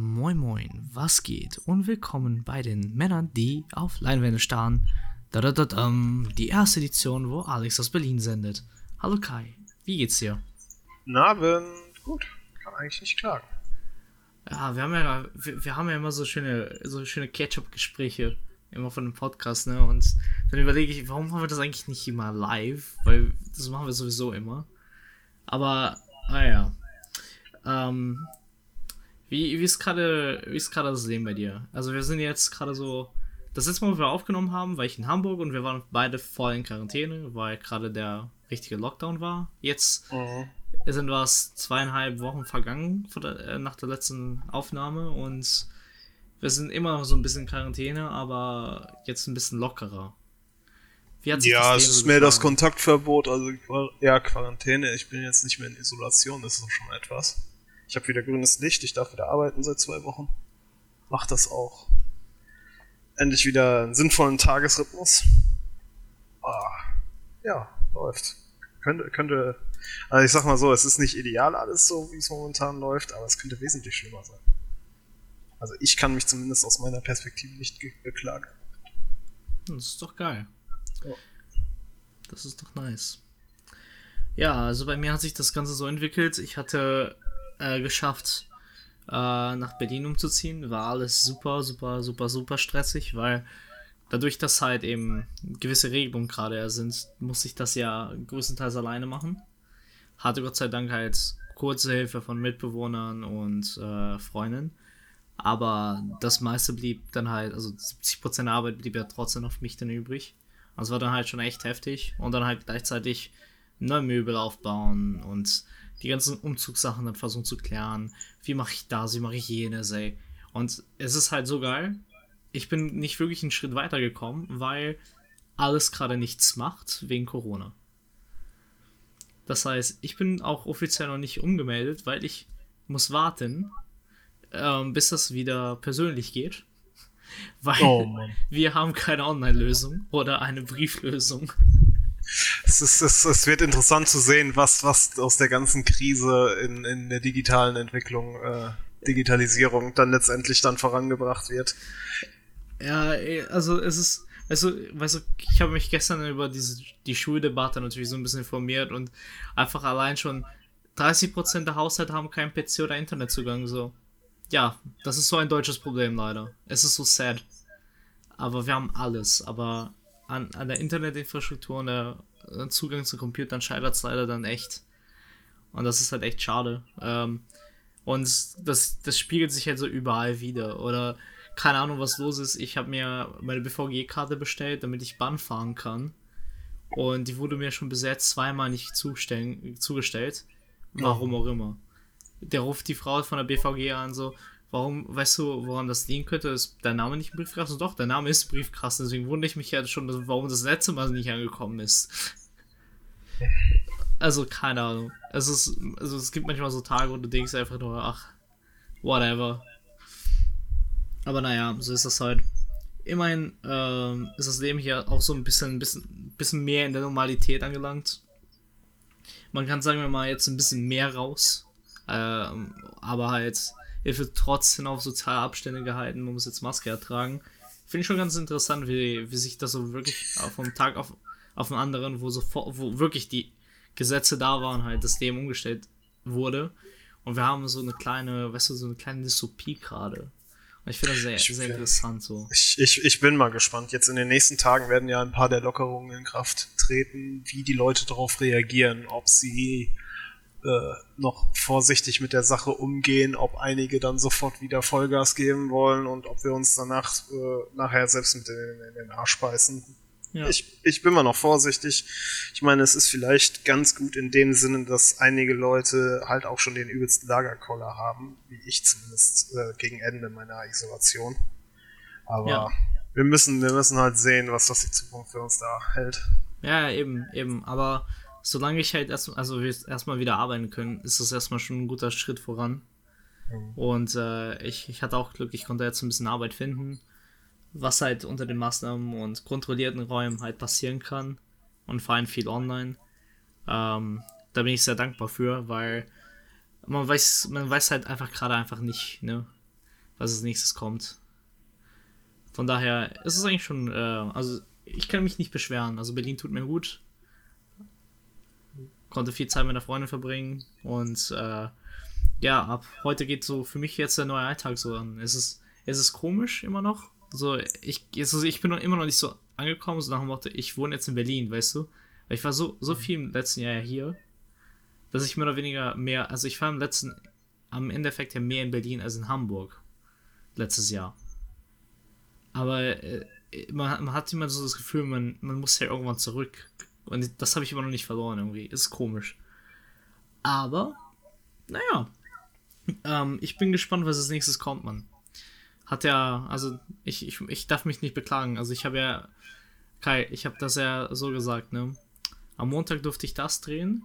Moin Moin, was geht? Und willkommen bei den Männern, die auf Leinwände starren. Da, da, da, da, die erste Edition, wo Alex aus Berlin sendet. Hallo Kai, wie geht's dir? Guten Abend, gut, kann eigentlich nicht klagen. Ja, wir haben ja, wir, wir haben ja immer so schöne, so schöne Ketchup-Gespräche, immer von dem Podcast, ne? Und dann überlege ich, warum machen wir das eigentlich nicht immer live? Weil das machen wir sowieso immer. Aber, naja. Ah ähm, wie, wie ist gerade, wie ist gerade das Leben bei dir? Also wir sind jetzt gerade so, das letzte Mal, wo wir aufgenommen haben, war ich in Hamburg und wir waren beide voll in Quarantäne, weil gerade der richtige Lockdown war. Jetzt mhm. sind was zweieinhalb Wochen vergangen der, äh, nach der letzten Aufnahme und wir sind immer noch so ein bisschen in Quarantäne, aber jetzt ein bisschen lockerer. ja, es ist mehr das Kontaktverbot, also ja, Quarantäne. Ich bin jetzt nicht mehr in Isolation, das ist auch schon etwas. Ich habe wieder grünes Licht, ich darf wieder arbeiten seit zwei Wochen. Mach das auch. Endlich wieder einen sinnvollen Tagesrhythmus. Ah, ja, läuft. Könnte, könnte, also ich sag mal so, es ist nicht ideal alles so, wie es momentan läuft, aber es könnte wesentlich schlimmer sein. Also ich kann mich zumindest aus meiner Perspektive nicht beklagen. Das ist doch geil. Ja. Das ist doch nice. Ja, also bei mir hat sich das Ganze so entwickelt. Ich hatte äh, geschafft, äh, nach Berlin umzuziehen. War alles super, super, super, super stressig, weil dadurch, dass halt eben gewisse Regelungen gerade sind, musste ich das ja größtenteils alleine machen. Hatte Gott sei Dank halt kurze Hilfe von Mitbewohnern und äh, Freunden. Aber das meiste blieb dann halt, also 70% der Arbeit blieb ja trotzdem auf mich dann übrig. Also war dann halt schon echt heftig. Und dann halt gleichzeitig neue Möbel aufbauen und die ganzen Umzugssachen dann versuchen zu klären. Wie mache ich das, wie mache ich jenes, ey. Und es ist halt so geil. Ich bin nicht wirklich einen Schritt weiter gekommen, weil alles gerade nichts macht wegen Corona. Das heißt, ich bin auch offiziell noch nicht umgemeldet, weil ich muss warten, ähm, bis das wieder persönlich geht. Weil oh, wir haben keine Online-Lösung oder eine Brieflösung es, ist, es, es wird interessant zu sehen, was, was aus der ganzen Krise in, in der digitalen Entwicklung, äh, Digitalisierung dann letztendlich dann vorangebracht wird. Ja, also es ist, also, weißt du, ich habe mich gestern über diese, die Schuldebatte natürlich so ein bisschen informiert und einfach allein schon 30% der Haushalte haben keinen PC oder Internetzugang, so. Ja, das ist so ein deutsches Problem leider. Es ist so sad. Aber wir haben alles, aber an, an der Internetinfrastruktur und der Zugang zu Computern scheitert es leider dann echt. Und das ist halt echt schade. Ähm, und das, das spiegelt sich halt so überall wieder. Oder keine Ahnung, was los ist. Ich habe mir meine BVG-Karte bestellt, damit ich Bahn fahren kann. Und die wurde mir schon bis jetzt zweimal nicht zugestellt. Warum auch immer. Der ruft die Frau von der BVG an, so, Warum, weißt du, woran das liegen könnte? Ist dein Name nicht im Briefkasten? Doch, dein Name ist Briefkasten, deswegen wundere ich mich ja schon, warum das letzte Mal nicht angekommen ist. Also, keine Ahnung. Es ist, also es gibt manchmal so Tage, wo du denkst einfach nur, ach, whatever. Aber naja, so ist das halt. Immerhin ähm, ist das Leben hier auch so ein bisschen, bisschen, bisschen mehr in der Normalität angelangt. Man kann sagen wir mal jetzt ein bisschen mehr raus. Ähm, aber halt er wird trotzdem auf soziale Abstände gehalten, man muss jetzt Maske ertragen. Finde ich schon ganz interessant, wie, wie sich das so wirklich vom Tag auf, auf den anderen, wo, so, wo wirklich die Gesetze da waren, halt das Leben umgestellt wurde. Und wir haben so eine kleine, weißt du, so eine kleine Dystopie gerade. Und ich finde das sehr, ich sehr interessant so. Ich, ich, ich bin mal gespannt. Jetzt in den nächsten Tagen werden ja ein paar der Lockerungen in Kraft treten, wie die Leute darauf reagieren, ob sie äh, noch vorsichtig mit der Sache umgehen, ob einige dann sofort wieder Vollgas geben wollen und ob wir uns danach äh, nachher selbst mit in, in den Arsch beißen. Ja. Ich, ich bin mal noch vorsichtig. Ich meine, es ist vielleicht ganz gut in dem Sinne, dass einige Leute halt auch schon den übelsten Lagerkoller haben, wie ich zumindest äh, gegen Ende meiner Isolation. Aber ja. wir müssen, wir müssen halt sehen, was das die Zukunft für uns da hält. Ja, eben, eben. Aber solange ich halt erst, also wir erstmal wieder arbeiten können, ist das erstmal schon ein guter Schritt voran. Mhm. Und äh, ich, ich hatte auch Glück, ich konnte jetzt ein bisschen Arbeit finden, was halt unter den Maßnahmen und kontrollierten Räumen halt passieren kann. Und vor allem viel online. Ähm, da bin ich sehr dankbar für, weil man weiß, man weiß halt einfach gerade einfach nicht, ne? was als nächstes kommt. Von daher ist es eigentlich schon, äh, also ich kann mich nicht beschweren. Also Berlin tut mir gut. Konnte viel Zeit mit einer Freundin verbringen und äh, ja, ab heute geht so für mich jetzt der neue Alltag so an. Es ist, es ist komisch immer noch. So, ich, also ich bin noch immer noch nicht so angekommen, so nach dem Motto, ich wohne jetzt in Berlin, weißt du? Weil ich war so, so viel im letzten Jahr hier, dass ich mehr oder weniger mehr, also ich war im letzten, am Endeffekt ja mehr in Berlin als in Hamburg. Letztes Jahr. Aber äh, man, man, hat immer so das Gefühl, man, man muss ja irgendwann zurück. Und das habe ich immer noch nicht verloren irgendwie. Ist komisch. Aber, naja. Ähm, ich bin gespannt, was als nächstes kommt, man. Hat ja, also ich, ich, ich darf mich nicht beklagen. Also ich habe ja, Kai, ich habe das ja so gesagt, ne? Am Montag durfte ich das drehen,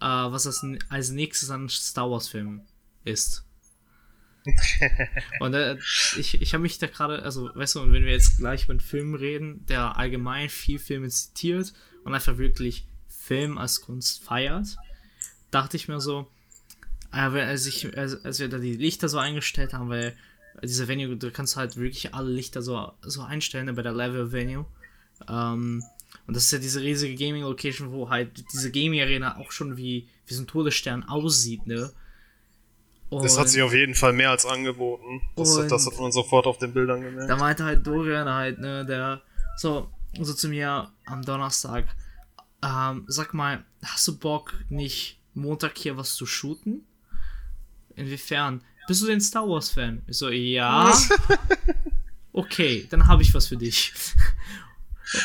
äh, was das als nächstes an Star Wars Film ist. und äh, ich, ich habe mich da gerade, also weißt du, wenn wir jetzt gleich mit Filmen reden, der allgemein viel Filme zitiert und einfach wirklich Film als Kunst feiert, dachte ich mir so, äh, als, ich, als, als wir da die Lichter so eingestellt haben, weil diese Venue, du kannst halt wirklich alle Lichter so, so einstellen bei der Level Venue. Ähm, und das ist ja diese riesige Gaming Location, wo halt diese Gaming Arena auch schon wie, wie so ein Todesstern aussieht, ne? Und das hat sich auf jeden Fall mehr als angeboten. Das, das, hat man sofort auf den Bildern gemerkt. Da meinte halt Dorian halt, ne, der so, so zu mir am Donnerstag, ähm, sag mal, hast du Bock, nicht Montag hier was zu shooten? Inwiefern? Bist du denn Star Wars Fan? Ich so, ja. okay, dann habe ich was für dich.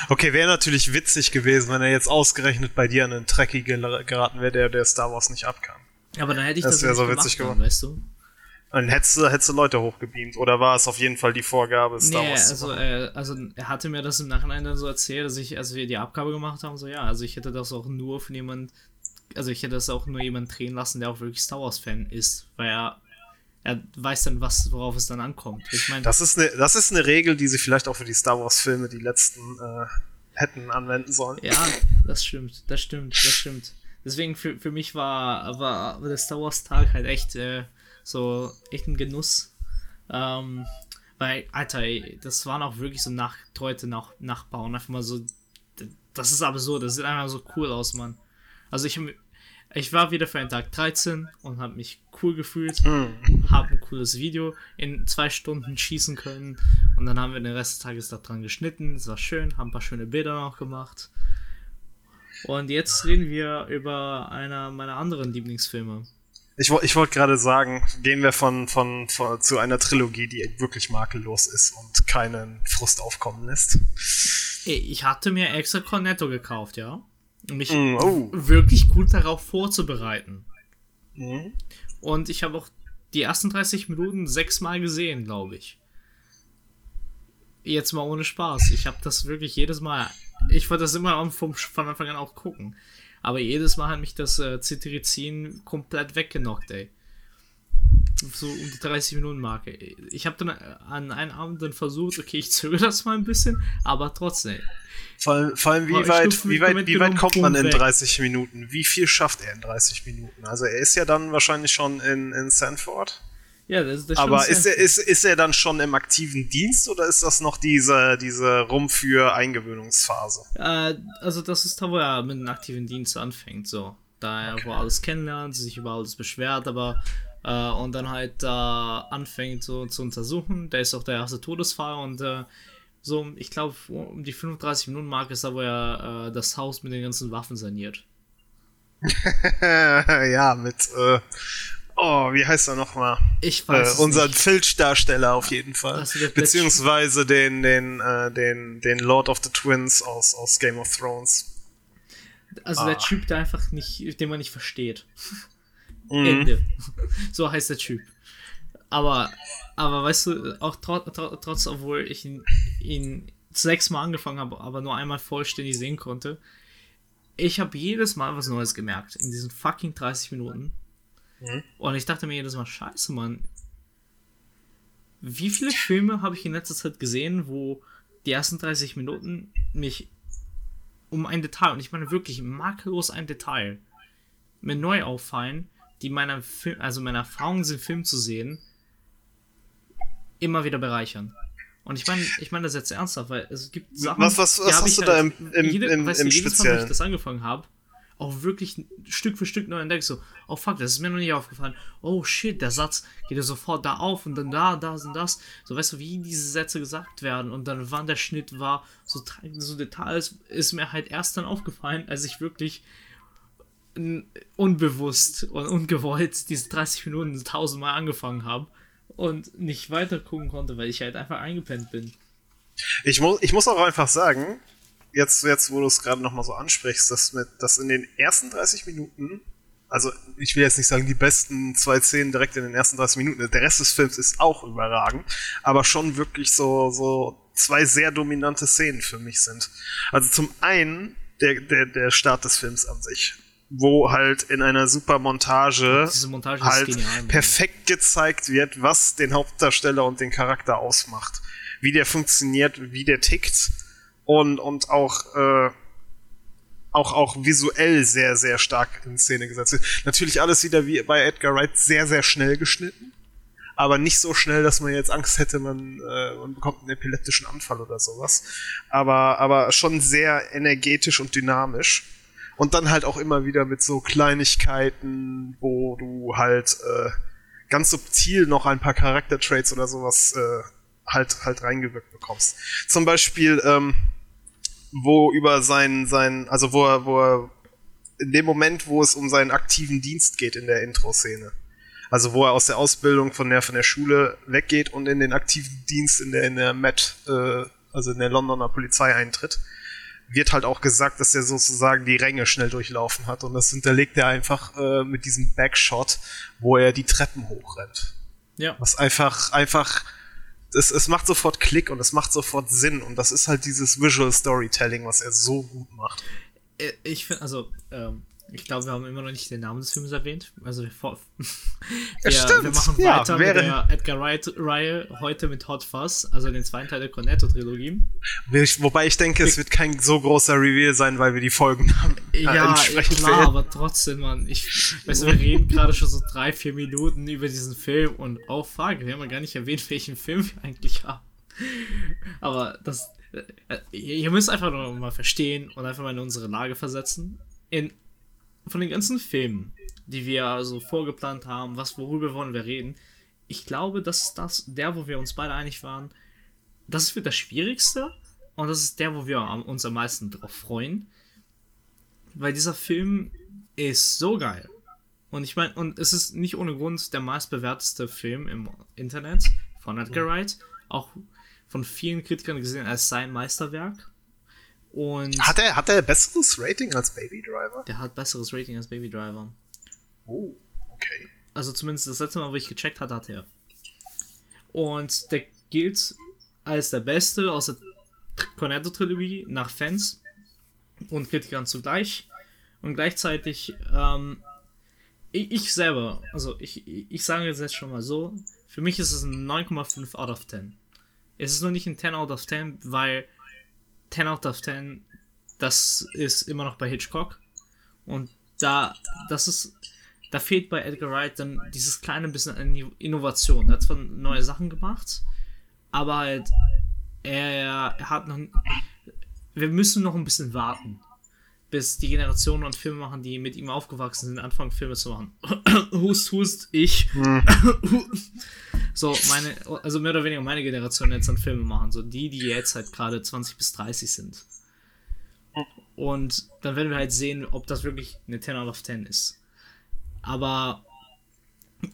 Okay, wäre natürlich witzig gewesen, wenn er jetzt ausgerechnet bei dir an einen Trekkie geraten wäre, der der Star Wars nicht abkam. Aber dann hätte ich das, das so witzig gemacht, weißt du? Dann hättest du, hättest du Leute hochgebeamt. Oder war es auf jeden Fall die Vorgabe, Star nee, Wars also, äh, also er hatte mir das im Nachhinein dann so erzählt, dass ich, als wir die Abgabe gemacht haben, so ja, also ich hätte das auch nur von jemand, also ich hätte das auch nur jemand drehen lassen, der auch wirklich Star Wars Fan ist, weil er er weiß dann, was, worauf es dann ankommt. Ich meine, das ist eine, das ist eine Regel, die sie vielleicht auch für die Star Wars Filme, die letzten, äh, hätten anwenden sollen. Ja, das stimmt, das stimmt, das stimmt. Deswegen für, für mich war, war der Star Wars Tag halt echt äh, so echt ein Genuss. Ähm, weil, Alter, ey, das waren auch wirklich so nach, Leute nach, Nachbauen. Einfach mal so. Das ist aber so, das sieht einfach so cool aus, Mann. Also ich ich war wieder für einen Tag 13 und habe mich cool gefühlt, mm. habe ein cooles Video in zwei Stunden schießen können und dann haben wir den Rest des Tages daran geschnitten. Es war schön, haben ein paar schöne Bilder noch gemacht. Und jetzt reden wir über einer meiner anderen Lieblingsfilme. Ich, ich wollte gerade sagen, gehen wir von, von, von, zu einer Trilogie, die wirklich makellos ist und keinen Frust aufkommen lässt. Ich hatte mir extra Cornetto gekauft, ja um mich mm, oh. wirklich gut darauf vorzubereiten. Mm. Und ich habe auch die ersten 30 Minuten sechsmal gesehen, glaube ich. Jetzt mal ohne Spaß. Ich habe das wirklich jedes Mal. Ich wollte das immer vom, von Anfang an auch gucken. Aber jedes Mal hat mich das äh, Cetirizin komplett weggenockt, ey. So um die 30 Minuten Marke. Ich habe dann äh, an einem Abend dann versucht, okay, ich zögere das mal ein bisschen, aber trotzdem. Vor, vor allem, wie weit, wie weit, wie weit kommt man in 30 Minuten? Wie viel schafft er in 30 Minuten? Also er ist ja dann wahrscheinlich schon in, in Sanford. Ja, das ist das Aber ist er, ist, ist er dann schon im aktiven Dienst oder ist das noch diese, diese Rum für Eingewöhnungsphase? Äh, also das ist da, wo er mit einem aktiven Dienst anfängt, so. Da er okay. wo alles kennenlernt, sich über alles beschwert, aber äh, und dann halt äh, anfängt so zu untersuchen. Der ist auch der erste Todesfall und äh, so, ich glaube, um die 35 Minuten Marke ist da, wo er äh, das Haus mit den ganzen Waffen saniert. ja, mit, äh, oh, wie heißt er nochmal? Ich weiß. Äh, unseren Filch-Darsteller auf jeden Fall. Beziehungsweise den, den, äh, den, den Lord of the Twins aus, aus Game of Thrones. Also ah. der Typ, der einfach nicht, den man nicht versteht. Mhm. Ende. so heißt der Typ. Aber, aber weißt du, auch trotz, trotz obwohl ich ihn, ihn sechsmal angefangen habe, aber nur einmal vollständig sehen konnte, ich habe jedes Mal was Neues gemerkt in diesen fucking 30 Minuten. Mhm. Und ich dachte mir jedes Mal, scheiße, Mann. Wie viele Filme habe ich in letzter Zeit gesehen, wo die ersten 30 Minuten mich um ein Detail, und ich meine wirklich makellos ein Detail, mir neu auffallen, die meiner Film, also meiner Erfahrung sind, Film zu sehen, immer wieder bereichern. Und ich meine, ich meine das jetzt ernsthaft, weil es gibt Sachen. Was, was, was hast du halt, da im, im, jede, im, du, im jedes Mal, ich das angefangen habe, auch wirklich Stück für Stück neu entdeckt, so, oh fuck, das ist mir noch nicht aufgefallen. Oh shit, der Satz geht ja sofort da auf und dann da, da und das. So, weißt du, wie diese Sätze gesagt werden und dann wann der Schnitt war, so, so Details ist mir halt erst dann aufgefallen, als ich wirklich unbewusst und ungewollt diese 30 Minuten tausendmal angefangen habe und nicht weiter gucken konnte, weil ich halt einfach eingepennt bin. Ich muss, ich muss auch einfach sagen, jetzt, jetzt wo du es gerade nochmal so ansprichst, dass, mit, dass in den ersten 30 Minuten, also ich will jetzt nicht sagen, die besten zwei Szenen direkt in den ersten 30 Minuten, der Rest des Films ist auch überragend, aber schon wirklich so, so zwei sehr dominante Szenen für mich sind. Also zum einen der, der, der Start des Films an sich wo halt in einer super Montage, Montage halt genial, perfekt gezeigt wird, was den Hauptdarsteller und den Charakter ausmacht. Wie der funktioniert, wie der tickt und, und auch, äh, auch, auch visuell sehr, sehr stark in Szene gesetzt wird. Natürlich alles wieder wie bei Edgar Wright sehr, sehr schnell geschnitten. Aber nicht so schnell, dass man jetzt Angst hätte, man, äh, man bekommt einen epileptischen Anfall oder sowas. Aber, aber schon sehr energetisch und dynamisch und dann halt auch immer wieder mit so Kleinigkeiten, wo du halt äh, ganz subtil noch ein paar Charaktertraits oder sowas äh, halt halt reingewirkt bekommst. Zum Beispiel, ähm, wo über sein, sein, also wo er, wo er in dem Moment, wo es um seinen aktiven Dienst geht in der Intro-Szene. Also wo er aus der Ausbildung von der von der Schule weggeht und in den aktiven Dienst in der in der Met, äh, also in der Londoner Polizei eintritt wird halt auch gesagt, dass er sozusagen die Ränge schnell durchlaufen hat. Und das hinterlegt er einfach äh, mit diesem Backshot, wo er die Treppen hochrennt. Ja. Was einfach, einfach, es, es macht sofort Klick und es macht sofort Sinn. Und das ist halt dieses Visual Storytelling, was er so gut macht. Äh, ich finde, also, ähm, ich glaube, wir haben immer noch nicht den Namen des Films erwähnt. Also wir, wir, stimmt. wir machen weiter ja, mit der Edgar Wright-Reihe heute mit Hot Fuzz, also den zweiten Teil der Cornetto-Trilogie. Wobei ich denke, es wird kein so großer Reveal sein, weil wir die Folgen haben. Äh, ja, klar, wählen. aber trotzdem, man. Ich, weißt du, wir reden gerade schon so drei, vier Minuten über diesen Film und auch oh, Frage, wir haben ja gar nicht erwähnt, welchen Film wir eigentlich haben. Aber das, äh, ihr müsst einfach nur mal verstehen und einfach mal in unsere Lage versetzen. In von den ganzen Filmen, die wir so vorgeplant haben, was worüber wollen wir reden, ich glaube, das ist das, der, wo wir uns beide einig waren, das ist für das Schwierigste und das ist der, wo wir uns am meisten drauf freuen. Weil dieser Film ist so geil. Und ich meine, und es ist nicht ohne Grund der meistbewerteste Film im Internet von Edgar Wright. Auch von vielen Kritikern gesehen als sein Meisterwerk. Und hat er hat er besseres Rating als Baby Driver? Der hat besseres Rating als Baby Driver. Oh, okay. Also zumindest das letzte Mal, wo ich gecheckt hatte, hat er. Und der gilt als der beste aus der Cornetto-Trilogie nach Fans und Kritikern zugleich. Und gleichzeitig, ähm, ich, ich, selber, also ich, ich sage jetzt schon mal so, für mich ist es ein 9,5 out of 10. Es ist nur nicht ein 10 out of 10, weil 10 out of 10, das ist immer noch bei Hitchcock. Und da, das ist, da fehlt bei Edgar Wright dann dieses kleine bisschen an Innovation. Er hat zwar neue Sachen gemacht, aber halt, er, er hat noch, wir müssen noch ein bisschen warten, bis die Generationen und Filme machen, die mit ihm aufgewachsen sind, anfangen Filme zu machen. hust, hust, ich. Hm. So, meine, also mehr oder weniger meine Generation jetzt an Filme machen, so die, die jetzt halt gerade 20 bis 30 sind. Und dann werden wir halt sehen, ob das wirklich eine 10 out of 10 ist. Aber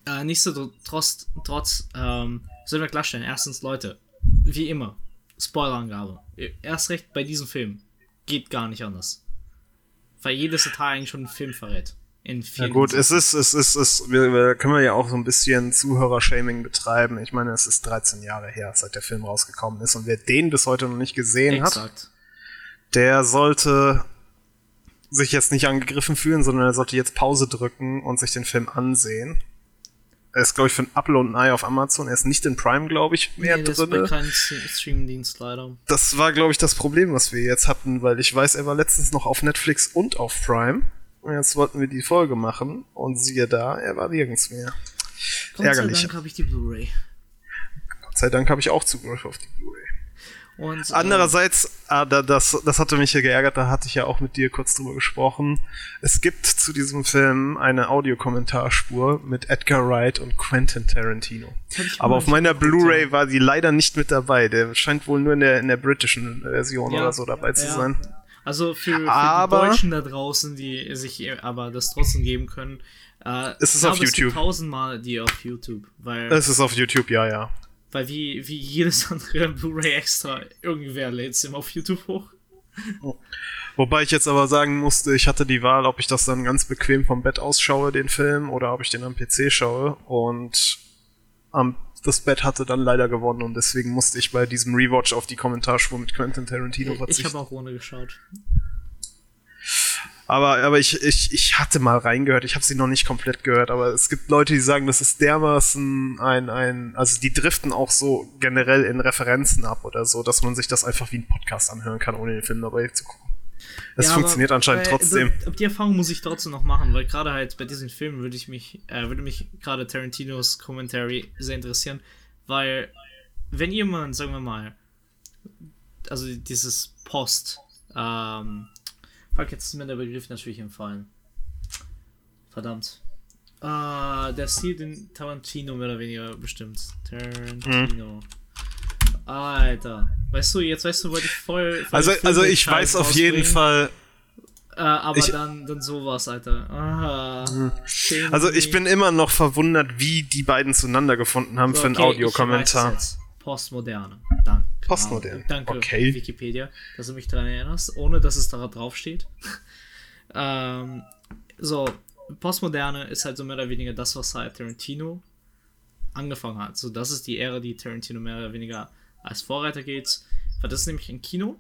äh, nichtsdestotrotz trotz, ähm, sollen wir klarstellen, erstens, Leute, wie immer, Spoilerangabe. Erst recht bei diesem Film. Geht gar nicht anders. Weil jedes Detail eigentlich schon einen Film verrät. In vielen ja gut, es ist, es ist, es ist, wir, wir können wir ja auch so ein bisschen Zuhörer-Shaming betreiben. Ich meine, es ist 13 Jahre her, seit der Film rausgekommen ist und wer den bis heute noch nicht gesehen Exakt. hat, der sollte sich jetzt nicht angegriffen fühlen, sondern er sollte jetzt Pause drücken und sich den Film ansehen. Er ist, glaube ich, für ein Apple und ein Ei auf Amazon. Er ist nicht in Prime, glaube ich, mehr nee, drin. Das kein Streamingdienst leider. Das war, glaube ich, das Problem, was wir jetzt hatten, weil ich weiß, er war letztens noch auf Netflix und auf Prime. Und jetzt wollten wir die Folge machen und siehe da, er war nirgends mehr. Gott Ärgerlich. sei Dank habe ich die Blu-ray. Gott sei Dank habe ich auch Zugriff auf die Blu-ray. Und, äh, Andererseits, ah, das, das hatte mich ja geärgert, da hatte ich ja auch mit dir kurz drüber gesprochen. Es gibt zu diesem Film eine Audiokommentarspur mit Edgar Wright und Quentin Tarantino. Aber auf meiner Blu-ray war die leider nicht mit dabei. Der scheint wohl nur in der, in der britischen Version ja, oder so dabei zu ja. sein. Also für, für aber, die Deutschen da draußen, die sich aber das trotzdem geben können, äh, es ist auf YouTube. Es gibt tausendmal die auf YouTube. Weil es ist auf YouTube, ja, ja. Weil wie, wie jedes andere Blu-ray extra, irgendwer lädt es immer auf YouTube hoch. Wobei ich jetzt aber sagen musste, ich hatte die Wahl, ob ich das dann ganz bequem vom Bett aus schaue, den Film, oder ob ich den am PC schaue. Und am, das Bett hatte dann leider gewonnen und deswegen musste ich bei diesem Rewatch auf die Kommentarspur mit Quentin Tarantino verzichten. Ich habe auch ohne geschaut. Aber, aber ich, ich, ich hatte mal reingehört, ich habe sie noch nicht komplett gehört, aber es gibt Leute, die sagen, das ist dermaßen ein, ein, also die driften auch so generell in Referenzen ab oder so, dass man sich das einfach wie ein Podcast anhören kann, ohne den Film dabei zu gucken. Es ja, funktioniert anscheinend bei, trotzdem. Die Erfahrung muss ich trotzdem noch machen, weil gerade halt bei diesen Filmen würde ich mich, äh, würde mich gerade Tarantinos Commentary sehr interessieren, weil wenn jemand, sagen wir mal, also dieses Post, ähm, Fuck, jetzt ist mir der Begriff natürlich entfallen. Verdammt. Ah, der Stil den Tarantino mehr oder weniger bestimmt. Tarantino. Mhm. Alter. Weißt du, jetzt weißt du, wollte ich voll. voll also, also ich weiß auf jeden Fall. Äh, aber ich, dann, dann sowas, Alter. Aha. Mhm. Also ich bin immer noch verwundert, wie die beiden zueinander gefunden haben so, für einen Audiokommentar. Postmoderne. Danke. Postmodern. Danke, okay. Wikipedia, dass du mich daran erinnerst, ohne dass es da drauf steht. ähm, so, Postmoderne ist halt so mehr oder weniger das, was halt Tarantino angefangen hat. So, das ist die Ära, die Tarantino mehr oder weniger als Vorreiter geht. Weil das ist nämlich ein Kino,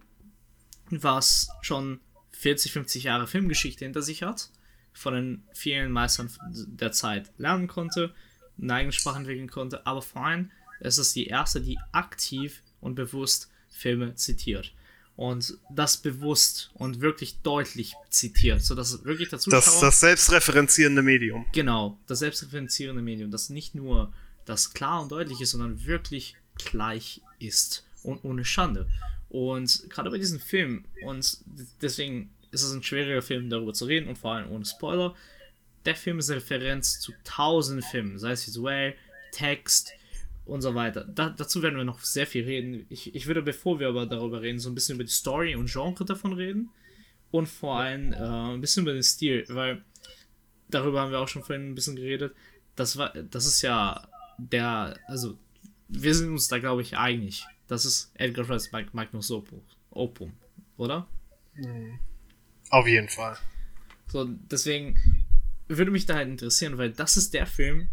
was schon 40, 50 Jahre Filmgeschichte hinter sich hat, von den vielen Meistern der Zeit lernen konnte, eine eigene Sprache entwickeln konnte, aber vor allem ist es die erste, die aktiv und bewusst Filme zitiert. Und das bewusst und wirklich deutlich zitiert, sodass wirklich dazu das, das selbstreferenzierende Medium. Genau, das selbstreferenzierende Medium, das nicht nur das klar und deutlich ist, sondern wirklich gleich ist und ohne Schande. Und gerade bei diesem Film, und deswegen ist es ein schwieriger Film, darüber zu reden und vor allem ohne Spoiler. Der Film ist eine Referenz zu tausenden Filmen, sei es visuell, Text, und so weiter. Da, dazu werden wir noch sehr viel reden. Ich, ich würde, bevor wir aber darüber reden, so ein bisschen über die Story und Genre davon reden. Und vor allem äh, ein bisschen über den Stil, weil darüber haben wir auch schon vorhin ein bisschen geredet. Das war, das ist ja der, also wir sind uns da glaube ich einig. Das ist Edgar Wrights Magnus Opum, oder? Mhm. Auf jeden Fall. So, deswegen würde mich da halt interessieren, weil das ist der Film,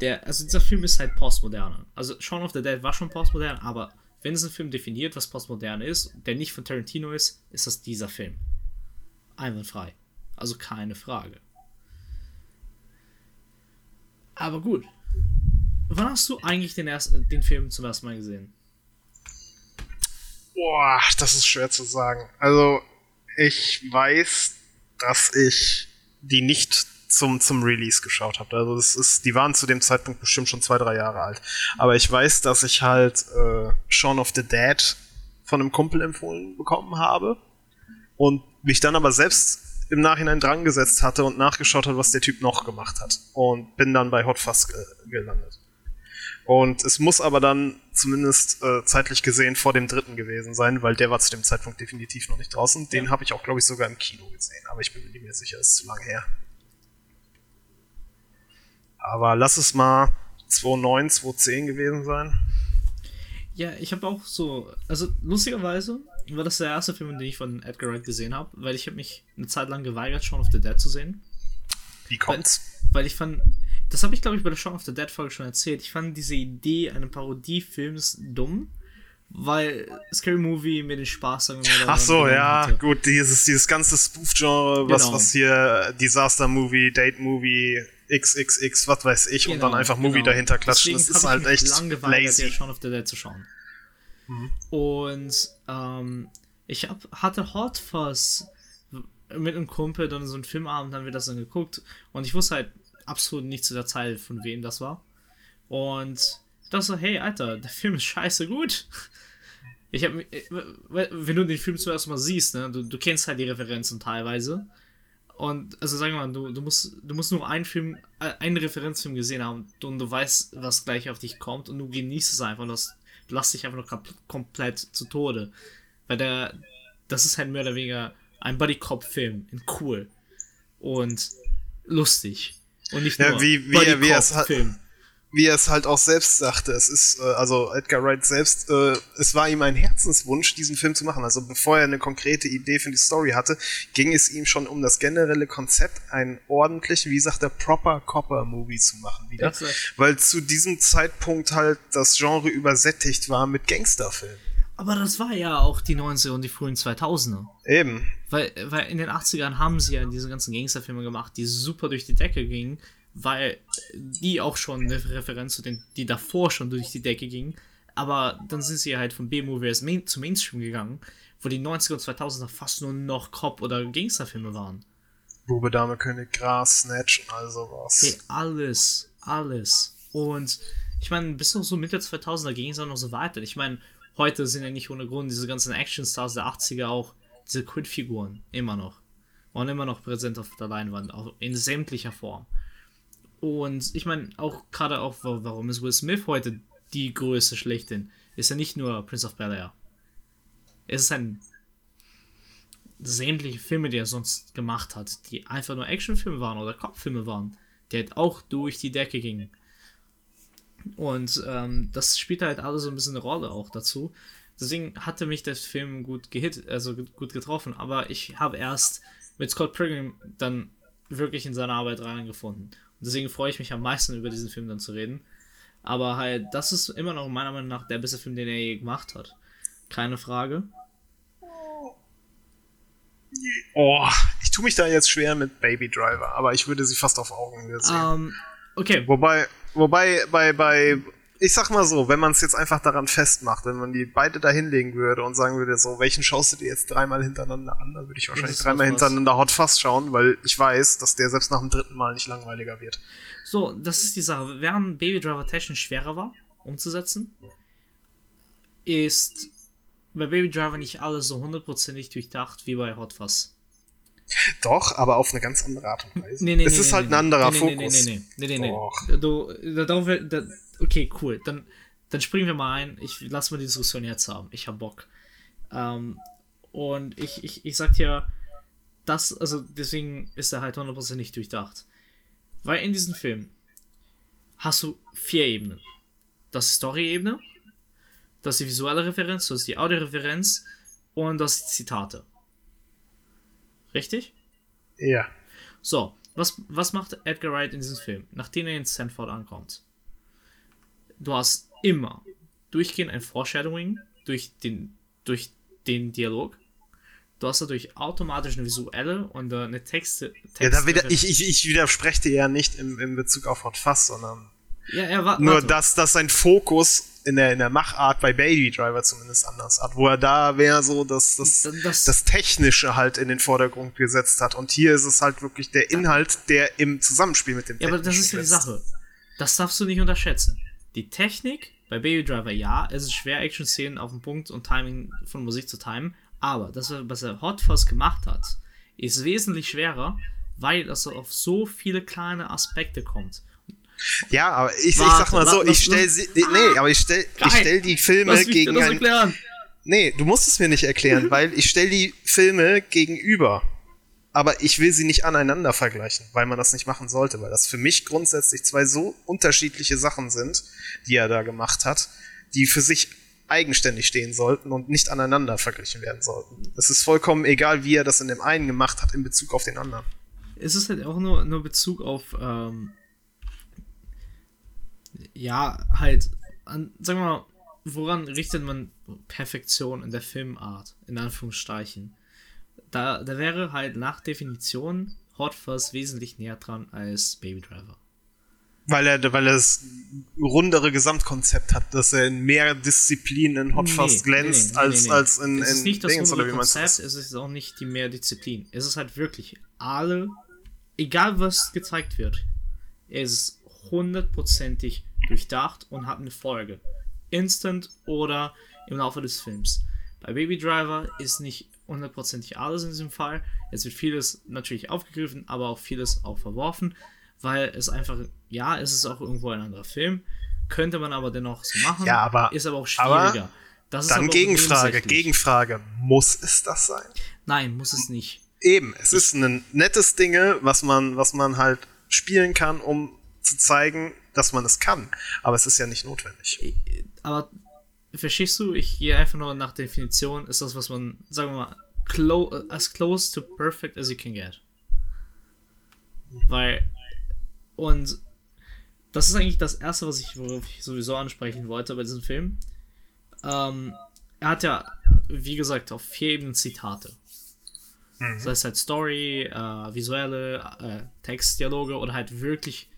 der, also dieser Film ist halt postmoderne. Also Shaun of the Dead war schon postmodern, aber wenn es ein Film definiert, was postmodern ist, der nicht von Tarantino ist, ist das dieser Film. Einwandfrei. Also keine Frage. Aber gut. Wann hast du eigentlich den, ersten, den Film zum ersten Mal gesehen? Boah, das ist schwer zu sagen. Also, ich weiß, dass ich die nicht zum, zum Release geschaut habe. Also das ist, die waren zu dem Zeitpunkt bestimmt schon zwei, drei Jahre alt. Aber ich weiß, dass ich halt äh, Shaun of the Dead von einem Kumpel empfohlen bekommen habe und mich dann aber selbst im Nachhinein dran gesetzt hatte und nachgeschaut hat, was der Typ noch gemacht hat. Und bin dann bei Hot Fuzz ge gelandet. Und es muss aber dann zumindest äh, zeitlich gesehen vor dem dritten gewesen sein, weil der war zu dem Zeitpunkt definitiv noch nicht draußen. Den habe ich auch, glaube ich, sogar im Kino gesehen, aber ich bin mir nicht mehr sicher, ist zu lange her. Aber lass es mal 2009, 2010 gewesen sein. Ja, ich habe auch so, also lustigerweise war das der erste Film, den ich von Edgar Wright gesehen habe, weil ich habe mich eine Zeit lang geweigert, Shaun of the Dead zu sehen. Wie kommt's? Weil, weil ich fand, das habe ich glaube ich bei der Shaun of the Dead Folge schon erzählt. Ich fand diese Idee eines Parodiefilms dumm, weil Scary Movie mir den Spaß sagen wir mal, Ach so, ja, hatte. gut, dieses, dieses ganze Spoof-Genre, was, genau. was hier Disaster Movie, Date Movie, XXX, was weiß ich, genau, und dann genau, einfach Movie genau. dahinter klatschen. Deswegen das ist halt echt lazy. Shaun of the Dead zu schauen. Mhm. Und ähm, ich hab, hatte Hot Fuzz mit einem Kumpel dann so einen Filmabend, haben wir das dann geguckt und ich wusste halt absolut nicht zu der Zeit, von wem das war. Und Ich dachte so, hey, Alter, der Film ist scheiße gut. Ich hab, wenn du den Film zuerst mal siehst, ne, du, du kennst halt die Referenzen teilweise. Und, also sagen wir mal, du, du, musst, du musst nur einen Film, äh, einen Referenzfilm gesehen haben und du weißt, was gleich auf dich kommt und du genießt es einfach und das, du lässt dich einfach nur komplett zu Tode. Weil der, das ist halt mehr oder weniger ein Buddy-Cop-Film in cool und lustig. Und nicht nur ja, wie, wie, Buddy wie es Film wie er es halt auch selbst sagte, es ist, äh, also Edgar Wright selbst, äh, es war ihm ein Herzenswunsch, diesen Film zu machen. Also bevor er eine konkrete Idee für die Story hatte, ging es ihm schon um das generelle Konzept, einen ordentlichen, wie sagt er, proper Copper-Movie zu machen wieder. Weil zu diesem Zeitpunkt halt das Genre übersättigt war mit Gangsterfilmen. Aber das war ja auch die 90er und die frühen 2000er. Eben. Weil, weil in den 80ern haben sie ja diese ganzen Gangsterfilme gemacht, die super durch die Decke gingen weil die auch schon eine Referenz zu den, die davor schon durch die Decke gingen. Aber dann sind sie halt von B-Movies Main, zum Mainstream gegangen, wo die 90er und 2000er fast nur noch Cop- oder Gangsterfilme waren. Bube, Dame, König, Gras, Snatch und all sowas. Okay, alles, alles. Und ich meine, bis noch so Mitte 2000er ging es auch noch so weiter. Ich meine, heute sind ja nicht ohne Grund diese ganzen Actionstars der 80er auch diese Kultfiguren immer noch. Waren immer noch präsent auf der Leinwand, auch in sämtlicher Form. Und ich meine, auch gerade auch, warum ist Will Smith heute die größte Schlechthin? Ist ja nicht nur Prince of Bel Air. Es ist ein sämtliche Filme, die er sonst gemacht hat, die einfach nur Actionfilme waren oder Kopffilme waren, die halt auch durch die Decke gingen. Und ähm, das spielt halt alles so ein bisschen eine Rolle auch dazu. Deswegen hatte mich der Film gut gehit, also gut getroffen, aber ich habe erst mit Scott Pilgrim dann wirklich in seine Arbeit reingefunden. Deswegen freue ich mich am meisten über diesen Film dann zu reden. Aber halt, das ist immer noch meiner Meinung nach der beste Film, den er je gemacht hat. Keine Frage. Oh, ich tue mich da jetzt schwer mit Baby Driver, aber ich würde sie fast auf Augenhöhe sehen. Um, ähm, okay. Wobei, wobei bei, bei ich sag mal so, wenn man es jetzt einfach daran festmacht, wenn man die beide da hinlegen würde und sagen würde, so, welchen schaust du dir jetzt dreimal hintereinander an, dann würde ich wahrscheinlich dreimal hintereinander Hot Fast schauen, weil ich weiß, dass der selbst nach dem dritten Mal nicht langweiliger wird. So, das ist die Sache. Während Baby Driver technisch schwerer war, umzusetzen, ist bei Baby Driver nicht alles so hundertprozentig durchdacht wie bei Hot Fuzz. Doch, aber auf eine ganz andere Art und Weise. Nee, nee, es nee, ist halt ein anderer Fokus. Nee, nee, nee, nee, nee, Du, darauf, da, okay, cool. Dann, dann springen wir mal ein. Ich lass mal die Diskussion jetzt haben. Ich hab Bock. Ähm, und ich, ich, ich sag dir, das, also deswegen ist er halt 100% nicht durchdacht. Weil in diesem Film hast du vier Ebenen. Das ist Story-Ebene, das ist die visuelle Referenz, das ist die Audioreferenz und das ist Zitate. Richtig? Ja. So, was, was macht Edgar Wright in diesem Film, nachdem er in Stanford ankommt? du hast immer durchgehend ein Foreshadowing durch den, durch den Dialog. Du hast dadurch automatisch eine visuelle und eine Texte. Texte ja, da wieder, ich, ich, ich widerspreche dir ja nicht im, im Bezug auf Hot Fuzz, sondern ja, ja, wa nur, dass, dass sein Fokus in der, in der Machart bei Baby Driver zumindest anders hat, wo er da wäre so das, das, das, das, Technische halt in den Vordergrund gesetzt hat. Und hier ist es halt wirklich der Inhalt, der im Zusammenspiel mit dem Ja, aber das ist ja die Sache. Das darfst du nicht unterschätzen. Die Technik bei Baby Driver, ja, es ist schwer, Action-Szenen auf den Punkt und Timing von Musik zu timen, aber das, was er Hot Fuzz gemacht hat, ist wesentlich schwerer, weil das auf so viele kleine Aspekte kommt. Ja, aber ich, Warte, ich sag mal so, ich stell sie, nee, aber ich stell, ich stell die Filme Lass gegen das erklären. Nee, du musst es mir nicht erklären, weil ich stell die Filme gegenüber aber ich will sie nicht aneinander vergleichen, weil man das nicht machen sollte, weil das für mich grundsätzlich zwei so unterschiedliche Sachen sind, die er da gemacht hat, die für sich eigenständig stehen sollten und nicht aneinander verglichen werden sollten. Es ist vollkommen egal, wie er das in dem einen gemacht hat in Bezug auf den anderen. Es ist halt auch nur, nur Bezug auf, ähm, ja, halt, an, sagen wir mal, woran richtet man Perfektion in der Filmart, in Anführungsstrichen? da, da wäre halt nach Definition Hot Fuzz wesentlich näher dran als Baby Driver. Weil er, weil er das rundere Gesamtkonzept hat, dass er in mehr Disziplinen in Hot Fuzz nee, glänzt, nee, nee, als, als in, es ist in nicht das Dingens, rundere Konzept, es ist auch nicht die mehr Disziplin. Es ist halt wirklich alle, egal was gezeigt wird, es ist hundertprozentig durchdacht und hat eine Folge. Instant oder im Laufe des Films. Bei Baby Driver ist nicht hundertprozentig alles in diesem Fall. Es wird vieles natürlich aufgegriffen, aber auch vieles auch verworfen, weil es einfach, ja, es ist auch irgendwo ein anderer Film. Könnte man aber dennoch so machen. Ja, aber ist aber auch schwieriger. Aber dann Gegenfrage, Gegenfrage. Muss es das sein? Nein, muss es nicht. Eben, es ist ein nettes Ding, was man, was man halt spielen kann, um zu zeigen, dass man es kann. Aber es ist ja nicht notwendig. Aber verstehst du, ich gehe einfach nur nach Definition, ist das, was man, sagen wir mal, clo as close to perfect as you can get. Weil, und das ist eigentlich das Erste, was ich, worauf ich sowieso ansprechen wollte bei diesem Film. Ähm, er hat ja, wie gesagt, auf vier Ebenen Zitate. Mhm. Das heißt halt Story, äh, visuelle, äh, Textdialoge oder halt wirklich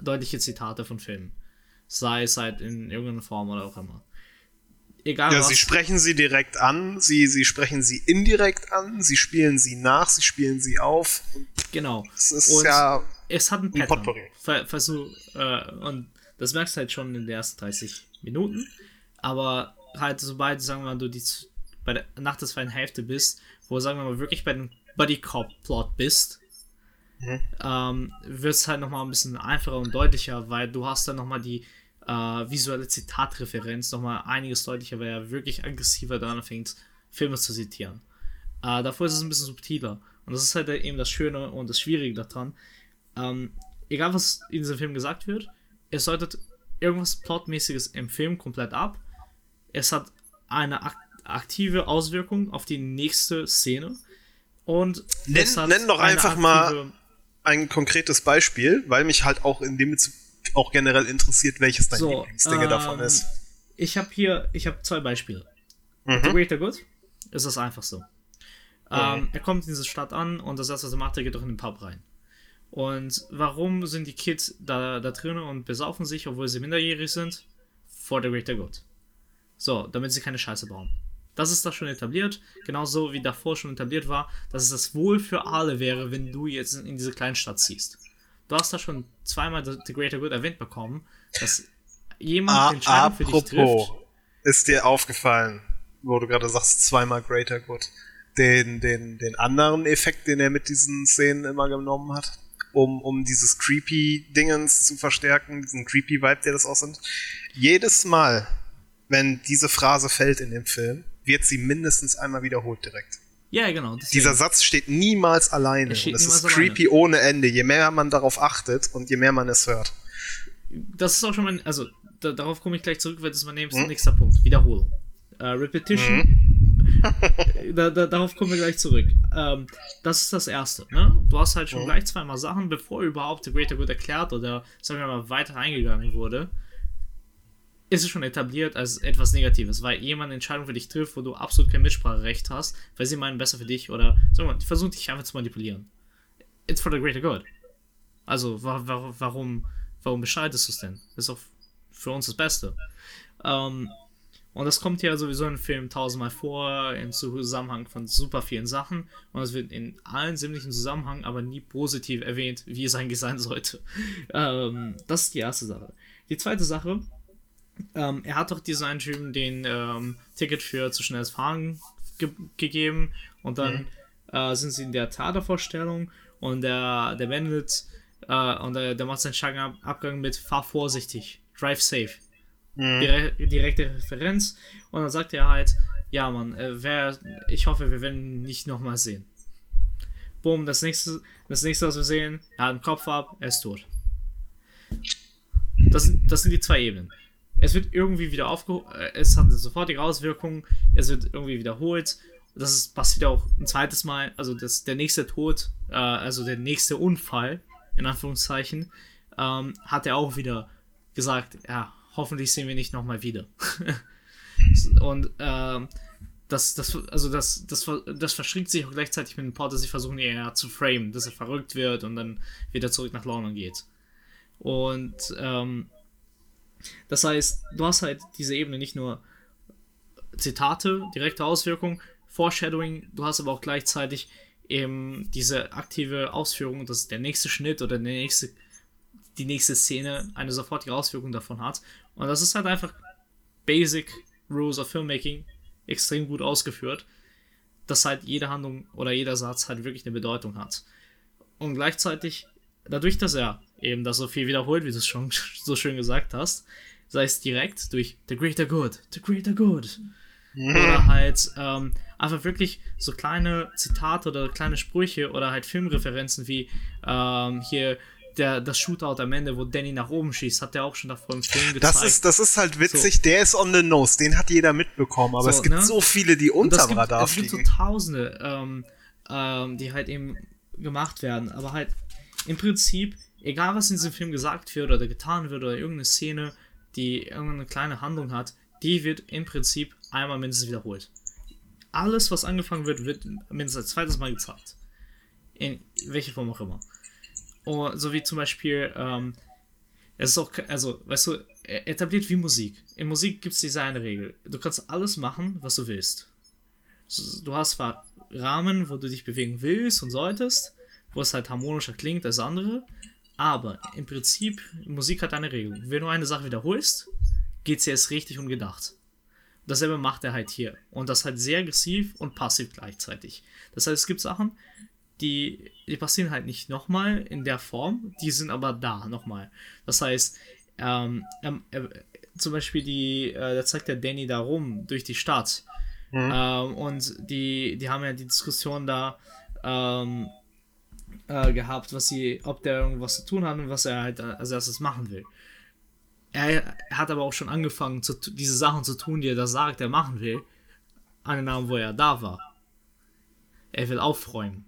deutliche Zitate von Filmen. Sei es halt in irgendeiner Form oder auch immer egal ja, was. sie sprechen sie direkt an, sie, sie sprechen sie indirekt an, sie spielen sie nach, sie spielen sie auf. Genau. Es ist und ja es hat ein Pattern. Ein falls du, äh, und das merkst du halt schon in den ersten 30 Minuten, aber halt sobald, sagen wir mal, du die, bei der, nach der zweiten Hälfte bist, wo, sagen wir mal, wirklich bei dem Buddy Cop Plot bist, mhm. ähm, wird es halt nochmal ein bisschen einfacher und deutlicher, weil du hast dann nochmal die äh, visuelle Zitatreferenz nochmal einiges deutlicher, weil er wirklich aggressiver daran fängt, Filme zu zitieren. Äh, davor ist es ein bisschen subtiler. Und das ist halt eben das Schöne und das Schwierige daran. Ähm, egal, was in diesem Film gesagt wird, es deutet irgendwas Plotmäßiges im Film komplett ab. Es hat eine ak aktive Auswirkung auf die nächste Szene. Und nenn, nenn doch einfach mal ein konkretes Beispiel, weil mich halt auch in dem Bezug auch generell interessiert, welches dein so, Lieblingsdinge ähm, davon ist. Ich habe hier, ich habe zwei Beispiele. Mhm. The Greater Good ist das einfach so. Ähm, mhm. er kommt in diese Stadt an und das erste, was er macht, er geht doch in den Pub rein. Und warum sind die Kids da, da drinnen und besaufen sich, obwohl sie minderjährig sind? For the greater good. So, damit sie keine Scheiße bauen. Das ist da schon etabliert, genauso wie davor schon etabliert war, dass es das Wohl für alle wäre, wenn du jetzt in diese Kleinstadt ziehst du hast da schon zweimal The Greater Good erwähnt bekommen, dass jemand ah, Entscheidung für dich trifft. Ist dir aufgefallen, wo du gerade sagst, zweimal Greater Good, den, den, den anderen Effekt, den er mit diesen Szenen immer genommen hat? Um, um dieses creepy Dingens zu verstärken, diesen creepy Vibe, der das aussieht. Jedes Mal, wenn diese Phrase fällt in dem Film, wird sie mindestens einmal wiederholt direkt. Ja, genau. Deswegen. Dieser Satz steht niemals alleine. Steht und es ist creepy alleine. ohne Ende, je mehr man darauf achtet und je mehr man es hört. Das ist auch schon mein, also da, darauf komme ich gleich zurück, weil das ist mein nächster, hm? nächster Punkt. Wiederholung. Uh, Repetition. Hm? da, da, darauf kommen wir gleich zurück. Ähm, das ist das Erste. Ne? Du hast halt schon hm? gleich zweimal Sachen, bevor überhaupt The Greater Good erklärt oder, sagen wir mal, weiter eingegangen wurde ist es schon etabliert als etwas Negatives, weil jemand eine Entscheidung für dich trifft, wo du absolut kein Mitspracherecht hast, weil sie meinen besser für dich oder wir mal, die versuchen dich einfach zu manipulieren. It's for the greater good. Also wa wa warum warum bescheidest du es denn? Das ist auch für uns das Beste. Ähm, und das kommt ja sowieso im Film tausendmal vor, im Zusammenhang von super vielen Sachen. Und es wird in allen sämtlichen Zusammenhängen aber nie positiv erwähnt, wie es eigentlich sein sollte. Ähm, das ist die erste Sache. Die zweite Sache ähm, er hat doch diesen einen Typen den ähm, Ticket für zu schnelles Fahren ge gegeben und dann mhm. äh, sind sie in der Theatervorstellung und der, der wendet äh, und der, der macht seinen Schlangenabgang mit fahr vorsichtig, drive safe. Mhm. Dire direkte Referenz und dann sagt er halt, ja man, äh, wer, ich hoffe, wir werden ihn nicht nochmal sehen. Boom, das nächste, das nächste, was wir sehen, er hat einen Kopf ab, er ist tot. Das, das sind die zwei Ebenen es wird irgendwie wieder aufgeholt, äh, es hat eine sofortige Auswirkung, es wird irgendwie wiederholt. Das ist, passiert auch ein zweites Mal, also das, der nächste Tod, äh, also der nächste Unfall, in Anführungszeichen, ähm, hat er auch wieder gesagt, ja, hoffentlich sehen wir nicht nochmal wieder. Und ähm, das, das, also das, das, das verschränkt sich auch gleichzeitig mit dem Port, dass sie versuchen, eher zu framen, dass er verrückt wird und dann wieder zurück nach London geht. Und ähm, das heißt, du hast halt diese Ebene nicht nur Zitate, direkte Auswirkung, Foreshadowing, du hast aber auch gleichzeitig eben diese aktive Ausführung, dass der nächste Schnitt oder der nächste die nächste Szene eine sofortige Auswirkung davon hat. Und das ist halt einfach Basic Rules of Filmmaking extrem gut ausgeführt, dass halt jede Handlung oder jeder Satz halt wirklich eine Bedeutung hat. Und gleichzeitig, dadurch, dass er eben das so viel wiederholt, wie du es schon so schön gesagt hast, sei es direkt durch The Greater Good, The Greater Good, mhm. oder halt ähm, einfach wirklich so kleine Zitate oder kleine Sprüche oder halt Filmreferenzen wie ähm, hier der, das Shootout am Ende, wo Danny nach oben schießt, hat der auch schon davor im Film gezeigt. Das ist, das ist halt witzig, so. der ist on the nose, den hat jeder mitbekommen, aber so, es gibt ne? so viele, die unterm gibt, Radar fliegen. Es gibt so Tausende, ähm, ähm, die halt eben gemacht werden, aber halt im Prinzip, egal was in diesem Film gesagt wird oder getan wird oder irgendeine Szene, die irgendeine kleine Handlung hat, die wird im Prinzip einmal mindestens wiederholt. Alles, was angefangen wird, wird mindestens ein zweites Mal gezeigt. In welcher Form auch immer. Oh, so wie zum Beispiel, ähm, es ist auch, also, weißt du, etabliert wie Musik. In Musik gibt es diese eine Regel. Du kannst alles machen, was du willst. Du hast zwar Rahmen, wo du dich bewegen willst und solltest, wo es halt harmonischer klingt als andere, aber im Prinzip, Musik hat eine Regel. Wenn du eine Sache wiederholst, geht sie erst richtig und gedacht. Dasselbe macht er halt hier. Und das halt sehr aggressiv und passiv gleichzeitig. Das heißt, es gibt Sachen, die, die passieren halt nicht nochmal in der Form, die sind aber da nochmal. Das heißt, ähm, äh, zum Beispiel die, äh, da zeigt der Danny da rum durch die Stadt. Mhm. Ähm, und die, die haben ja die Diskussion da ähm, äh, gehabt, was sie, ob der irgendwas zu tun hat und was er halt als erstes machen will. Er, hat aber auch schon angefangen, zu, diese Sachen zu tun, die er da sagt, er machen will, an den Namen, wo er da war. Er will aufräumen.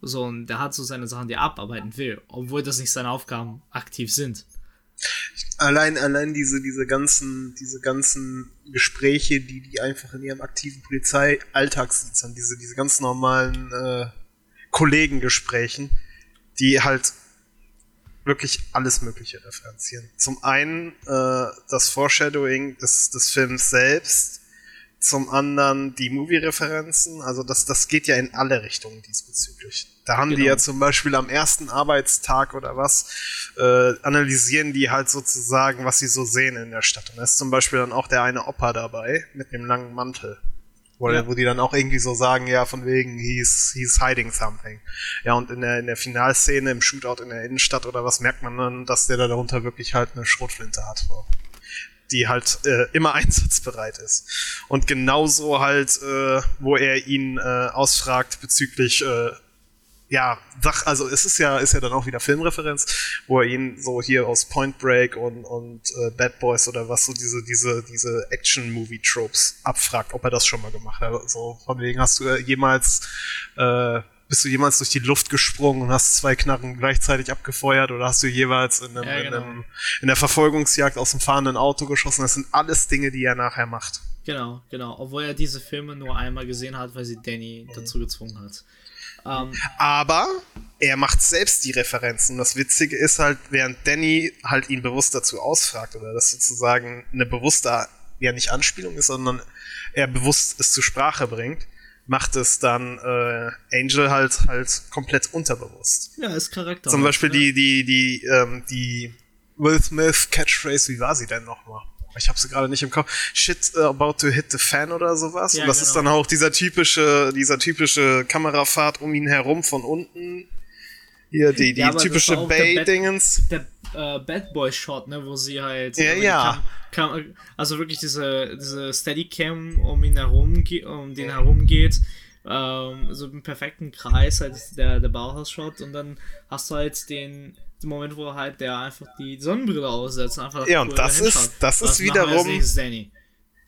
So, und der hat so seine Sachen, die er abarbeiten will, obwohl das nicht seine Aufgaben aktiv sind. Allein, allein diese, diese ganzen, diese ganzen Gespräche, die die einfach in ihrem aktiven Polizeialltagsdienst haben, diese, diese ganz normalen äh, Kollegengesprächen, die halt wirklich alles Mögliche referenzieren. Zum einen äh, das Foreshadowing des, des Films selbst, zum anderen die Movie-Referenzen, also das, das geht ja in alle Richtungen diesbezüglich. Da haben genau. die ja zum Beispiel am ersten Arbeitstag oder was, äh, analysieren die halt sozusagen, was sie so sehen in der Stadt. Und da ist zum Beispiel dann auch der eine Opa dabei mit dem langen Mantel. Wo, ja. wo die dann auch irgendwie so sagen, ja, von wegen, he's, he's hiding something. Ja, und in der, in der Finalszene im Shootout in der Innenstadt oder was merkt man dann, dass der da darunter wirklich halt eine Schrotflinte hat die halt äh, immer einsatzbereit ist. Und genauso halt, äh, wo er ihn äh, ausfragt bezüglich äh, ja, Sach, also es ist ja, ist ja dann auch wieder Filmreferenz, wo er ihn so hier aus Point Break und, und äh, Bad Boys oder was so diese, diese, diese Action-Movie-Tropes abfragt, ob er das schon mal gemacht hat. So, von wegen hast du äh, jemals äh, bist du jemals durch die Luft gesprungen und hast zwei Knarren gleichzeitig abgefeuert oder hast du jeweils in, einem, ja, genau. in, einem, in der Verfolgungsjagd aus dem fahrenden Auto geschossen? Das sind alles Dinge, die er nachher macht. Genau, genau. Obwohl er diese Filme nur einmal gesehen hat, weil sie Danny mhm. dazu gezwungen hat. Ähm, Aber er macht selbst die Referenzen. Das Witzige ist halt, während Danny halt ihn bewusst dazu ausfragt oder das sozusagen eine bewusste, ja nicht Anspielung ist, sondern er bewusst es zur Sprache bringt, macht es dann äh, Angel halt halt komplett unterbewusst. Ja, ist Charakter. Zum Beispiel ja. die, die, die, ähm, die Will Smith Catchphrase, wie war sie denn nochmal? Ich habe sie gerade nicht im Kopf. Shit about to hit the fan oder sowas. Ja, Und das genau. ist dann auch dieser typische, dieser typische Kamerafahrt um ihn herum von unten. Hier die, die ja, typische Bay-Dingens. Der, der äh, Bad Boy Shot, ne, wo sie halt. Ja, ja. Kam, also wirklich diese, diese Steadicam um ihn herum, um den herum geht. Ähm, so im perfekten Kreis, halt der, der Bauhaus-Shot. Und dann hast du halt den, den Moment, wo halt der einfach die Sonnenbrille aussetzt. Einfach ja, und das ist, das ist wiederum.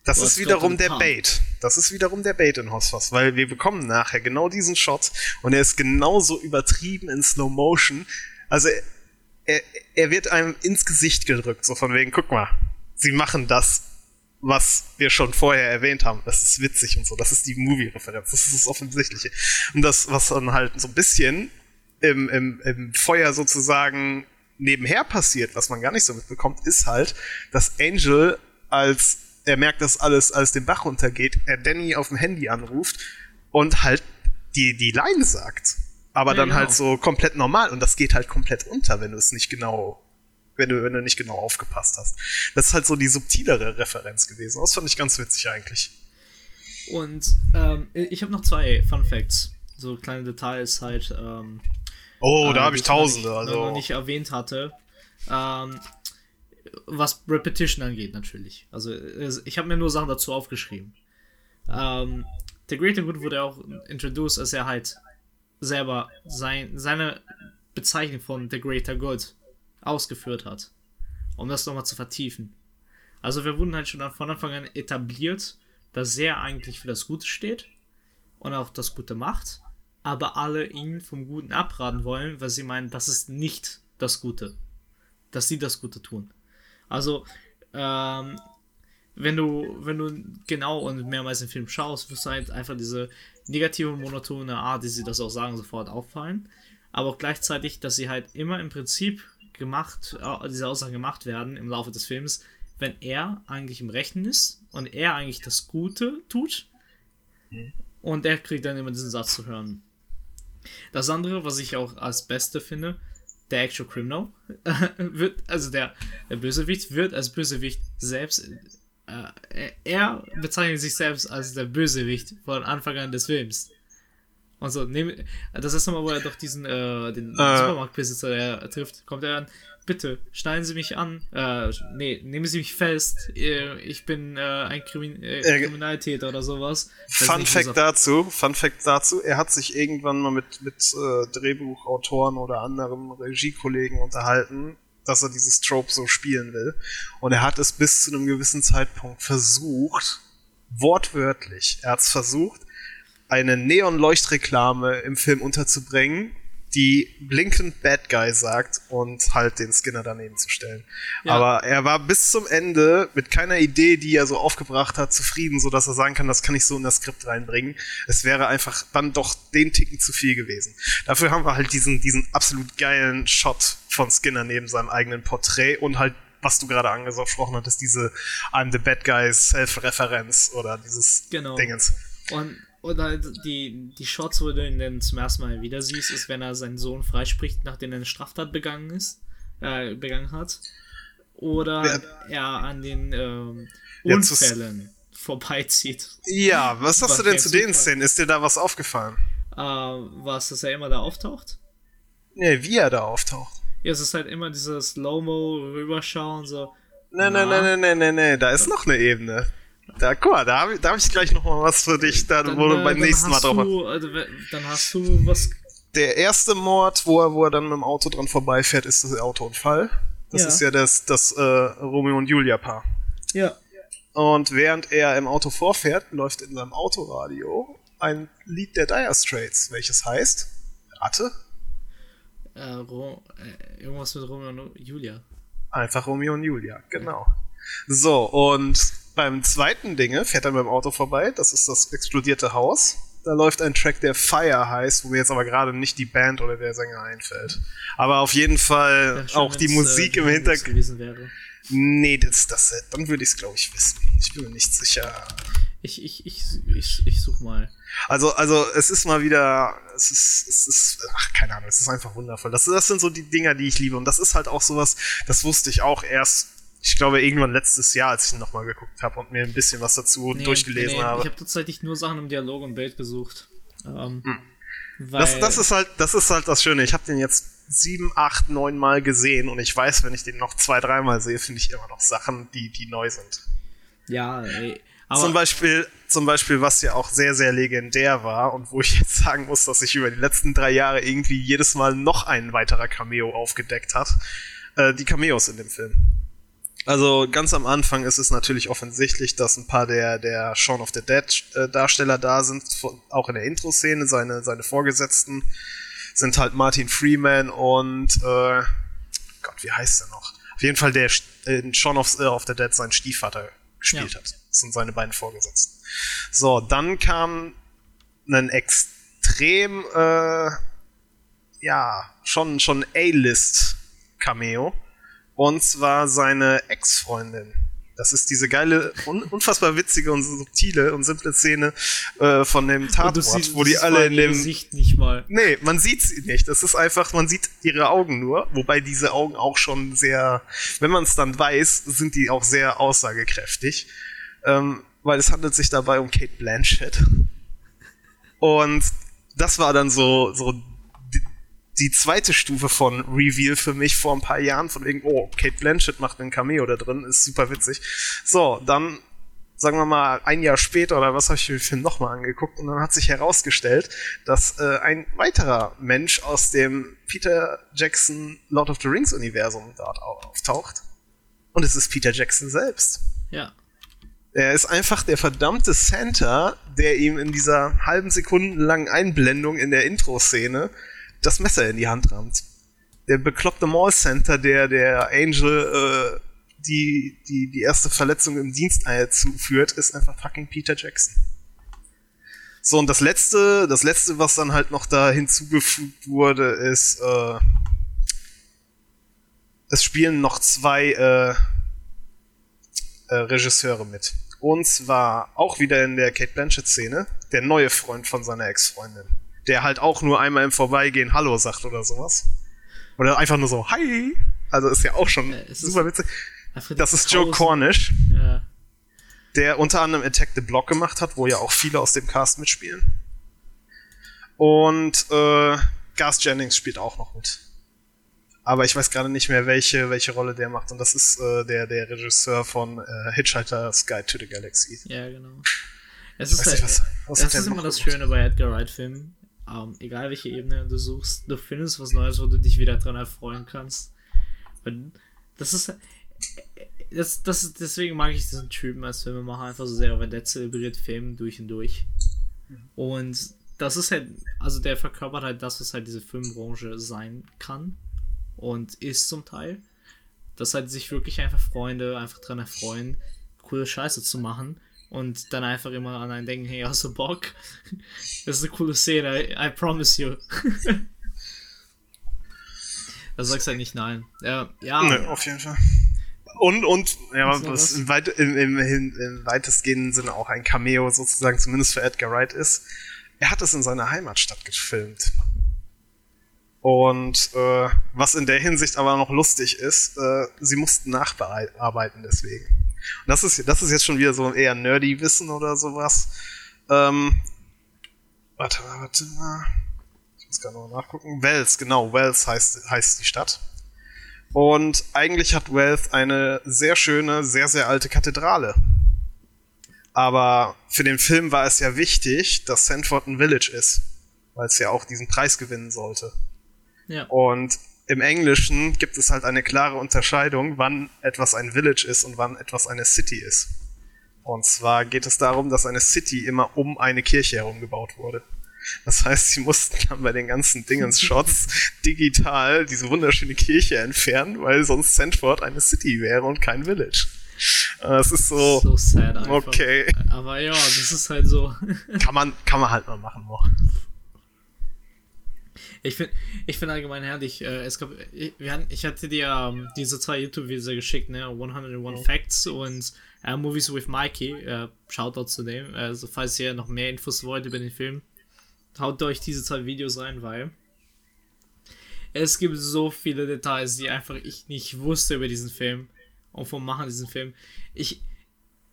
Das ist wiederum der Bait. Das ist wiederum der Bait in Hosfos, weil wir bekommen nachher genau diesen Shot und er ist genauso übertrieben in Slow Motion. Also er, er wird einem ins Gesicht gedrückt, so von wegen, guck mal, sie machen das, was wir schon vorher erwähnt haben. Das ist witzig und so. Das ist die Movie-Referenz. Das ist das Offensichtliche. Und das, was dann halt so ein bisschen im, im, im Feuer sozusagen nebenher passiert, was man gar nicht so mitbekommt, ist halt, dass Angel als er merkt, dass alles als den Bach runtergeht, er Danny auf dem Handy anruft und halt die, die Line sagt. aber Ja, dann genau. halt so komplett normal und das geht halt komplett unter, wenn du es nicht genau, wenn du, wenn du nicht genau aufgepasst hast. Das ist halt so die subtilere Referenz gewesen. Das fand ich ganz witzig eigentlich. Und ähm, ich habe noch zwei Fun Facts. So kleine Details halt. Ähm, Oh, äh, da habe die ich Tausende, noch nicht, noch also. nicht erwähnt hatte. Ähm, was Repetition angeht, natürlich. Also, ich habe mir nur Sachen dazu aufgeschrieben. Ähm, der Greater Good wurde auch introduced, als er halt selber sein, seine Bezeichnung von The Greater Good ausgeführt hat. Um das nochmal zu vertiefen. Also, wir wurden halt schon von Anfang an etabliert, dass er eigentlich für das Gute steht und auch das Gute macht, aber alle ihn vom Guten abraten wollen, weil sie meinen, das ist nicht das Gute. Dass sie das Gute tun. Also, ähm, wenn du, wenn du genau und mehrmals den Film schaust, wirst du halt einfach diese negative, monotone Art, die sie das auch sagen, sofort auffallen. Aber auch gleichzeitig, dass sie halt immer im Prinzip gemacht, äh, diese Aussagen gemacht werden im Laufe des Films, wenn er eigentlich im Rechten ist und er eigentlich das Gute tut. Und er kriegt dann immer diesen Satz zu hören. Das andere, was ich auch als Beste finde, der Actual Criminal wird, also der, der Bösewicht wird als Bösewicht selbst, äh, er bezeichnet sich selbst als der Bösewicht von Anfang an des Films. Und so, nehm, das erste Mal, wo er doch diesen, äh, den Äh. Supermarktbesitzer er trifft, kommt er an, bitte, schneiden Sie mich an, äh, nee, nehmen Sie mich fest, äh, ich bin äh, ein Krimin äh, Kriminaltäter oder sowas. Das Fun Fact so- dazu, Fun Fact dazu, er hat sich irgendwann mal mit, mit äh, Drehbuchautoren oder anderen Regiekollegen unterhalten, dass er dieses Trope so spielen will. Und er hat es bis zu einem gewissen Zeitpunkt versucht, wortwörtlich, er hat es versucht, eine Neon-Leuchtreklame im Film unterzubringen, die blinkend Bad Guy sagt und halt den Skinner daneben zu stellen. Ja. Aber er war bis zum Ende mit keiner Idee, die er so aufgebracht hat, zufrieden, so dass er sagen kann, das kann ich so in das Skript reinbringen. Es wäre einfach dann doch den Ticken zu viel gewesen. Dafür haben wir halt diesen, diesen absolut geilen Shot von Skinner neben seinem eigenen Porträt und halt was du gerade angesprochen hattest, diese I'm the Bad Guys Self-Referenz oder dieses Genau. Dingens. Und, und halt die, die Shots, wo du ihn dann zum ersten Mal wieder siehst, ist, wenn er seinen Sohn freispricht, nachdem er eine Straftat begangen ist, äh, begangen hat. Oder Ja. er an den ähm, Ja, Unfällen vorbeizieht. Ja, was hast Was du denn zu den. Szenen? Ist dir da was aufgefallen? Äh, was, dass er immer da auftaucht? Nee, wie er da auftaucht. Ja, es ist halt immer dieses Slow-Mo rüberschauen, so. Nee, nee, nee, nee, nee, nee, da ist noch eine Ebene. Da, guck mal, da habe da hab ich gleich noch mal was für dich, da, wo du äh, beim nächsten Mal drauf du, also, Dann hast du was. Der erste Mord, wo er, wo er dann mit dem Auto dran vorbeifährt, ist das Autounfall. Das Ja. ist ja das, das äh, Romeo und Julia Paar. Ja. Und während er im Auto vorfährt, läuft in seinem Autoradio ein Lied der Dire Straits, welches heißt Rate? Äh, Ro äh, irgendwas mit Romeo und Julia. Einfach Romeo und Julia, genau. So, und beim zweiten Dinge fährt er mit dem Auto vorbei, das ist das explodierte Haus. Da läuft ein Track, der Fire heißt, wo mir jetzt aber gerade nicht die Band oder der Sänger einfällt. Aber auf jeden Fall schön, auch die wenn's, Musik äh, im Hintergrund. gewesen wäre. Nee, das, das, dann würde ich es, glaube ich, wissen. Ich bin mir nicht sicher. Ich, ich, ich, ich, ich such mal. Also, also es ist mal wieder, es ist, es ist, ach, keine Ahnung, es ist einfach wundervoll. Das, das sind so die Dinger, die ich liebe. Und das ist halt auch sowas, das wusste ich auch erst, ich glaube, irgendwann letztes Jahr, als ich ihn nochmal geguckt habe und mir ein bisschen was dazu Nee, durchgelesen nee, habe. Ich habe tatsächlich nur Sachen im Dialog und Bild gesucht. Ähm, weil, Das, das ist halt, das ist halt das Schöne. Ich habe den jetzt sieben, acht, neun Mal gesehen und ich weiß, wenn ich den noch zwei, dreimal sehe, finde ich immer noch Sachen, die, die neu sind. ja, ey, aber zum Beispiel, zum Beispiel, was ja auch sehr, sehr legendär war und wo ich jetzt sagen muss, dass sich über die letzten drei Jahre irgendwie jedes Mal noch ein weiterer Cameo aufgedeckt hat. Äh, die Cameos in dem Film. Also ganz am Anfang ist es natürlich offensichtlich, dass ein paar der, der Shaun of the Dead äh, Darsteller da sind, von- auch in der Intro-Szene, seine, seine Vorgesetzten sind halt Martin Freeman und äh, Gott, wie heißt er noch? Auf jeden Fall der äh, in Shaun of, äh, of the Dead sein Stiefvater gespielt Ja. hat. Das sind seine beiden Vorgesetzten. So, dann kam ein extrem, äh, ja, schon, schon A-List-Cameo. Und zwar seine Ex-Freundin, Das ist diese geile, un unfassbar witzige und subtile und simple Szene äh, von dem Tatort, siehst, wo die alle in dem Gesicht nicht mal. Nee, man sieht sie nicht. Das ist einfach, man sieht ihre Augen nur, wobei diese Augen auch schon sehr, wenn man es dann weiß, sind die auch sehr aussagekräftig, ähm, weil es handelt sich dabei um Kate Blanchett. Und das war dann so so die zweite Stufe von Reveal für mich vor ein paar Jahren, von wegen, oh, Kate Blanchett macht einen Cameo da drin, ist super witzig. So, dann, sagen wir mal, ein Jahr später oder was habe ich mir den Film nochmal angeguckt und dann hat sich herausgestellt, dass äh, ein weiterer Mensch aus dem Peter Jackson Lord of the Rings Universum dort auftaucht. Und es ist Peter Jackson selbst. Ja. Er ist einfach der verdammte Santa, der ihm in dieser halben Sekunden langen Einblendung in der Intro-Szene das Messer in die Hand rammt. Der bekloppte Mall Center, der der Angel äh, die, die, die erste Verletzung im Dienst zuführt, ist einfach fucking Peter Jackson. So, und das letzte, das letzte, was dann halt noch da hinzugefügt wurde, ist, äh, es spielen noch zwei äh, äh, Regisseure mit. Und zwar auch wieder in der Kate Blanchett-Szene, der neue Freund von seiner Ex-Freundin der halt auch nur einmal im Vorbeigehen Hallo sagt oder sowas. Oder einfach nur so Hi. Also ist ja auch schon ja, super witzig. Das ist Joe Cornish, ja. der unter anderem Attack the Block gemacht hat, wo ja auch viele aus dem Cast mitspielen. Und äh, Gas Jennings spielt auch noch mit. Aber ich weiß gerade nicht mehr, welche, welche Rolle der macht. Und das ist äh, der, der Regisseur von äh, Hitchhiker's Guide to the Galaxy. Ja, genau. Es ist, halt, nicht, was, was das ist immer das Schöne bei Edgar Wright-Filmen ähm, egal welche Ebene du suchst, du findest was Neues, wo du dich wieder dran erfreuen kannst. Und das ist. Das, das, deswegen mag ich diesen Typen als Filmemacher einfach so sehr, weil der zelebriert Film durch und durch. Und das ist halt, also der verkörpert halt das, was halt diese Filmbranche sein kann und ist zum Teil. Dass halt sich wirklich einfach Freunde einfach dran erfreuen, coole Scheiße zu machen und dann einfach immer an einen denken, hey, hast du Bock? Das ist eine coole Szene, I, I promise you. da sagst du halt nicht nein. Ja, ja. Nee, auf jeden Fall. Und, und, ja, was im, weit, im, im, im weitestgehenden Sinne auch ein Cameo sozusagen, zumindest für Edgar Wright ist. Er hat es in seiner Heimatstadt gefilmt. Und äh, was in der Hinsicht aber noch lustig ist, äh, sie mussten nachbearbeiten deswegen. Und das ist, das ist jetzt schon wieder so eher nerdy Wissen oder sowas. Ähm, warte mal, warte mal. Ich muss gerade noch nachgucken. Wells, genau, Wells heißt, heißt die Stadt. Und eigentlich hat Wells eine sehr schöne, sehr, sehr alte Kathedrale. Aber für den Film war es ja wichtig, dass Sanford ein Village ist, weil es ja auch diesen Preis gewinnen sollte. Ja. Und im Englischen gibt es halt eine klare Unterscheidung, wann etwas ein Village ist und wann etwas eine City ist. Und zwar geht es darum, dass eine City immer um eine Kirche herum gebaut wurde. Das heißt, sie mussten dann bei den ganzen Dingens-Shots digital diese wunderschöne Kirche entfernen, weil sonst Sandford eine City wäre und kein Village. Das ist so. So sad einfach. Okay. Aber ja, das ist halt so. kann man, kann man halt mal machen noch. Ich finde ich find allgemein herrlich. Äh, es gab, ich, wir hatten, ich hatte dir ähm, diese zwei YouTube-Videos geschickt, ne? 101 oh. Facts und äh, Movies with Mikey. Äh, Shoutout zu dem. Also, falls ihr noch mehr Infos wollt über den Film, haut euch diese zwei Videos rein, weil es gibt so viele Details, die einfach ich nicht wusste über diesen Film und vom Machen diesen Film. Ich,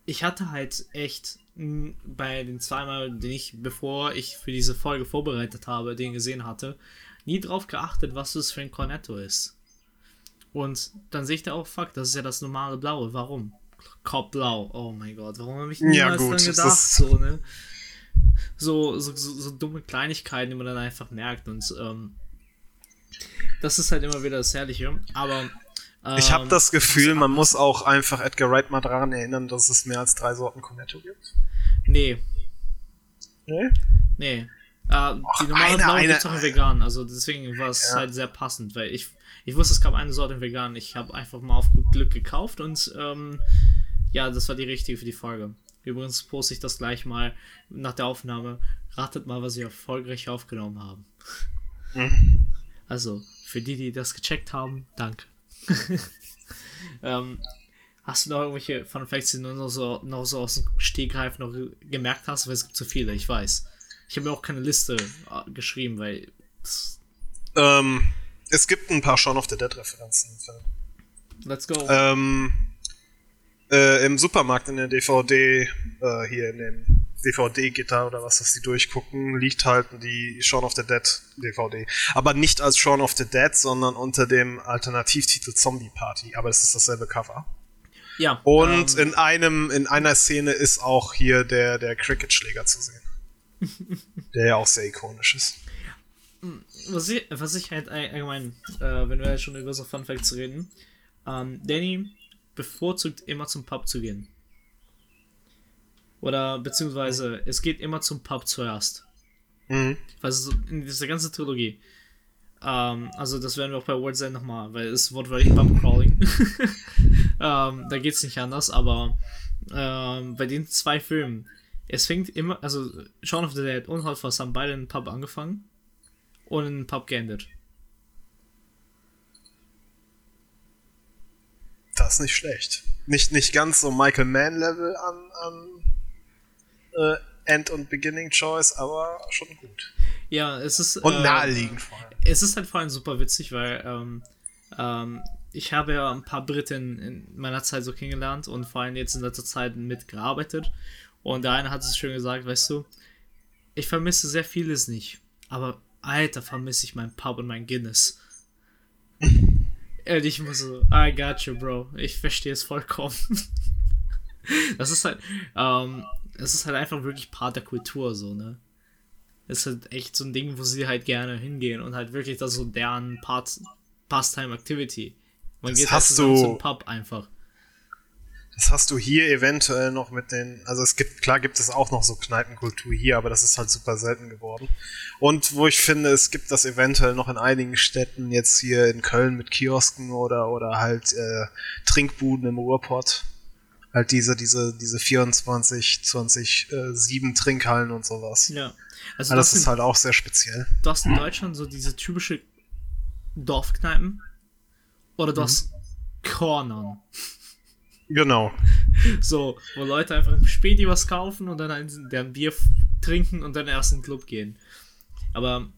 ich hatte halt echt bei den zweimal, den ich, bevor ich für diese Folge vorbereitet habe, den gesehen hatte, nie drauf geachtet, was das für ein Cornetto ist. Und dann sehe ich da auch, fuck, das ist ja das normale Blaue. Warum? Kopfblau. Oh mein Gott, warum habe ich niemals ja, gut, dran gedacht? So, ne? So, so, so, so, dumme Kleinigkeiten, die man dann einfach merkt. Und ähm, das ist halt immer wieder das Herrliche. Aber ich habe ähm, das Gefühl, man muss auch einfach Edgar Wright mal daran erinnern, dass es mehr als drei Sorten Cornetto gibt. Nee. Nee? Nee. Äh, die normale Blaue gibt es auch in vegan, also deswegen war es ja. halt sehr passend, weil ich, ich wusste, es gab eine Sorte in vegan. Ich habe einfach mal auf gut Glück gekauft und ähm, ja, das war die richtige für die Folge. Übrigens poste ich das gleich mal nach der Aufnahme. Ratet mal, was wir erfolgreich aufgenommen haben. Mhm. Also, für die, die das gecheckt haben, danke. ähm, Hast du noch irgendwelche Fun Facts, die du noch so, noch so aus dem Stegreif noch gemerkt hast? Weil es gibt zu viele, ich weiß. Ich habe mir auch keine Liste äh, geschrieben, weil. Ähm, es gibt ein paar Shaun of the Dead Referenzen. Let's go. Ähm, äh, Im Supermarkt in der DVD, äh, hier in den DVD-Gitter oder was, das die durchgucken, liegt halt die Shaun of the Dead DVD. Aber nicht als Shaun of the Dead, sondern unter dem Alternativtitel Zombie Party. Aber es ist dasselbe Cover. Ja. Und ähm, in einem, in einer Szene ist auch hier der, der Cricket-Schläger zu sehen. der ja auch sehr ikonisch ist. Was ich, was ich halt allgemein, äh, wenn wir halt schon über so Fun Facts reden, ähm, Danny bevorzugt immer zum Pub zu gehen. Oder beziehungsweise es geht immer zum Pub zuerst. Mhm. Also in dieser ganzen Trilogie. Ähm, also das werden wir auch bei World End nochmal, weil es wortwörtlich Pub Crawling. ähm, da geht es nicht anders, aber ähm, bei den zwei Filmen, es fängt immer, also Shaun of the Dead und Hot Fuzz haben beide in Pub angefangen und in Pub geendet. Das ist nicht schlecht. Nicht, nicht ganz so Michael Mann-Level an, an äh, End- und Beginning-Choice, aber schon gut. Ja, es ist. Und äh, naheliegend vor allem. Es ist halt vor allem super witzig, weil ähm, ähm, ich habe ja ein paar Briten in meiner Zeit so kennengelernt und vor allem jetzt in letzter Zeit mitgearbeitet. Und der eine hat es schön gesagt, weißt du, ich vermisse sehr vieles nicht. Aber Alter, vermisse ich mein Pub und mein Guinness. und ich muss so, I got you, Bro. Ich verstehe es vollkommen. das ist halt, ähm, es ist halt einfach wirklich Part der Kultur, so, ne? Es ist halt echt so ein Ding, wo sie halt gerne hingehen und halt wirklich das so deren Part, Pastime Activity. Man das geht halt zusammen du, zum Pub einfach. Das hast du hier eventuell noch mit den, also es gibt, klar gibt es auch noch so Kneipenkultur hier, aber das ist halt super selten geworden. Und wo ich finde, es gibt das eventuell noch in einigen Städten, jetzt hier in Köln mit Kiosken oder, oder halt äh, Trinkbuden im Ruhrpott halt diese, diese, diese 24, 20, äh, 7 Trinkhallen und sowas. Ja. Also das ist in, halt auch sehr speziell. Du hast in Deutschland so diese typische Dorfkneipen oder du mhm. hast Cornern. Genau. So, wo Leute einfach im Späti was kaufen und dann ein, deren Bier trinken und dann erst in den Club gehen. Aber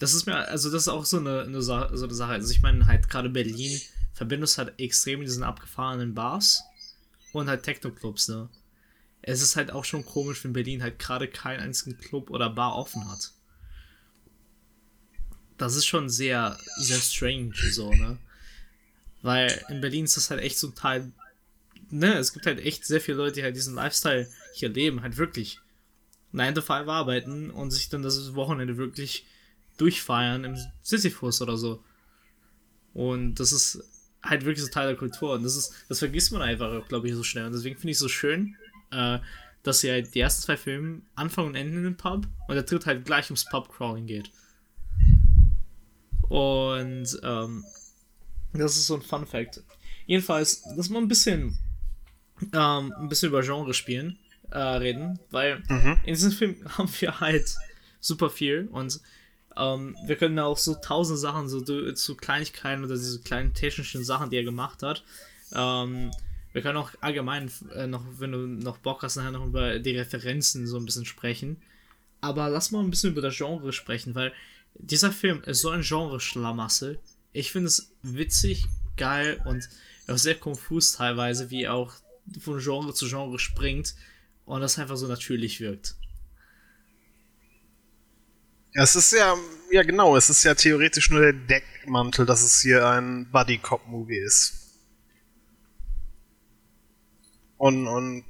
das ist mir, also das ist auch so eine, eine, Sache, so eine Sache. Also ich meine halt gerade Berlin verbindest halt extrem mit diesen abgefahrenen Bars und halt Techno-Clubs, ne? Es ist halt auch schon komisch, wenn Berlin halt gerade keinen einzigen Club oder Bar offen hat. Das ist schon sehr, sehr strange, so, ne? Weil in Berlin ist das halt echt so ein Teil, ne? Es gibt halt echt sehr viele Leute, die halt diesen Lifestyle hier leben, halt wirklich 9 to 5 arbeiten und sich dann das Wochenende wirklich durchfeiern im Sisyphus oder so. Und das ist halt wirklich so Teil der Kultur. Und das ist, das vergisst man einfach, glaube ich, so schnell. Und deswegen finde ich es so schön, äh, dass sie halt die ersten zwei Filme Anfang und Ende in den Pub und der dritte halt gleich ums Pub-Crawling geht. Und ähm, das ist so ein Fun Fact. Jedenfalls, dass wir ein bisschen, ähm, ein bisschen über Genre spielen, äh, reden, weil mhm. in diesem Film haben wir halt super viel und ähm, wir können auch so tausend Sachen, so zu Kleinigkeiten oder diese kleinen technischen Sachen, die er gemacht hat. Ähm, wir können auch allgemein äh, noch, wenn du noch Bock hast, nachher noch über die Referenzen so ein bisschen sprechen. Aber lass mal ein bisschen über das Genre sprechen, weil dieser Film ist so ein Genre-Schlamassel. Ich finde es witzig, geil und auch sehr konfus teilweise, wie er auch von Genre zu Genre springt und das einfach so natürlich wirkt. Es ist ja, ja genau, es ist ja theoretisch nur der Deckmantel, dass es hier ein Buddy-Cop-Movie ist. Und, und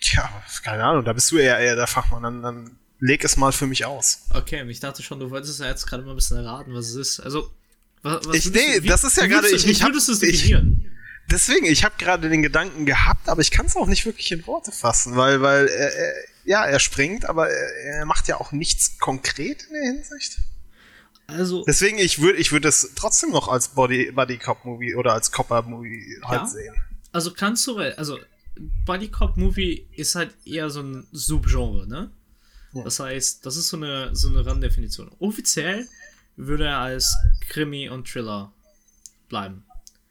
Tja, keine Ahnung, da bist du eher, eher der Fachmann, dann, dann leg es mal für mich aus. Okay, ich dachte schon, du wolltest ja jetzt gerade mal ein bisschen erraten, was es ist. Also, was, was ich, nee, du, wie, das ist ja gerade, ich, ich, hab, ich, deswegen, ich habe gerade den Gedanken gehabt, aber ich kann es auch nicht wirklich in Worte fassen, weil, weil, äh, ja, er springt, aber er, macht ja auch nichts konkret in der Hinsicht. Also. Deswegen, ich würde ich würde es trotzdem noch als Body, Buddy Cop Movie oder als Copper Movie halt ja? sehen. Also kannst du, also Buddy Cop Movie ist halt eher so ein Subgenre, ne? Ja. Das heißt, das ist so eine, so eine Randdefinition. Offiziell würde er als Krimi und Thriller bleiben.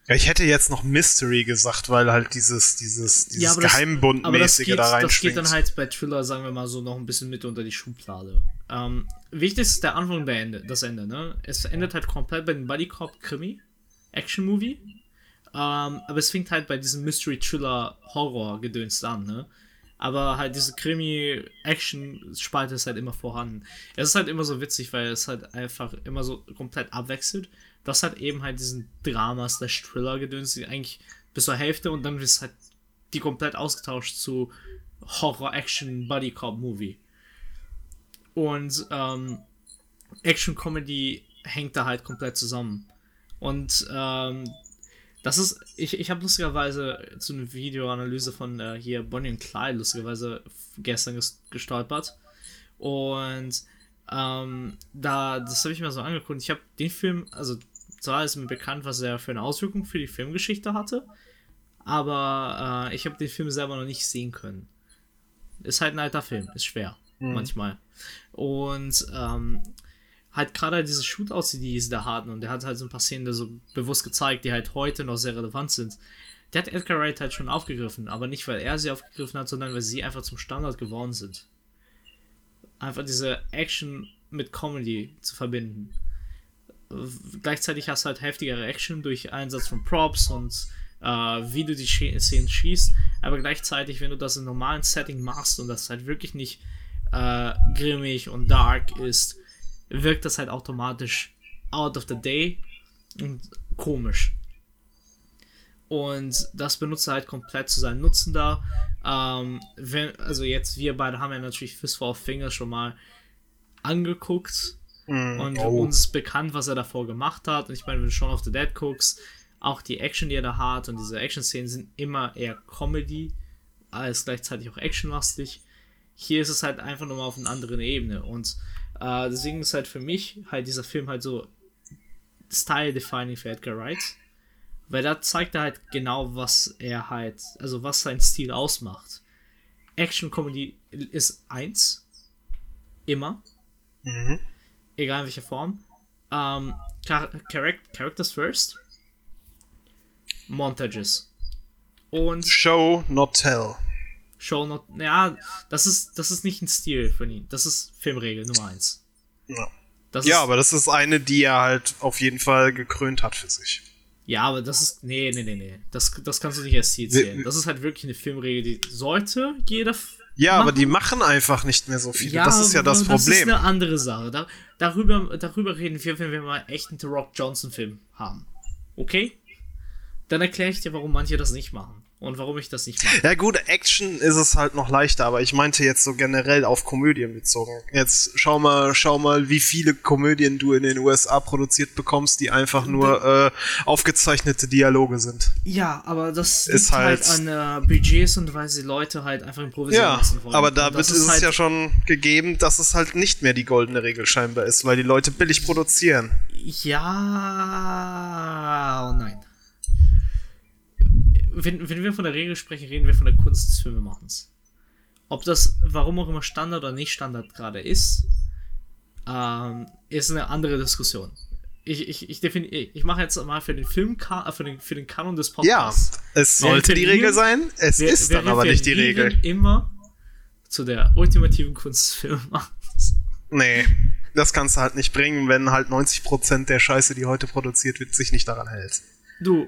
Ich hätte jetzt noch Mystery gesagt, weil halt dieses, dieses, dieses ja, Geheimbundmäßige da reinschwingt. Das geht dann halt bei Thriller, sagen wir mal so, noch ein bisschen mit unter die Schublade. Ähm, wichtig ist der Anfang und der Ende, das Ende, ne? Es endet halt komplett bei dem Buddy Cop Krimi, Action Movie. Ähm, aber es fängt halt bei diesem Mystery Thriller Horror Gedöns an, ne? Aber halt diese Krimi-Action-Spalte ist halt immer vorhanden. Es ist halt immer so witzig, weil es halt einfach immer so komplett abwechselt. Das hat eben halt diesen Dramas, der Thriller-Gedöns, eigentlich bis zur Hälfte und dann ist halt die komplett ausgetauscht zu Horror-Action-Buddy-Cop-Movie. Und ähm, Action-Comedy hängt da halt komplett zusammen. Und ähm, das ist, ich, ich habe lustigerweise zu einer Videoanalyse von äh, hier Bonnie und Clyde lustigerweise gestern gestolpert. Und ähm, da, das habe ich mir so angeguckt. Ich habe den Film, also zwar ist mir bekannt, was er für eine Auswirkung für die Filmgeschichte hatte, aber äh, ich habe den Film selber noch nicht sehen können. Ist halt ein alter Film, ist schwer, mhm. manchmal. Und ähm, halt gerade diese Shootouts, die sie da hatten, und der hat halt so ein paar Szenen so bewusst gezeigt, die halt heute noch sehr relevant sind. Der hat Edgar Wright halt schon aufgegriffen, aber nicht, weil er sie aufgegriffen hat, sondern weil sie einfach zum Standard geworden sind. Einfach diese Action mit Comedy zu verbinden. Gleichzeitig hast du halt heftigere Action durch Einsatz von Props und äh, wie du die Szenen schießt, aber gleichzeitig, wenn du das im normalen Setting machst und das halt wirklich nicht äh, grimmig und dark ist, wirkt das halt automatisch out of the day und komisch. Und das benutzt er halt komplett zu seinem Nutzen da. Ähm, wenn, also jetzt, wir beide haben ja natürlich Fistful of Fingers schon mal angeguckt mm, und oh. uns bekannt, was er davor gemacht hat. Und ich meine, wenn du schon auf The Dead guckst, auch die Action, die er da hat und diese Action-Szenen sind immer eher Comedy, als gleichzeitig auch actionlastig. Hier ist es halt einfach nur mal auf einer anderen Ebene und äh, deswegen ist halt für mich halt dieser Film halt so style-defining für Edgar Wright. Weil da zeigt er halt genau, was er halt, also was sein Stil ausmacht. Action-Comedy ist eins. Immer. Mhm. Egal in welcher Form. Ähm, Char Characters first. Montages. Und. Show, not tell. Show Not. Ja, das ist, das ist nicht ein Stil von ihm. Das ist Filmregel Nummer eins. Ja. Das ja, aber das ist eine, die er halt auf jeden Fall gekrönt hat für sich. Ja, aber das ist. Nee, nee, nee, nee. Das, das kannst du nicht als Ziel zählen. Das ist halt wirklich eine Filmregel, die sollte jeder. Ja, machen. aber die machen einfach nicht mehr so viel. Ja, das ist ja das, das Problem. Das ist eine andere Sache. Da, darüber, darüber reden wir, wenn wir mal echt einen The Rock Johnson-Film haben. Okay? Dann erkläre ich dir, warum manche das nicht machen und warum ich das nicht mache. Ja gut, Action ist es halt noch leichter, aber ich meinte jetzt so generell auf Komödien bezogen. Jetzt schau mal, schau mal, wie viele Komödien du in den USA produziert bekommst, die einfach nur äh, aufgezeichnete Dialoge sind. Ja, aber das ist halt, halt an äh, Budgets und weil sie Leute halt einfach improvisieren ja, lassen wollen. Aber damit ist, ist halt es ja schon gegeben, dass es halt nicht mehr die goldene Regel scheinbar ist, weil die Leute billig produzieren. Ja, oh nein wenn, wenn wir von der Regel sprechen, reden wir von der Kunst des Filmemachens. Ob das, warum auch immer Standard oder nicht Standard gerade ist, ähm, ist eine andere Diskussion. Ich, ich, ich, ich mache jetzt mal für den Film, äh, für den, für den Kanon des Podcasts. Ja, es sollte die Regel sein, es wir, ist dann aber nicht die Regel. immer zu der ultimativen Kunst des Filmemachens. Nee, das kannst du halt nicht bringen, wenn halt 90% der Scheiße, die heute produziert wird, sich nicht daran hält. Du,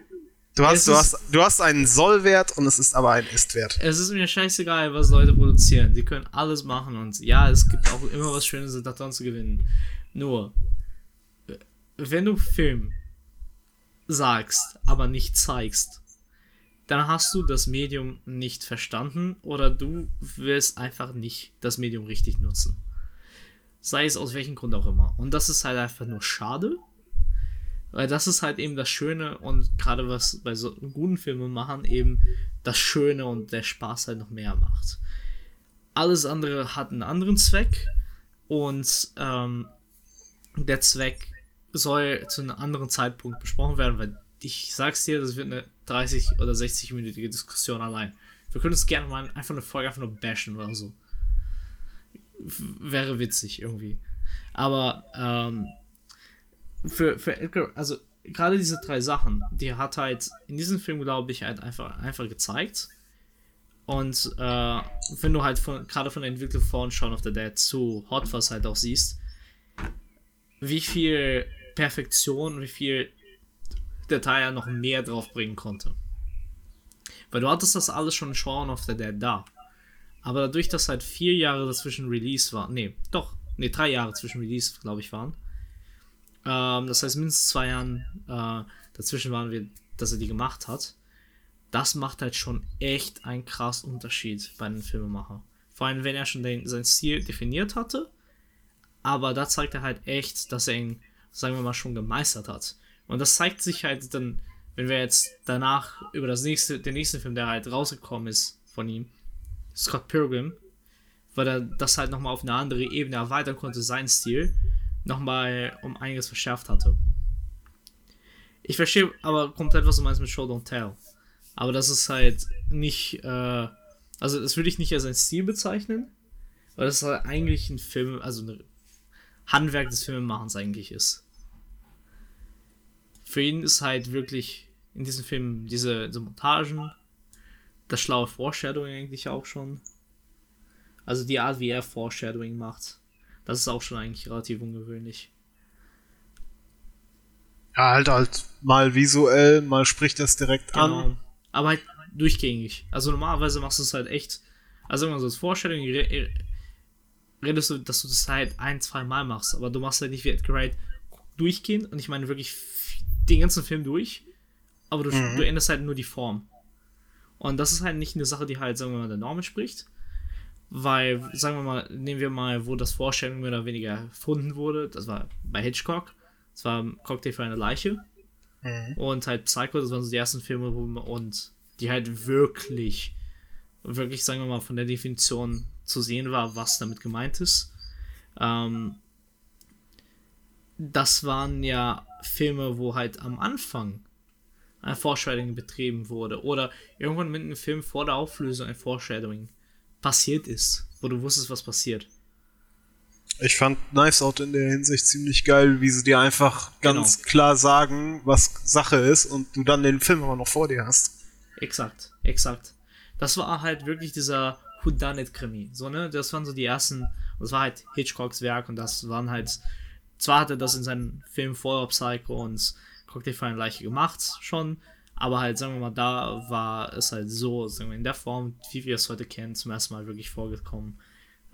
Du hast, du, hast, du hast einen Sollwert und es ist aber ein Istwert. Es ist mir scheißegal, was Leute produzieren. Die können alles machen und ja, es gibt auch immer was Schönes daran zu gewinnen. Nur, wenn du Film sagst, aber nicht zeigst, dann hast du das Medium nicht verstanden oder du willst einfach nicht das Medium richtig nutzen. Sei es aus welchem Grund auch immer. Und das ist halt einfach nur schade, weil das ist halt eben das Schöne und gerade was bei so guten Filmen machen, eben das Schöne und der Spaß halt noch mehr macht. Alles andere hat einen anderen Zweck und ähm, der Zweck soll zu einem anderen Zeitpunkt besprochen werden, weil ich sag's dir, das wird eine 30 oder 60-minütige Diskussion allein. Wir können uns gerne mal einfach eine Folge einfach nur bashen oder so. Wäre witzig irgendwie. Aber ähm, für, für Edgar, also gerade diese drei Sachen, die hat halt in diesem Film, glaube ich, halt einfach, einfach gezeigt. Und äh, wenn du halt von, gerade von der Entwicklung von Shaun of the Dead zu Hot Fuzz halt auch siehst, wie viel Perfektion, wie viel Detail er noch mehr drauf bringen konnte. Weil du hattest das alles schon in Shaun of the Dead da. Aber dadurch, dass halt vier Jahre dazwischen Release war, nee, doch, nee, drei Jahre zwischen Release, glaube ich, waren. Ähm, das heißt, mindestens zwei Jahren äh, dazwischen waren wir, dass er die gemacht hat. Das macht halt schon echt einen krassen Unterschied bei einem Filmemacher. Vor allem, wenn er schon den, sein Stil definiert hatte. Aber da zeigt er halt echt, dass er ihn, sagen wir mal, schon gemeistert hat. Und das zeigt sich halt dann, wenn wir jetzt danach über das nächste, den nächsten Film, der halt rausgekommen ist von ihm, Scott Pilgrim, weil er das halt nochmal auf eine andere Ebene erweitern konnte, sein Stil, nochmal um einiges verschärft hatte. Ich verstehe aber komplett, was du meinst mit Show Don't Tell. Aber das ist halt nicht, äh, also das würde ich nicht als ein Stil bezeichnen, weil das halt eigentlich ein Film, also ein Handwerk des Filmemachens eigentlich ist. Für ihn ist halt wirklich in diesem Film diese, diese Montagen, das schlaue Foreshadowing eigentlich auch schon. Also die Art, wie er Foreshadowing macht, das ist auch schon eigentlich relativ ungewöhnlich. Ja, halt halt mal visuell, mal spricht das direkt genau. an. Aber halt durchgängig. Also normalerweise machst du es halt echt. Also wenn man so das Foreshadowing redest du, dass du das halt ein, zwei Mal machst, aber du machst halt nicht wie Edgar Wright durchgehend und ich meine wirklich den ganzen Film durch, aber du, mhm. du änderst halt nur die Form. Und das ist halt nicht eine Sache, die halt, sagen wir mal, der Norm entspricht. Weil, sagen wir mal, nehmen wir mal, wo das Vorstellung mehr oder weniger erfunden wurde. Das war bei Hitchcock. Das war Cocktail für eine Leiche. Mhm. Und halt Psycho, das waren so die ersten Filme, wo man, und die halt wirklich, wirklich, sagen wir mal, von der Definition zu sehen war, was damit gemeint ist. Ähm, das waren ja Filme, wo halt am Anfang ein Foreshadowing betrieben wurde oder irgendwann mit einem Film vor der Auflösung ein Foreshadowing passiert ist, wo du wusstest, was passiert. Ich fand Knives Out in der Hinsicht ziemlich geil, wie sie dir einfach ganz genau. klar sagen, was Sache ist und du dann den Film aber noch vor dir hast. Exakt, exakt. Das war halt wirklich dieser Whodunit-Krimi. So, ne? Das waren so die ersten, das war halt Hitchcocks Werk und das waren halt, zwar hatte das in seinem Film Fallout Psycho und Cocktail für eine Leiche gemacht schon. Aber halt, sagen wir mal, da war es halt so, sagen wir, in der Form, wie wir es heute kennen, zum ersten Mal wirklich vorgekommen.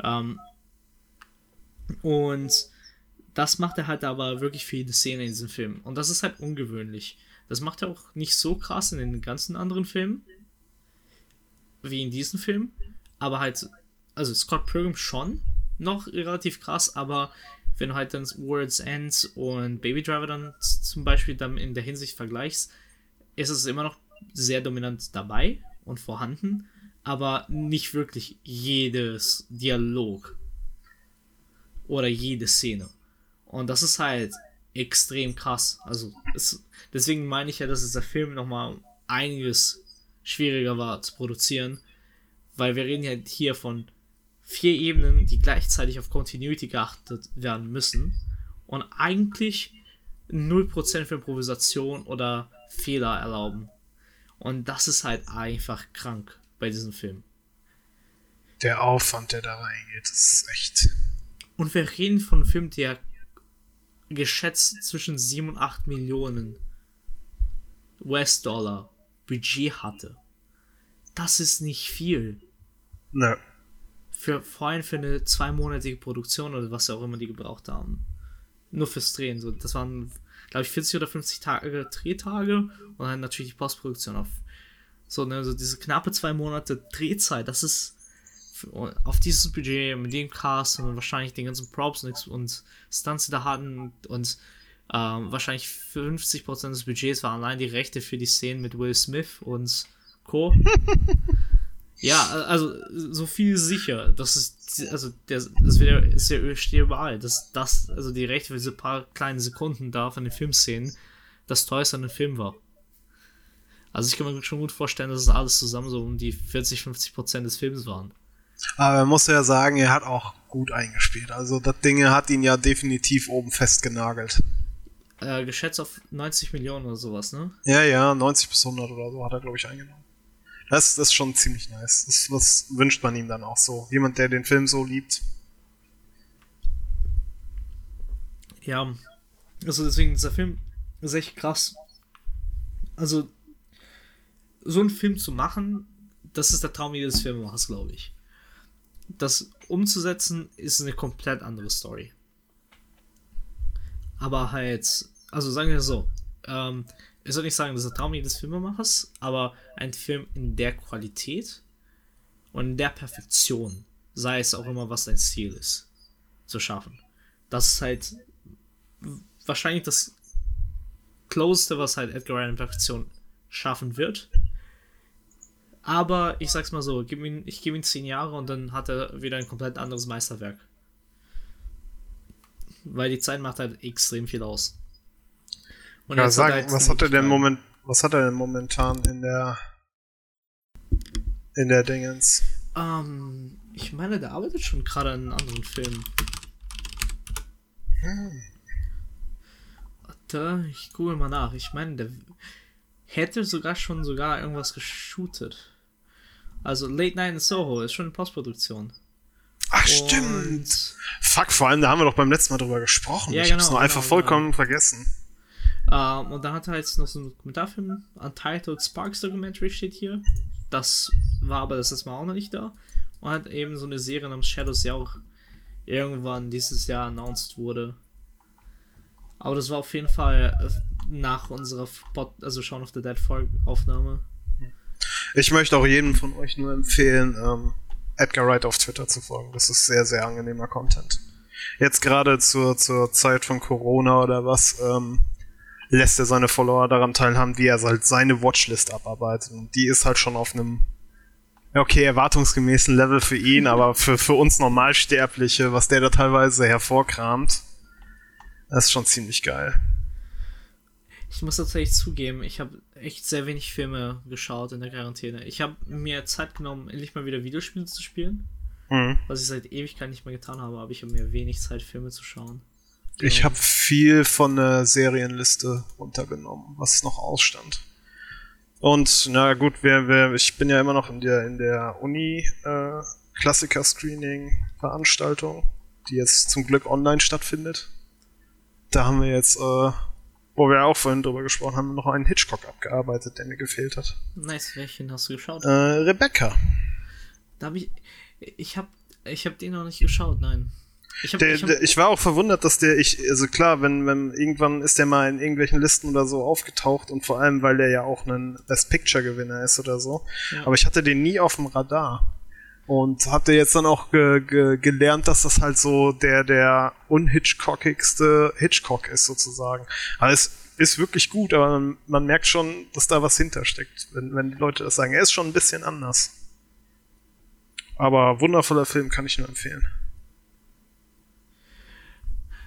Ähm, und das macht er halt aber wirklich für jede Szene in diesem Film. Und das ist halt ungewöhnlich. Das macht er auch nicht so krass in den ganzen anderen Filmen. Wie in diesem Film. Aber halt, also Scott Pilgrim schon noch relativ krass, aber wenn du halt dann World's End und Baby Driver dann zum Beispiel dann in der Hinsicht vergleichst, ist es immer noch sehr dominant dabei und vorhanden, aber nicht wirklich jedes Dialog oder jede Szene. Und das ist halt extrem krass. Also es, deswegen meine ich ja, dass es der Film nochmal einiges schwieriger war zu produzieren, weil wir reden ja hier von vier Ebenen, die gleichzeitig auf Continuity geachtet werden müssen und eigentlich 0% für Improvisation oder Fehler erlauben. Und das ist halt einfach krank bei diesem Film. Der Aufwand, der da reingeht, ist echt. Und wir reden von einem Film, der geschätzt zwischen 7 und 8 Millionen US-Dollar Budget hatte. Das ist nicht viel. Ne für vor allem für eine zweimonatige Produktion oder was auch immer die gebraucht haben. Nur fürs Drehen. So, das waren, glaube ich, 40 oder 50 Tage Drehtage und dann natürlich die Postproduktion auf. So, ne, so diese knappe zwei Monate Drehzeit, das ist auf dieses Budget mit dem Cast und wahrscheinlich den ganzen Props und, und Stunts, die da hatten und ähm, wahrscheinlich 50% des Budgets waren allein die Rechte für die Szenen mit Will Smith und Co. Ja, also so viel sicher. Das ist, also der, das wird ist ja überall, dass das, also die Rechte für diese paar kleinen Sekunden da von den Filmszenen das teuerste an dem Film war. Also ich kann mir schon gut vorstellen, dass es alles zusammen so um die 40, 50 Prozent des Films waren. Aber man muss ja sagen, er hat auch gut eingespielt. Also das Ding hat ihn ja definitiv oben festgenagelt. äh, geschätzt auf 90 Millionen oder sowas, ne? Ja, ja, 90 bis 100 oder so hat er, glaube ich, eingenommen. Das, das ist schon ziemlich nice. Das, das wünscht man ihm dann auch so. Jemand, der den Film so liebt. Ja, also deswegen, dieser Film ist echt krass. Also, so einen Film zu machen, das ist der Traum jedes Filmemachers, glaube ich. Das umzusetzen ist eine komplett andere Story. Aber halt, also sagen wir so, ähm, ich soll nicht sagen, das ist der Traum jedes Filmemachers, aber ein Film in der Qualität und in der Perfektion, sei es auch immer, was dein Ziel ist, zu schaffen. Das ist halt wahrscheinlich das Closeste, was halt Edgar Wright in Perfektion schaffen wird. Aber ich sag's mal so, ich gebe ihm zehn Jahre und dann hat er wieder ein komplett anderes Meisterwerk. Weil die Zeit macht halt extrem viel aus. Und ja, sag, was hat er denn moment, was hat er denn momentan in der in der Dingens? Ähm, ich meine, der arbeitet schon gerade an einem anderen Film. Hm. Warte, ich google mal nach. Ich meine, der hätte sogar schon sogar irgendwas geshootet. Also Late Night in Soho ist schon in Postproduktion. Ach, stimmt. Fuck, vor allem, da haben wir doch beim letzten Mal drüber gesprochen. Ja, ich genau, hab's nur genau, einfach vollkommen genau. vergessen. Ähm, und dann hat er jetzt noch so einen Dokumentarfilm, Untitled Sparks Documentary steht hier. Das war aber das letzte Mal auch noch nicht da. Und hat eben so eine Serie namens Shadows, die auch irgendwann dieses Jahr announced wurde. Aber das war auf jeden Fall äh, nach unserer Spot, also Shaun of the Dead Aufnahme. Ich möchte auch jedem von euch nur empfehlen, ähm, Edgar Wright auf Twitter zu folgen. Das ist sehr, sehr angenehmer Content. Jetzt gerade zur, zur Zeit von Corona oder was, ähm, lässt er seine Follower daran teilhaben, wie er halt seine Watchlist abarbeitet. Und die ist halt schon auf einem, okay, erwartungsgemäßen Level für ihn, aber für, für uns Normalsterbliche, was der da teilweise hervorkramt, das ist schon ziemlich geil. Ich muss tatsächlich zugeben, ich habe echt sehr wenig Filme geschaut in der Quarantäne. Ich habe mir Zeit genommen, endlich mal wieder Videospiele zu spielen. Mhm. Was ich seit Ewigkeit nicht mehr getan habe, aber ich habe mir wenig Zeit, Filme zu schauen. Ich habe viel von der Serienliste runtergenommen, was noch ausstand. Und na gut, wir, wir, ich bin ja immer noch in der in der Uni äh, die jetzt zum Glück online stattfindet. Da haben wir jetzt äh, wo wir auch vorhin drüber gesprochen haben, noch einen Hitchcock abgearbeitet, der mir gefehlt hat. Nice, welchen hast du geschaut? Äh, Rebecca. Da habe ich. Ich habe ich hab den noch nicht geschaut, nein. Ich, hab, der, ich, hab, der, ich, war auch verwundert, dass der, ich, also klar, wenn, wenn irgendwann ist der mal in irgendwelchen Listen oder so aufgetaucht und vor allem, weil der ja auch ein Best Picture Gewinner ist oder so. Ja. Aber ich hatte den nie auf dem Radar. Und hatte jetzt dann auch ge ge gelernt, dass das halt so der, der unhitchcockigste Hitchcock ist sozusagen. Aber es ist wirklich gut, aber man, man merkt schon, dass da was hintersteckt, wenn, wenn die Leute das sagen. Er ist schon ein bisschen anders. Aber wundervoller Film kann ich nur empfehlen.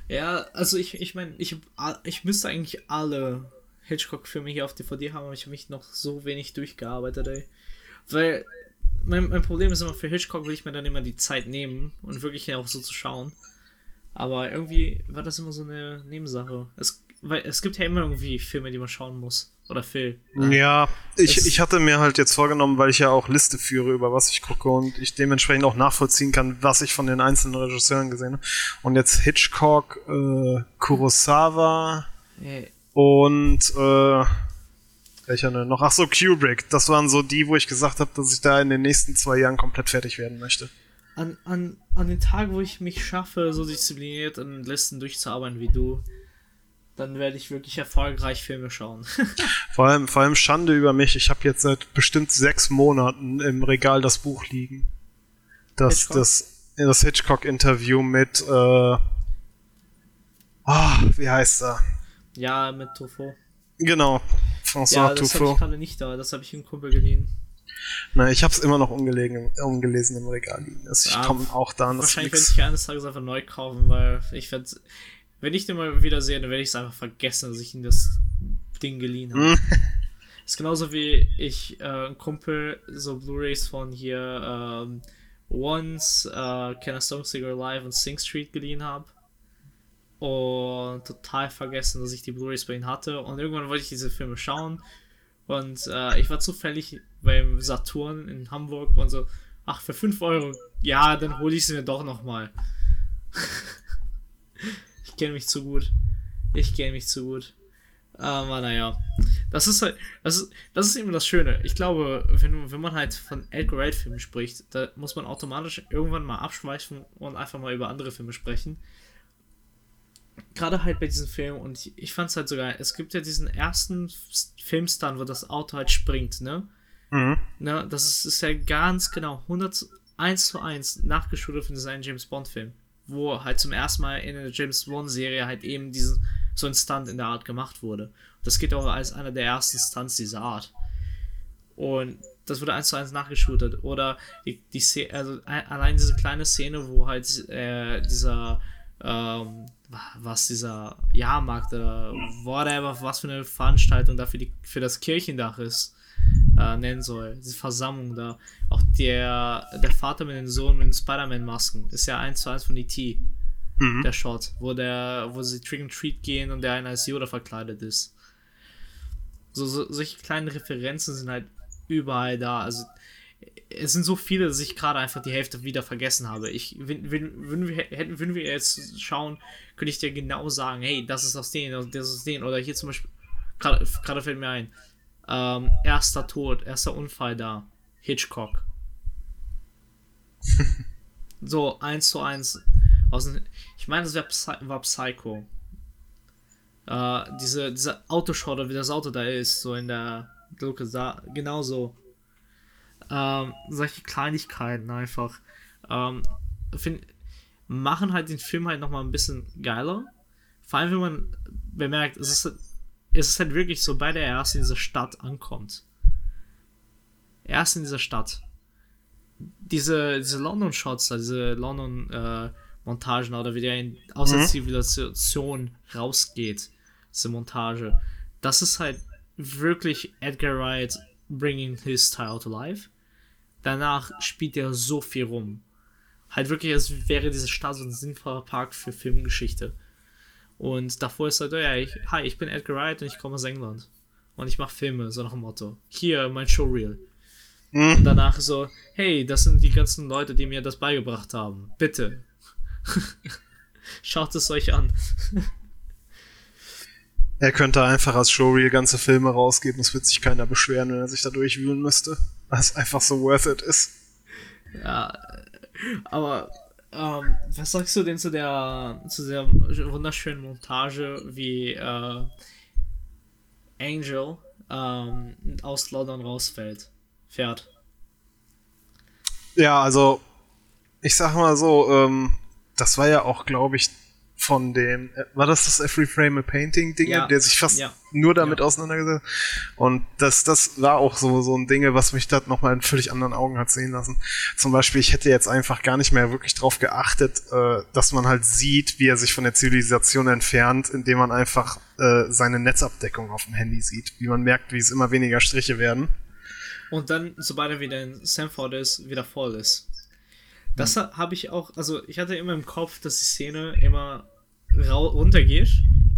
Ja, also ich, ich meine, ich, ich müsste eigentlich alle Hitchcock-Filme hier auf DVD haben, aber ich habe mich noch so wenig durchgearbeitet, ey. Weil mein, mein Problem ist immer, für Hitchcock will ich mir dann immer die Zeit nehmen und wirklich auch so zu schauen. Aber irgendwie war das immer so eine Nebensache. Es, weil es gibt ja immer irgendwie Filme, die man schauen muss. Oder Film. Ja, ich, ich hatte mir halt jetzt vorgenommen, weil ich ja auch Liste führe, über was ich gucke und ich dementsprechend auch nachvollziehen kann, was ich von den einzelnen Regisseuren gesehen habe. Und jetzt Hitchcock, äh, Kurosawa hey. und äh, welcher denn noch? Ach so, Kubrick. Das waren so die, wo ich gesagt habe, dass ich da in den nächsten zwei Jahren komplett fertig werden möchte. An, an, an den Tagen, wo ich mich schaffe, so diszipliniert an Listen durchzuarbeiten wie du, dann werde ich wirklich erfolgreich Filme schauen. vor, allem, vor allem Schande über mich. Ich habe jetzt seit bestimmt sechs Monaten im Regal das Buch liegen. Das, Hitchcock? das, das Hitchcock-Interview mit, äh, ah, wie heißt er? Ja, mit Truffaut. Genau, François ja, das habe ich gerade nicht da, das habe ich im Kumpel geliehen. Na, ich habe es immer noch ungelegen, ungelesen im Regal liegen. Also ich ja, komme auch da an Wahrscheinlich werde ich eines Tages einfach neu kaufen, weil ich werde, wenn ich den mal wieder sehe, dann werde ich es einfach vergessen, dass ich ihn das Ding geliehen habe. Hm. ist genauso wie ich äh, ein Kumpel so Blu-rays von hier ähm, Once, äh, Can a Song Singer Live und Sing Street geliehen habe. und total vergessen, dass ich die Blu-rays bei ihnen hatte. Und irgendwann wollte ich diese Filme schauen. Und äh, ich war zufällig beim Saturn in Hamburg und so, ach, für 5 Euro, ja, dann hole ich sie mir doch nochmal. ich kenne mich zu gut. Ich kenne mich zu gut. Aber naja, das ist halt, das ist, das ist eben das Schöne. Ich glaube, wenn, wenn man halt von Edgar Wright-Filmen spricht, da muss man automatisch irgendwann mal abschweifen und einfach mal über andere Filme sprechen. Gerade halt bei diesem Film, und ich, ich fand es halt sogar, es gibt ja diesen ersten Filmstand, wo das Auto halt springt, ne? Mhm. ne das ist, ist ja ganz genau 100, 1 zu 1 nachgeschult von diesem James Bond-Film. Wo halt zum ersten Mal in der James Bond-Serie halt eben diesen so ein Stunt in der Art gemacht wurde. Das geht auch als einer der ersten Stunts dieser Art. Und das wurde eins zu eins nachgeschootet. Oder die, die Szene, also allein diese kleine Szene, wo halt äh, dieser, ähm, was dieser Jahrmarkt oder whatever, was für eine Veranstaltung da für, die, für das Kirchendach ist, äh, nennen soll. Diese Versammlung da. Auch der, der Vater mit dem Sohn mit den Spider-Man-Masken ist ja eins zu eins von E.T mhm. der Shot, wo der, wo sie Trick and Treat gehen und der einer als Yoda verkleidet ist. So, so solche kleinen Referenzen sind halt überall da. Also es sind so viele, dass ich gerade einfach die Hälfte wieder vergessen habe. Ich, wenn, wenn, wenn, wir, hätten, wenn wir jetzt schauen, könnte ich dir genau sagen, hey, das ist aus denen, das ist aus denen. Oder hier zum Beispiel, gerade fällt mir ein, ähm, erster Tod, erster Unfall da, Hitchcock. so, eins zu eins aus ich meine, das Psy war Psycho. Äh, diese, diese Autoshot, wie das Auto da ist, so in der Luke, da, genauso. Ähm, solche Kleinigkeiten einfach. Ähm, find, machen halt den Film halt nochmal ein bisschen geiler. Vor allem, wenn man bemerkt, es ist, es ist halt wirklich so, bei der erst in dieser Stadt ankommt. Erst in dieser Stadt. Diese, diese London-Shots, diese London, äh, oder wie der in, aus der mhm. Zivilisation rausgeht, diese Montage. Das ist halt wirklich Edgar Wright bringing his style to life. Danach spielt er so viel rum. Halt wirklich, als wäre diese Stadt so ein sinnvoller Park für Filmgeschichte. Und davor ist halt, oh ja, ich, hi, ich bin Edgar Wright und ich komme aus England. Und ich mache Filme, so nach dem Motto. Hier, mein Showreel. Mhm. Und danach so, hey, das sind die ganzen Leute, die mir das beigebracht haben. Bitte, Schaut es euch an. er könnte einfach als Showreel ganze Filme rausgeben, es wird sich keiner beschweren, wenn er sich da durchwühlen müsste. Weil es einfach so worth it ist. Ja, aber ähm, was sagst du denn zu der zu der wunderschönen Montage, wie äh, Angel ähm, aus London rausfällt, fährt? Ja, also ich sag mal so, ähm, das war ja auch, glaube ich, von dem, äh, war das das Every Frame a Painting Ding, ja. der sich fast ja. nur damit ja. auseinandergesetzt Und das, das war auch so, so ein Ding, was mich da nochmal in völlig anderen Augen hat sehen lassen. Zum Beispiel, ich hätte jetzt einfach gar nicht mehr wirklich drauf geachtet, äh, dass man halt sieht, wie er sich von der Zivilisation entfernt, indem man einfach äh, seine Netzabdeckung auf dem Handy sieht. Wie man merkt, wie es immer weniger Striche werden. Und dann, sobald er wieder in Sanford ist, wieder voll ist. Das hm. habe ich auch, also ich hatte immer im Kopf, dass die Szene immer runtergeht,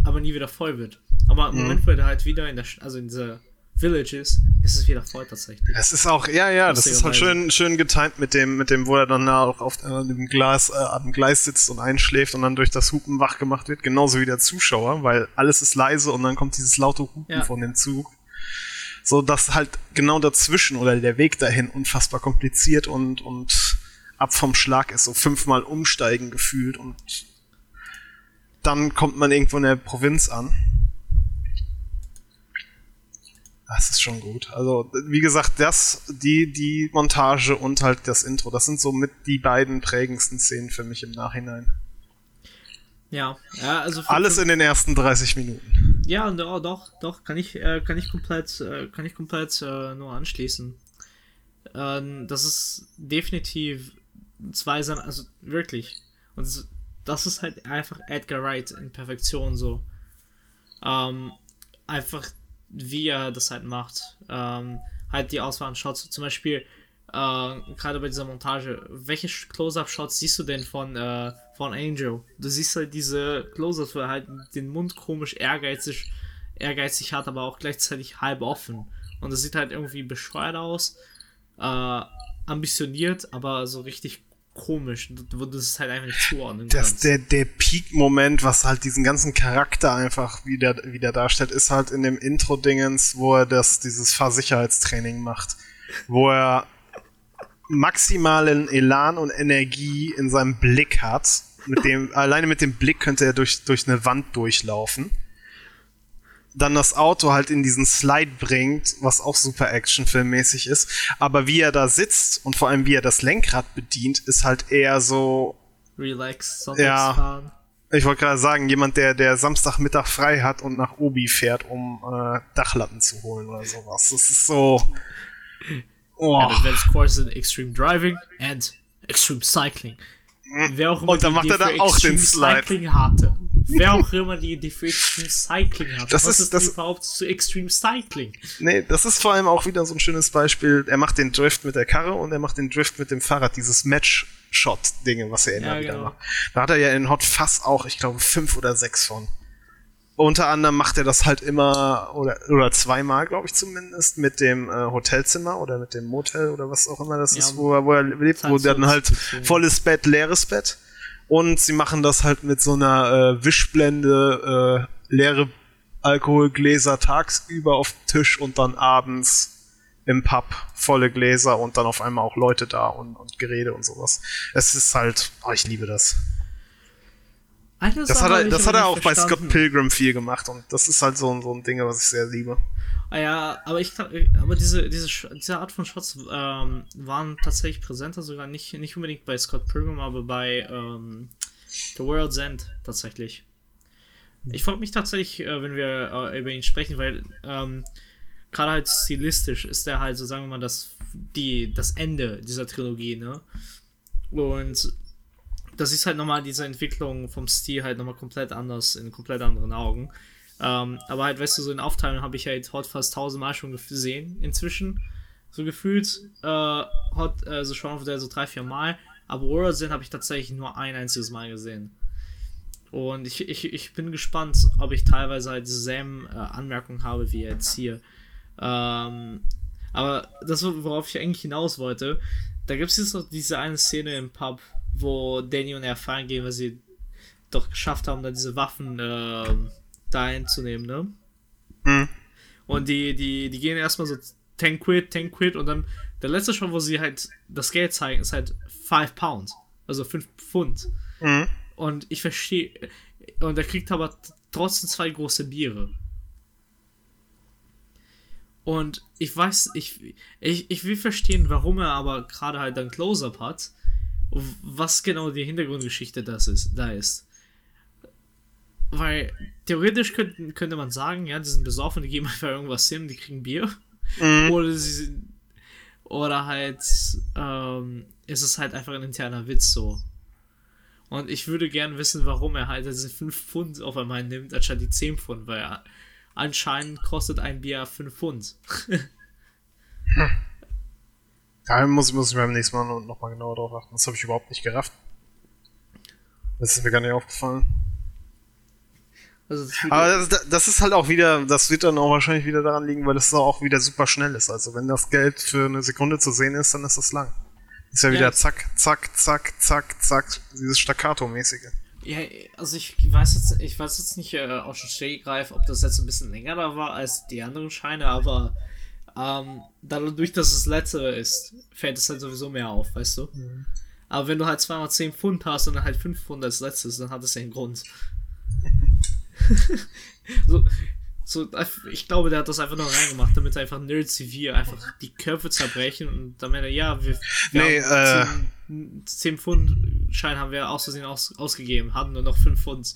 aber nie wieder voll wird. Aber im mhm. Moment, wo er halt wieder in der, also in dieser Village ist, ist es wieder voll tatsächlich. Es ist auch, ja, ja, das ist halt schön, schön getimt mit dem, mit dem, wo er dann auch auf äh, dem Glas, äh, am Gleis sitzt und einschläft und dann durch das Hupen wach gemacht wird, genauso wie der Zuschauer, weil alles ist leise und dann kommt dieses laute Hupen ja. von dem Zug. So dass halt genau dazwischen oder der Weg dahin unfassbar kompliziert und, und ab vom Schlag ist, so fünfmal umsteigen gefühlt und dann kommt man irgendwo in der Provinz an. Das ist schon gut. Also, wie gesagt, das, die, die Montage und halt das Intro, das sind so mit die beiden prägendsten Szenen für mich im Nachhinein. Ja, ja, also. Alles in den ersten 30 Minuten. Ja, doch, doch, doch kann ich, äh, kann ich komplett, äh, kann ich komplett äh, nur anschließen. Ähm, das ist definitiv zwei sein, also wirklich. Und das ist halt einfach Edgar Wright in Perfektion so. Ähm, einfach wie er das halt macht. Ähm, halt die Auswahl an Shots. Zum Beispiel, äh, gerade bei dieser Montage, welche Close-Up-Shots siehst du denn von, äh, von Angel? Du siehst halt diese Close-Ups, wo er halt den Mund komisch ehrgeizig, ehrgeizig hat, aber auch gleichzeitig halb offen. Und das sieht halt irgendwie bescheuert aus, äh, ambitioniert, aber so richtig komisch, wo du es halt einfach nicht zuordnen das, kannst. Der, der Peak-Moment, was halt diesen ganzen Charakter einfach wieder, wieder darstellt, ist halt in dem Intro-Dingens, wo er das, dieses Fahrsicherheitstraining macht. Wo er maximalen Elan und Energie in seinem Blick hat. Mit dem, alleine mit dem Blick könnte er durch, durch eine Wand durchlaufen. Dann das Auto halt in diesen Slide bringt, was auch super actionfilmmäßig ist. Aber wie er da sitzt und vor allem wie er das Lenkrad bedient, ist halt eher so. Relax, Ja. fahren. Ich wollte gerade sagen, jemand, der, der Samstagmittag frei hat und nach Obi fährt, um äh, Dachlatten zu holen oder sowas. Das ist so. Oh. And advanced courses in Extreme Driving and Extreme Cycling. Wer auch immer Und dann macht er da auch den Slide. Cycling hatte. Wer auch immer die Idee für Extreme Cycling hatte. Das Was ist- ist, das- überhaupt zu Extreme Cycling? Nee, das ist vor allem auch wieder so ein schönes Beispiel. Er macht den Drift mit der Karre und er macht den Drift mit dem Fahrrad, dieses Match-Shot-Dinge, was er immer Ja, wieder genau. macht. Da hat er ja in Hot Fuzz auch, ich glaube, fünf oder sechs von. Unter anderem macht er das halt immer, oder, oder zweimal, glaube ich zumindest, mit dem äh, Hotelzimmer oder mit dem Motel oder was auch immer das Ja, ist, wo er, wo er lebt, wo dann halt volles Bett, leeres Bett. Und sie machen das halt mit so einer äh, Wischblende, äh, leere Alkoholgläser tagsüber auf dem Tisch und dann abends im Pub volle Gläser und dann auf einmal auch Leute da und, und Gerede und sowas. Es ist halt, oh, ich liebe das. Eine Das Sache hat er, das hat er auch bei verstanden. Scott Pilgrim viel gemacht und das ist halt so, ein- so ein Ding, was ich sehr liebe. Ah ja, aber ich aber diese, diese, diese Art von Shots ähm, waren tatsächlich präsenter, sogar nicht, nicht unbedingt bei Scott Pilgrim, aber bei ähm, The World's End tatsächlich. Ich frage mich tatsächlich, äh, wenn wir äh, über ihn sprechen, weil ähm, gerade halt stilistisch ist er halt so, sagen wir mal, das, die, das Ende dieser Trilogie, ne? Und das ist halt nochmal diese Entwicklung vom Stil halt nochmal komplett anders, in komplett anderen Augen. Ähm, aber halt, weißt du, so in Aufteilung habe ich halt Hot fast tausendmal schon gesehen inzwischen. So gefühlt, äh, Hot, also schon auf der so drei, vier Mal. Aber World's End habe ich tatsächlich nur ein einziges Mal gesehen. Und ich, ich, ich bin gespannt, ob ich teilweise halt dieselben äh, Anmerkungen habe wie jetzt hier. Ähm, aber das, worauf ich eigentlich hinaus wollte, da gibt es jetzt noch diese eine Szene im Pub, wo Danny und er feiern gehen, weil sie doch geschafft haben, da diese Waffen da einzunehmen, ne? Mhm. Und die, die, die gehen erstmal so 10 Quid, 10 Quid und dann der letzte Shot, wo sie halt das Geld zeigen, ist halt 5 Pound. Also 5 Pfund. Mhm. Und ich verstehe. Und er kriegt aber trotzdem zwei große Biere. Und ich weiß, ich, ich, ich will verstehen, warum er aber gerade halt ein Close-Up hat. Was genau die Hintergrundgeschichte das ist, da ist. Weil theoretisch könnte, könnte man sagen, ja, die sind besoffen, die geben einfach irgendwas hin, die kriegen Bier. Mhm. Oder sie sind. Oder halt, ähm, ist es halt einfach ein interner Witz so. Und ich würde gern wissen, warum er halt diese 5 Pfund auf einmal nimmt, anstatt die 10 Pfund, weil er, anscheinend kostet ein Bier 5 Pfund. Da muss, muss ich beim nächsten Mal noch, noch mal genauer drauf achten. Das habe ich überhaupt nicht gerafft. Das ist mir gar nicht aufgefallen. Also das Aber das, das ist halt auch wieder, das wird dann auch wahrscheinlich wieder daran liegen, weil es auch wieder super schnell ist. Also wenn das Geld für eine Sekunde zu sehen ist, dann ist das lang. Ist ja wieder Ja. zack, zack, zack, zack, zack, dieses Staccato-mäßige. Ja, also ich weiß jetzt, ich weiß jetzt nicht äh, aus dem Stehgreif, ob das jetzt ein bisschen länger da war als die anderen Scheine, aber ähm, dadurch, dass es letzte ist, fällt es halt sowieso mehr auf, weißt du? Aber wenn du halt zweimal 10 Pfund hast und dann halt 5 Pfund als letztes, dann hat es ja einen Grund. so, so, ich glaube, der hat das einfach nur reingemacht, damit einfach Nerds wie wir einfach die Köpfe zerbrechen und dann er, ja, wir, wir Nee, haben 10, 10 Pfund Schein haben wir aus Versehen aus, ausgegeben, hatten nur noch 5 Pfund.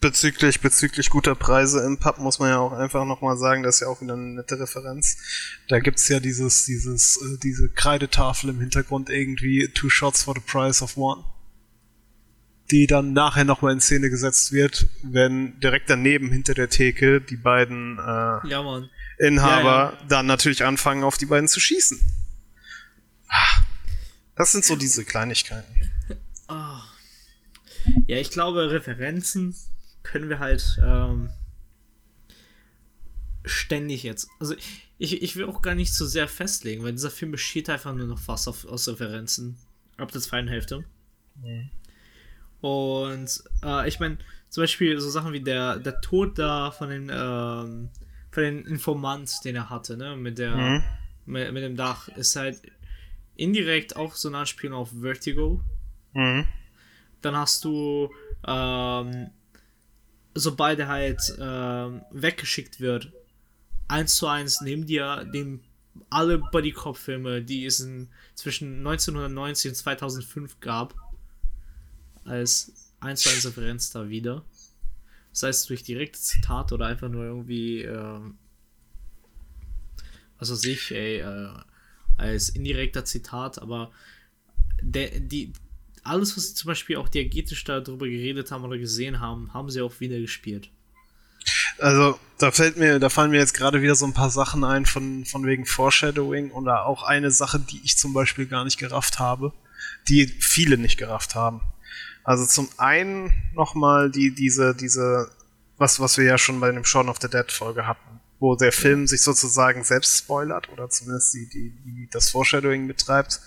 Bezüglich, bezüglich guter Preise im Pub muss man ja auch einfach nochmal sagen, das ist ja auch wieder eine nette Referenz. Da gibt's ja dieses, dieses, äh, diese Kreidetafel im Hintergrund irgendwie, two shots for the price of one. Die dann nachher nochmal in Szene gesetzt wird, wenn direkt daneben hinter der Theke die beiden äh, Ja. Inhaber Ja, dann natürlich anfangen, auf die beiden zu schießen. Das sind so diese Kleinigkeiten. Oh. Ja, ich glaube, Referenzen können wir halt ähm, ständig jetzt. Also ich, ich will auch gar nicht so sehr festlegen, weil dieser Film besteht einfach nur noch fast auf, aus Referenzen. Ab der zweiten Hälfte. Mhm. Und äh, ich meine, zum Beispiel so Sachen wie der, der Tod da von den, ähm, von den Informant, den er hatte, ne? Mit der mhm. mit, mit, dem Dach, ist halt indirekt auch so ein Anspielung auf Vertigo. Mhm. Dann hast du, ähm, sobald er halt ähm, weggeschickt wird, eins zu eins neben dir den alle Bodycop-Filme, die es in, zwischen 1990 und 2005 gab, als 1 zu 1 Referenz da wieder. Sei es durch direkte Zitat oder einfach nur irgendwie, ähm, was weiß ich, ey, äh, als indirekter Zitat, aber der, die, alles, was sie zum Beispiel auch diegetisch darüber geredet haben oder gesehen haben, haben sie auch wieder gespielt. Also, da fällt mir, da fallen mir jetzt gerade wieder so ein paar Sachen ein von, von wegen Foreshadowing oder auch eine Sache, die ich zum Beispiel gar nicht gerafft habe, die viele nicht gerafft haben. Also zum einen nochmal die, diese, diese, was, was wir ja schon bei dem Shaun of the Dead Folge hatten, wo der Film sich sozusagen selbst spoilert oder zumindest die, die, die das Foreshadowing betreibt.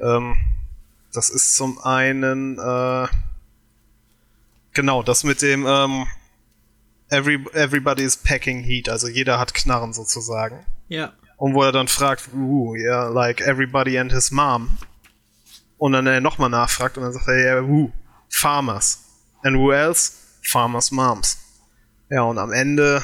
Ähm, das ist zum einen, äh, genau, das mit dem, ähm, every, everybody is packing heat, also jeder hat Knarren sozusagen. Ja. Und wo er dann fragt, uh, yeah, like everybody and his mom. Und dann er nochmal nachfragt und dann sagt er, yeah, who? Farmers. And who else? Farmers Moms. Ja, und am Ende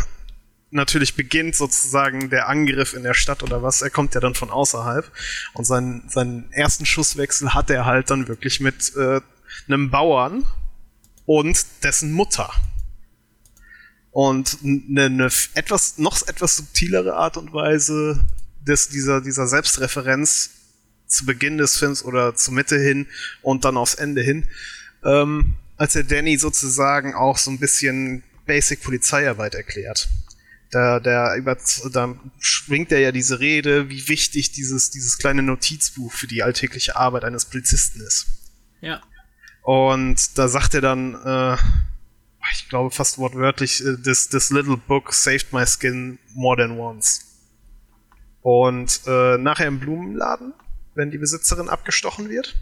natürlich beginnt sozusagen der Angriff in der Stadt oder was. Er kommt ja dann von außerhalb. Und seinen, seinen ersten Schusswechsel hat er halt dann wirklich mit äh, einem Bauern und dessen Mutter. Und eine, eine etwas, noch etwas subtilere Art und Weise des, dieser, dieser Selbstreferenz zu Beginn des Films oder zur Mitte hin und dann aufs Ende hin, ähm, als er Danny sozusagen auch so ein bisschen Basic Polizeiarbeit erklärt. Da, der, über, da schwingt er ja diese Rede, wie wichtig dieses, dieses kleine Notizbuch für die alltägliche Arbeit eines Polizisten ist. Ja. Und da sagt er dann, äh, ich glaube fast wortwörtlich, äh, this, this little book saved my skin more than once. Und äh, nachher im Blumenladen wenn die Besitzerin abgestochen wird.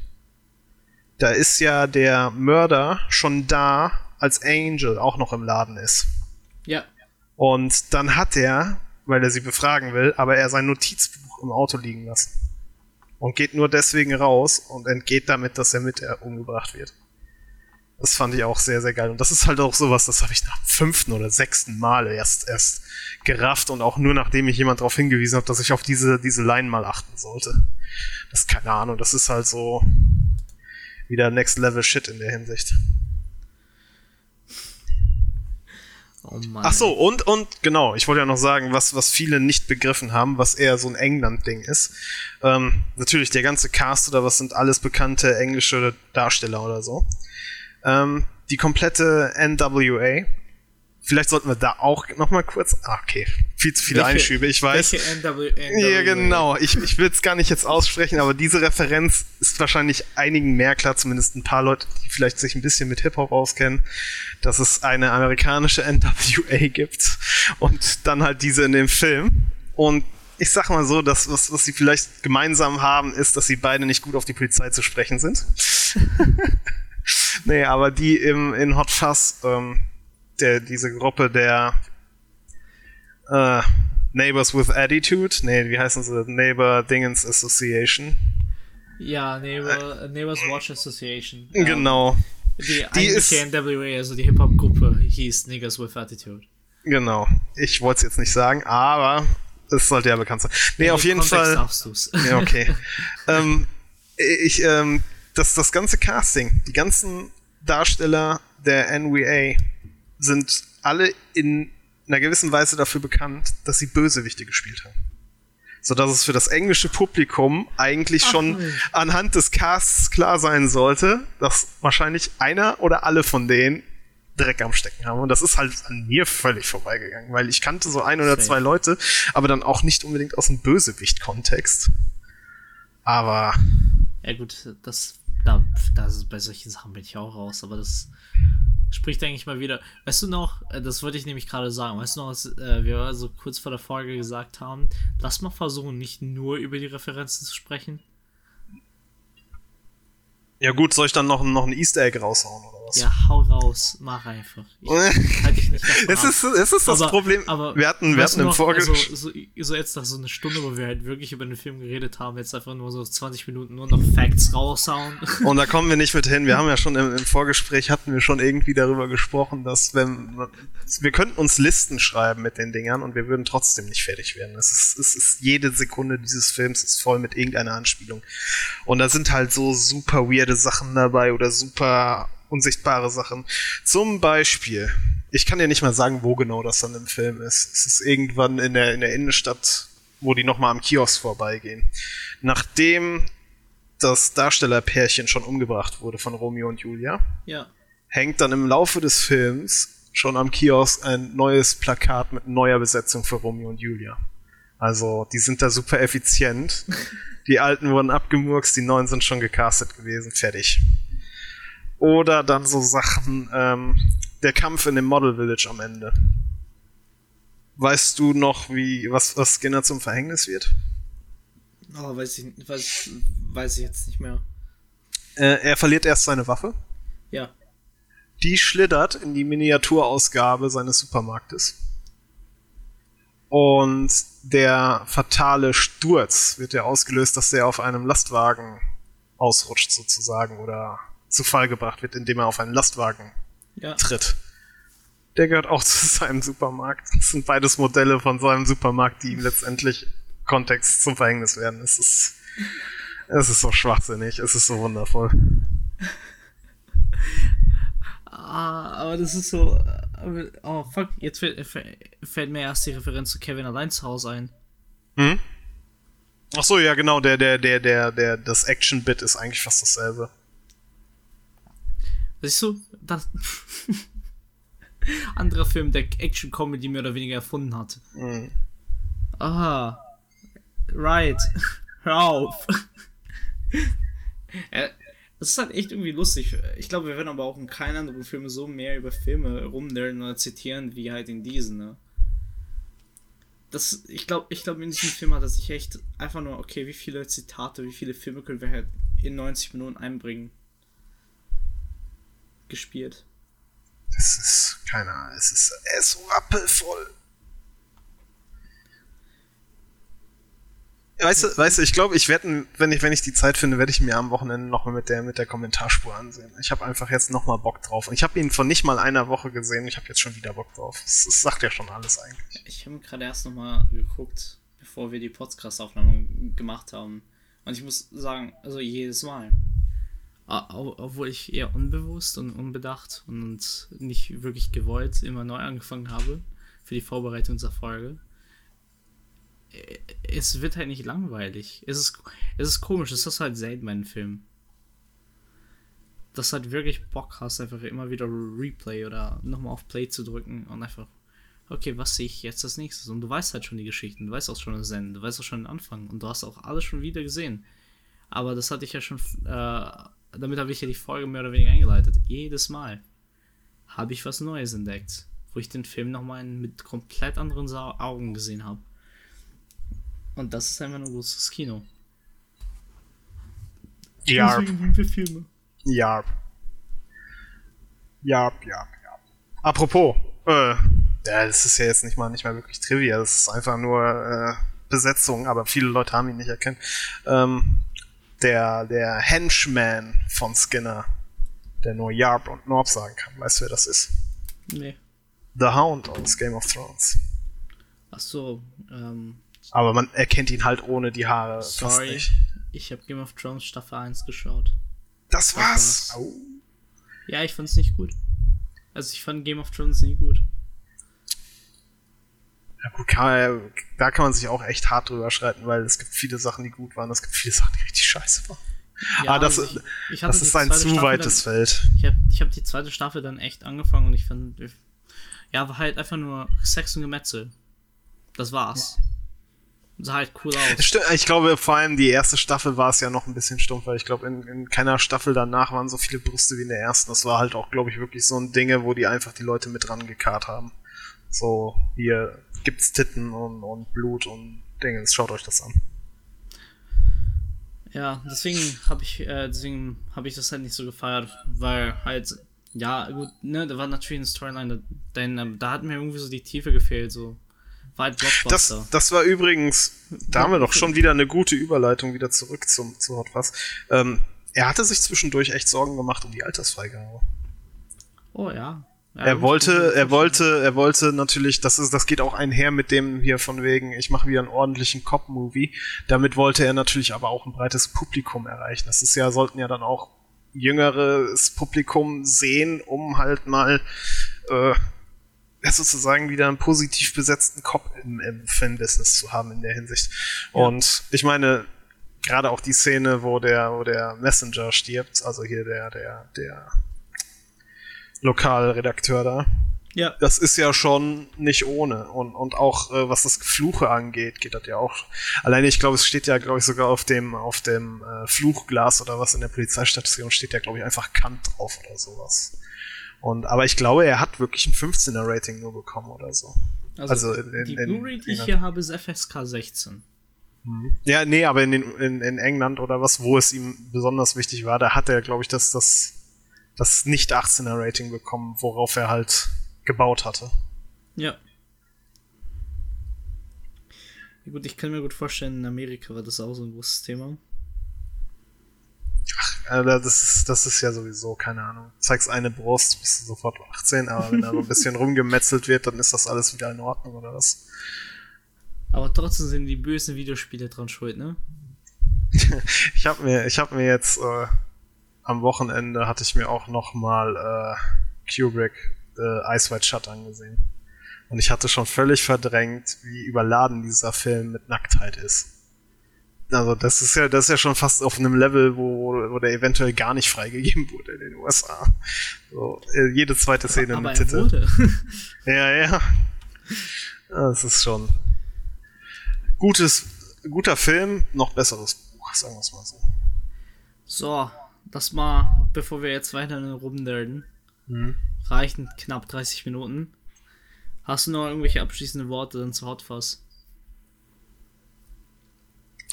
Da ist ja der Mörder schon da, als Angel auch noch im Laden ist. Ja. Und dann hat er, weil er sie befragen will, aber er sein Notizbuch im Auto liegen lassen. Und geht nur deswegen raus und entgeht damit, dass er mit umgebracht wird. Das fand ich auch sehr, sehr geil. Und das ist halt auch sowas, das habe ich nach fünften oder sechsten Mal erst, erst gerafft und auch nur nachdem ich jemand darauf hingewiesen habe, dass ich auf diese, diese Line mal achten sollte. Das ist keine Ahnung, das ist halt so wieder Next Level Shit in der Hinsicht. Oh Mann. Ach so, und, und, genau, ich wollte ja noch sagen, was, was viele nicht begriffen haben, was eher so ein England-Ding ist. Ähm, natürlich, der ganze Cast oder was sind alles bekannte englische Darsteller oder so. Ähm, die komplette NWA. Vielleicht sollten wir da auch noch mal kurz. Ah, okay, viel zu viele welche, Einschübe, ich weiß. Welche NWA? Ja, genau. Ich, ich will es gar nicht jetzt aussprechen, aber diese Referenz ist wahrscheinlich einigen mehr klar, zumindest ein paar Leute, die vielleicht sich ein bisschen mit Hip-Hop auskennen, dass es eine amerikanische NWA gibt und dann halt diese in dem Film. Und ich sag mal so, dass was, was sie vielleicht gemeinsam haben, ist, dass sie beide nicht gut auf die Polizei zu sprechen sind. nee, aber die im, in Hot Fuzz, ähm, der, diese Gruppe der äh, Neighbors with Attitude, nee, wie heißen sie? Neighbor Dingens Association. Ja, Neighbor, äh, Neighbors Watch Association. Genau. Um, die, die ist NWA, also die Hip-Hop-Gruppe, hieß Niggas with Attitude. Genau. Ich wollte es jetzt nicht sagen, aber es sollte ja bekannt sein. Nee, auf jeden Kontext Fall. Darfst du's. Ja, okay. ähm, ich, ähm, das, das ganze Casting, die ganzen Darsteller der NWA sind alle in einer gewissen Weise dafür bekannt, dass sie Bösewichte gespielt haben. So dass es für das englische Publikum eigentlich Ach, schon Mensch. anhand des Casts klar sein sollte, dass wahrscheinlich einer oder alle von denen Dreck am Stecken haben. Und das ist halt an mir völlig vorbeigegangen, weil ich kannte so ein oder zwei Leute, aber dann auch nicht unbedingt aus dem Bösewicht-Kontext. Aber Ja, gut, das, da, das, bei solchen Sachen bin ich auch raus, aber das spricht, denke ich mal, wieder. Weißt du noch, äh, das wollte ich nämlich gerade sagen, weißt du noch, was äh, wir so kurz vor der Folge gesagt haben? Lass mal versuchen, nicht nur über die Referenzen zu sprechen. Ja gut, soll ich dann noch, noch ein Easter Egg raushauen oder was? Ja, hau raus, mach einfach. Ich, halt dich nicht es ist, es ist das aber, Problem. Aber wir hatten, wir hatten im Vorgespräch. Also, so, so, jetzt nach so einer Stunde, wo wir halt wirklich über den Film geredet haben, jetzt einfach nur so 20 Minuten nur noch Facts raushauen. Und da kommen wir nicht mit hin. Wir haben ja schon im, im Vorgespräch hatten wir schon irgendwie darüber gesprochen, dass wenn wir könnten uns Listen schreiben mit den Dingern und wir würden trotzdem nicht fertig werden. Es ist, es ist jede Sekunde dieses Films ist voll mit irgendeiner Anspielung. Und da sind halt so super weirde Sachen dabei oder super unsichtbare Sachen. Zum Beispiel, ich kann dir nicht mal sagen, wo genau das dann im Film ist. Es ist irgendwann in der, in der Innenstadt, wo die nochmal am Kiosk vorbeigehen. Nachdem das Darstellerpärchen schon umgebracht wurde von Romeo und Julia, ja. hängt dann im Laufe des Films schon am Kiosk ein neues Plakat mit neuer Besetzung für Romeo und Julia. Also, die sind da super effizient. Die alten wurden abgemurkst, die neuen sind schon gecastet gewesen, fertig. Oder dann so Sachen, ähm, der Kampf in dem Model Village am Ende. Weißt du noch, wie, was, was Skinner zum Verhängnis wird? Oh, weiß ich, weiß, weiß ich jetzt nicht mehr. Äh, er verliert erst seine Waffe. Ja. Die schlittert in die Miniaturausgabe seines Supermarktes. Und der fatale Sturz wird ja ausgelöst, dass er auf einem Lastwagen ausrutscht sozusagen oder zu Fall gebracht wird, indem er auf einen Lastwagen ja. tritt. Der gehört auch zu seinem Supermarkt. Das sind beides Modelle von seinem Supermarkt, die ihm letztendlich Kontext zum Verhängnis werden. Es ist, es ist so schwachsinnig, es ist so wundervoll. ah, aber das ist so. Oh fuck, jetzt fällt, fällt mir erst die Referenz zu Kevin allein zu Hause ein. Hm? Ach so, ja, genau, der, der, der, der, der, das Action-Bit ist eigentlich fast dasselbe. Siehst du, das. anderer Film, der Action-Comedy mehr oder weniger erfunden hat. Mhm. Aha. Right. Hör auf. Das ist halt echt irgendwie lustig. Ich glaube, wir werden aber auch in keinen anderen Film so mehr über Filme rumnerden oder zitieren, wie halt in diesen, ne? Das, ich glaube, ich glaube, in diesem Film hat er sich echt einfach nur, okay, wie viele Zitate, wie viele Filme können wir halt in 90 Minuten einbringen? Gespielt. Das ist, keine Ahnung, es ist, ist so rappelvoll. Weißt du, weißt du, ich glaube, ich werde, wenn ich, wenn ich die Zeit finde, werde ich mir am Wochenende nochmal mit der, mit der Kommentarspur ansehen. Ich habe einfach jetzt nochmal Bock drauf. Und ich habe ihn von nicht mal einer Woche gesehen. Ich habe jetzt schon wieder Bock drauf. Das, das sagt ja schon alles eigentlich. Ich habe gerade erst nochmal geguckt, bevor wir die Podcast-Aufnahme gemacht haben. Und ich muss sagen, also jedes Mal obwohl ich eher unbewusst und unbedacht und nicht wirklich gewollt immer neu angefangen habe für die Vorbereitung dieser Folge. Es wird halt nicht langweilig. Es ist, es ist komisch, es ist halt selten bei Film. Dass halt wirklich Bock hast, einfach immer wieder Replay oder nochmal auf Play zu drücken und einfach, okay, was sehe ich jetzt als nächstes? Und du weißt halt schon die Geschichten, du weißt auch schon das Ende, du weißt auch schon den Anfang und du hast auch alles schon wieder gesehen. Aber das hatte ich ja schon äh, damit habe ich ja die Folge mehr oder weniger eingeleitet. Jedes Mal habe ich was Neues entdeckt, wo ich den Film nochmal mit komplett anderen Augen gesehen habe. Und das ist einfach ein großes Kino. Ja. Filme. Ja. Ja, ja, ja. Apropos, äh, ja, das ist ja jetzt nicht mal nicht mal wirklich Trivia, das ist einfach nur äh, Besetzung, aber viele Leute haben ihn nicht erkannt. Ähm, der, der Henchman von Skinner, der nur Yarb und Norb sagen kann. Weißt du, wer das ist? Nee. The Hound aus Game of Thrones. Ach so, ähm. Aber man erkennt ihn halt ohne die Haare sorry. Ich habe Game of Thrones Staffel 1 geschaut. Das war's. Das war's. Ja, ich fand's nicht gut. Also ich fand Game of Thrones nie gut. Ja gut, kann, da kann man sich auch echt hart drüber schreiten, weil es gibt viele Sachen, die gut waren, es gibt viele Sachen, die richtig scheiße waren. Ja, Aber das, ich, ich das ist ein zu weites dann, Feld. Ich habe ich hab die zweite Staffel dann echt angefangen und ich fand, ja, war halt einfach nur Sex und Gemetzel. Das war's. Sah halt cool aus. Stimmt, ich glaube, vor allem die erste Staffel war es ja noch ein bisschen stumpf, weil ich glaube, in, in keiner Staffel danach waren so viele Brüste wie in der ersten. Das war halt auch, glaube ich, wirklich so ein Dinge, wo die einfach die Leute mit rangekarrt haben. So, hier gibt's Titten und, und Blut und Dinge, schaut euch das an. Ja, deswegen habe ich, äh, deswegen habe ich das halt nicht so gefeiert, weil halt, ja, gut, ne, da war natürlich eine Storyline, denn ähm, da hat mir irgendwie so die Tiefe gefehlt, so. War halt Blockbuster. Das, das war übrigens, da haben wir doch schon wieder eine gute Überleitung wieder zurück zum, zu Hot Fuzz. Ähm, er hatte sich zwischendurch echt Sorgen gemacht um die Altersfreigabe. Oh ja. Ja er wollte, er wollte, er wollte natürlich, das ist, das geht auch einher mit dem hier von wegen, ich mache wieder einen ordentlichen Cop-Movie. Damit wollte er natürlich aber auch ein breites Publikum erreichen. Das ist ja, sollten ja dann auch jüngeres Publikum sehen, um halt mal äh, sozusagen wieder einen positiv besetzten Cop im, im Fan-Business zu haben in der Hinsicht. Ja. Und ich meine, gerade auch die Szene, wo der, wo der Messenger stirbt, also hier der, der, der Lokalredakteur da. Ja. Das ist ja schon nicht ohne. Und, und auch äh, was das Fluche angeht, geht das ja auch. Alleine, ich glaube, es steht ja, glaube ich, sogar auf dem, auf dem äh, Fluchglas oder was in der Polizeistation steht ja, glaube ich, einfach Kant drauf oder sowas. Und, aber ich glaube, er hat wirklich ein 15er Rating nur bekommen oder so. Also, also in, in, die Blu-ray, die ich hier habe, ist FSK 16. Mhm. Ja, nee, aber in, in, in England oder was, wo es ihm besonders wichtig war, da hat er, glaube ich, das, das, das nicht 18er Rating bekommen, worauf er halt gebaut hatte. Ja. ja. Gut, ich kann mir gut vorstellen, in Amerika war das auch so ein großes Thema. Ach, das ist, das ist ja sowieso, keine Ahnung. Zeigst eine Brust, bist du sofort 18, aber wenn da so ein bisschen rumgemetzelt wird, dann ist das alles wieder in Ordnung, oder was? Aber trotzdem sind die bösen Videospiele dran schuld, ne? ich habe mir, ich habe mir jetzt äh, am Wochenende hatte ich mir auch noch mal äh, Kubrick äh, Ice White Shut angesehen. Und ich hatte schon völlig verdrängt, wie überladen dieser Film mit Nacktheit ist. Also das ist ja, das ist ja schon fast auf einem Level, wo, wo der eventuell gar nicht freigegeben wurde in den USA. So, äh, jede zweite Szene aber, aber mit Titel. Wurde. Ja, ja. Das ist schon gutes, guter Film, noch besseres Buch, sagen wir es mal so. So, das mal, bevor wir jetzt weiter rumnerden, mhm. reichen knapp 30 Minuten. Hast du noch irgendwelche abschließenden Worte dann zu Hot Fuzz?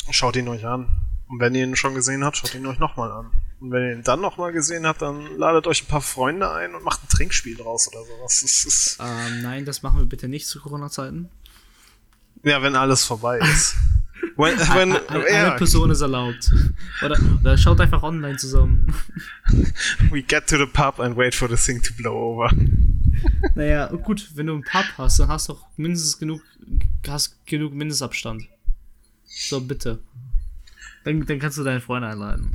Schaut ihn euch an. Und wenn ihr ihn schon gesehen habt, schaut ihn euch nochmal an. Und wenn ihr ihn dann nochmal gesehen habt, dann ladet euch ein paar Freunde ein und macht ein Trinkspiel draus oder sowas. Das ist ähm, nein, das machen wir bitte nicht zu Corona-Zeiten. Ja, wenn alles vorbei ist. When, when, eine, eine Person ist erlaubt. Oder, oder schaut einfach online zusammen. We get to the pub and wait for the thing to blow over. Naja, gut, wenn du einen Pub hast, dann hast du auch mindestens genug, hast genug Mindestabstand. So, bitte. Dann, dann kannst du deine Freunde einladen.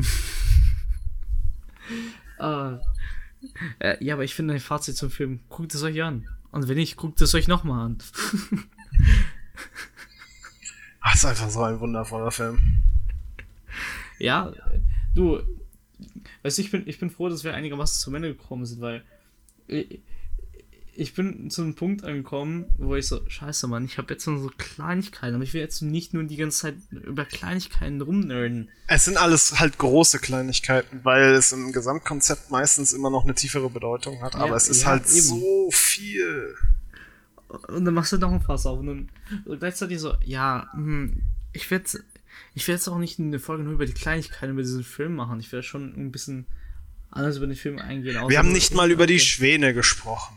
uh, äh, ja, aber ich finde ein Fazit zum Film, guckt es euch an. Und wenn nicht, guckt es euch nochmal an. Das ist einfach so ein wundervoller Film. Ja, du, weißt du, ich bin, ich bin froh, dass wir einigermaßen zum Ende gekommen sind, weil ich bin zu einem Punkt angekommen, wo ich so, scheiße, Mann, ich habe jetzt nur so Kleinigkeiten, aber ich will jetzt nicht nur die ganze Zeit über Kleinigkeiten rumnerden. Es sind alles halt große Kleinigkeiten, weil es im Gesamtkonzept meistens immer noch eine tiefere Bedeutung hat, aber ja, es ist ja, halt eben. so viel. Und dann machst du noch ein Fass auf und dann und gleichzeitig so, ja, hm, ich werde ich werde jetzt auch nicht eine Folge nur über die Kleinigkeiten über diesen Film machen. Ich werde schon ein bisschen anders über den Film eingehen. Wir haben nicht mal über die Schwäne gesprochen.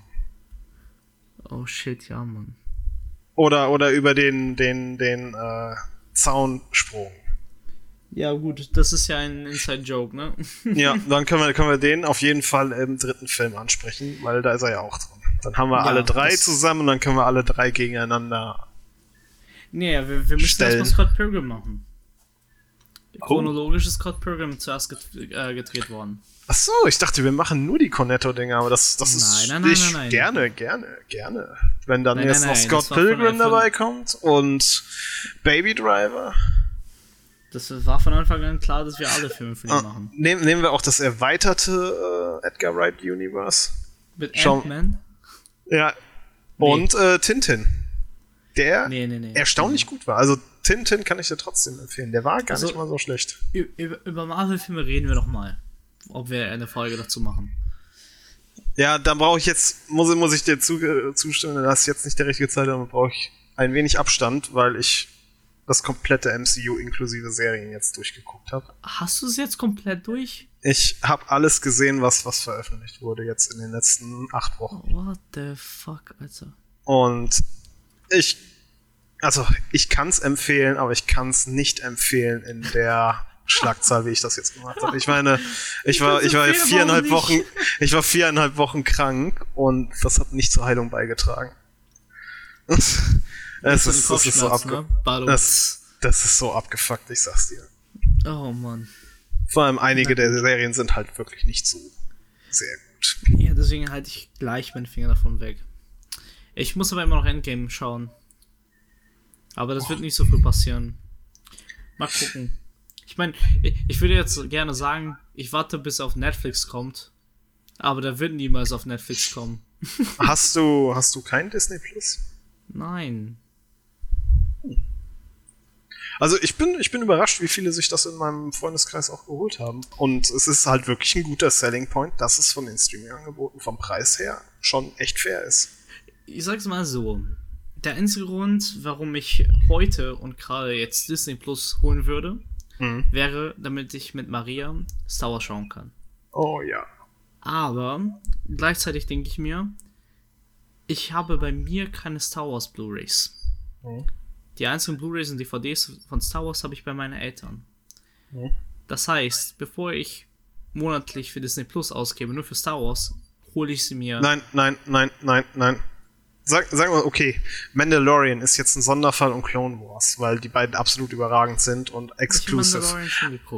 Oh shit, ja, Mann. Oder, oder über den, den, den äh, Zaunsprung. Ja, gut, das ist ja ein Inside-Joke, ne? ja, dann können wir, können wir den auf jeden Fall im dritten Film ansprechen, weil da ist er ja auch drin. Dann haben wir ja, alle drei zusammen und dann können wir alle drei gegeneinander. Nee, wir, wir müssen erstmal Scott Pilgrim machen. Oh. Chronologisch ist Scott Pilgrim zuerst äh, gedreht worden. Ach so, ich dachte, wir machen nur die Cornetto-Dinger, aber das, das ist nein, nein, nein, nein, gerne, gerne, gerne. Wenn dann jetzt noch Scott Pilgrim dabei kommt und Baby Driver. Das war von Anfang an klar, dass wir alle Filme für ihn ah, machen. Nehmen, nehmen wir auch das erweiterte äh, Edgar Wright Universe. Mit Ant-Man? Ja. Und nee. äh, Tintin. Der nee, nee, erstaunlich gut war. Also Tintin kann ich dir trotzdem empfehlen. Der war gar also, nicht mal so schlecht. Über, über Marvel-Filme reden wir doch mal. Ob wir eine Folge dazu machen. Ja, dann brauche ich jetzt, muss, muss ich dir zu, äh, zustimmen, das ist jetzt nicht der richtige Zeit, dann brauche ich ein wenig Abstand, weil ich das komplette MCU inklusive Serien jetzt durchgeguckt habe. Hast du es jetzt komplett durch? Ich habe alles gesehen, was, was veröffentlicht wurde jetzt in den letzten acht Wochen. What the fuck, Alter. Und ich, also ich kann es empfehlen, aber ich kann es nicht empfehlen in der Schlagzahl, wie ich das jetzt gemacht habe. Ich meine, ich war, ich war viereinhalb Wochen, ich war viereinhalb Wochen krank und das hat nicht zur Heilung beigetragen. Es ist, das ist so abge ne? das, das ist so abgefuckt, ich sag's dir. Oh Mann. Vor allem einige der Serien sind halt wirklich nicht so sehr gut. Ja, deswegen halte ich gleich meinen Finger davon weg. Ich muss aber immer noch Endgame schauen. Aber das oh. wird nicht so viel passieren. Mal gucken. Ich meine, ich würde jetzt gerne sagen, ich warte bis auf Netflix kommt. Aber der wird niemals auf Netflix kommen. hast du, hast du kein Disney Plus? Nein. Also ich bin, ich bin überrascht, wie viele sich das in meinem Freundeskreis auch geholt haben. Und es ist halt wirklich ein guter Selling Point, dass es von den Streaming-Angeboten vom Preis her schon echt fair ist. Ich sag's mal so. Der einzige Grund, warum ich heute und gerade jetzt Disney Plus holen würde, mhm. wäre, damit ich mit Maria Star Wars schauen kann. Oh ja. Aber gleichzeitig denke ich mir, ich habe bei mir keine Star Wars Blu-rays. Mhm. Die einzigen Blu-rays und DVDs von Star Wars habe ich bei meinen Eltern. Das heißt, bevor ich monatlich für Disney Plus ausgebe, nur für Star Wars, hole ich sie mir. Nein, nein, nein, nein, nein sag, sagen wir, okay, Mandalorian ist jetzt ein Sonderfall und Clone Wars, weil die beiden absolut überragend sind und exclusive.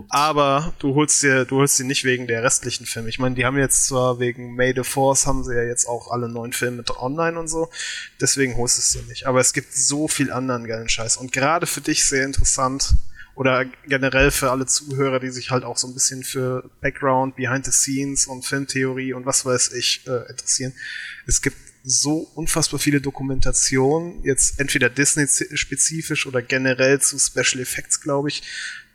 Aber du holst dir, du holst dir nicht wegen der restlichen Filme. Ich meine, die haben jetzt zwar wegen May the Force haben sie ja jetzt auch alle neuen Filme mit online und so, deswegen holst du es dir nicht. Aber es gibt so viel anderen geilen Scheiß und gerade für dich sehr interessant oder generell für alle Zuhörer, die sich halt auch so ein bisschen für Background, Behind the Scenes und Filmtheorie und was weiß ich äh, interessieren. Es gibt so unfassbar viele Dokumentationen, jetzt entweder Disney-spezifisch oder generell zu Special Effects, glaube ich.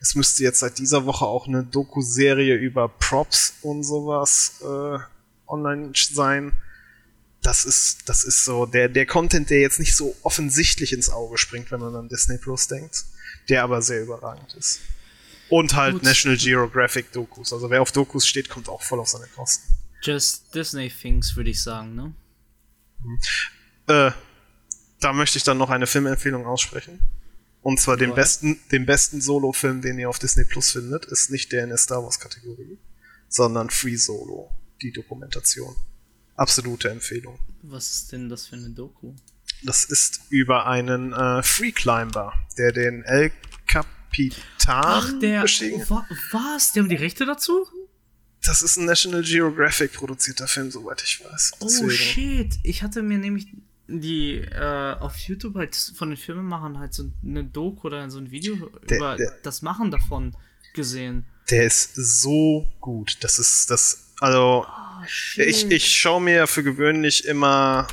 Es müsste jetzt seit dieser Woche auch eine Doku-Serie über Props und sowas äh, online sein. Das ist, das ist so der, der Content, der jetzt nicht so offensichtlich ins Auge springt, wenn man an Disney Plus denkt, der aber sehr überragend ist. Und halt Gut. National Geographic Dokus. Also wer auf Dokus steht, kommt auch voll auf seine Kosten. Just Disney Things, würde ich sagen, ne? Äh, da möchte ich dann noch eine Filmempfehlung aussprechen. Und zwar den besten, den besten Solo-Film, den ihr auf Disney Plus findet, ist nicht der in der Star Wars-Kategorie, sondern Free Solo, die Dokumentation. Absolute Empfehlung. Was ist denn das für eine Doku? Das ist über einen äh, Free Climber, der den El Capitan Ach, der, wa was? Die haben die Rechte dazu? Das ist ein National Geographic produzierter Film, soweit ich weiß. Oh, Deswegen. Oh shit, ich hatte mir nämlich die äh, auf YouTube halt von den Filmemachern halt so eine Doku oder so ein Video der, über der, das Machen davon gesehen. Der ist so gut. Das ist das. Also, oh, ich, ich schaue mir für gewöhnlich immer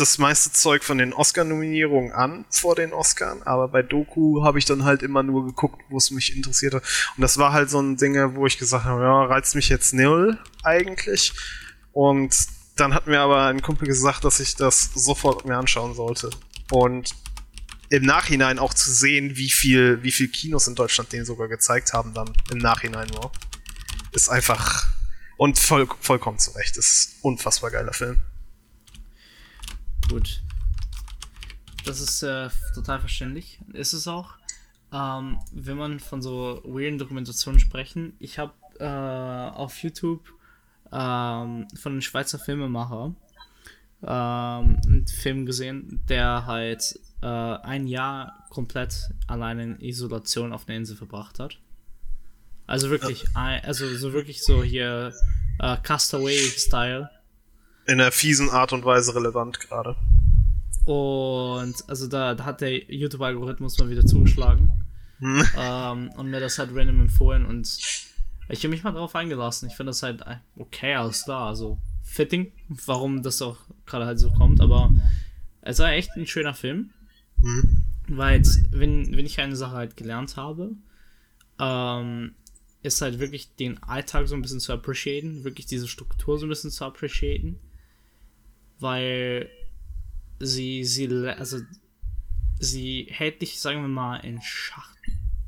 das meiste Zeug von den Oscar-Nominierungen an vor den Oscars, aber bei Doku habe ich dann halt immer nur geguckt, wo es mich interessierte. Und das war halt so ein Ding, wo ich gesagt habe, ja, reizt mich jetzt null eigentlich. Und dann hat mir aber ein Kumpel gesagt, dass ich das sofort mir anschauen sollte. Und im Nachhinein auch zu sehen, wie viel, wie viel Kinos in Deutschland den sogar gezeigt haben, dann im Nachhinein nur. Ist einfach und voll, vollkommen zurecht. Ist unfassbar geiler Film. Gut. Das ist äh, total verständlich. Ist es auch. Ähm, wenn man von so weirden Dokumentationen sprechen, ich habe äh, auf YouTube ähm, von einem Schweizer Filmemacher ähm, einen Film gesehen, der halt äh, ein Jahr komplett allein in Isolation auf einer Insel verbracht hat. Also wirklich, also so wirklich so hier äh, Castaway-Style in einer fiesen Art und Weise relevant gerade. Und also da, da hat der YouTube-Algorithmus mal wieder zugeschlagen. Hm. Ähm, und mir das halt random empfohlen und ich habe mich mal drauf eingelassen. Ich finde das halt okay, alles klar. Also fitting, warum das auch gerade halt so kommt, aber es war echt ein schöner Film. Hm. Weil, wenn, wenn ich eine Sache halt gelernt habe, ähm, ist halt wirklich den Alltag so ein bisschen zu appreciaten, wirklich diese Struktur so ein bisschen zu appreciaten, weil sie, sie, also, sie hält dich, sagen wir mal, in Schach,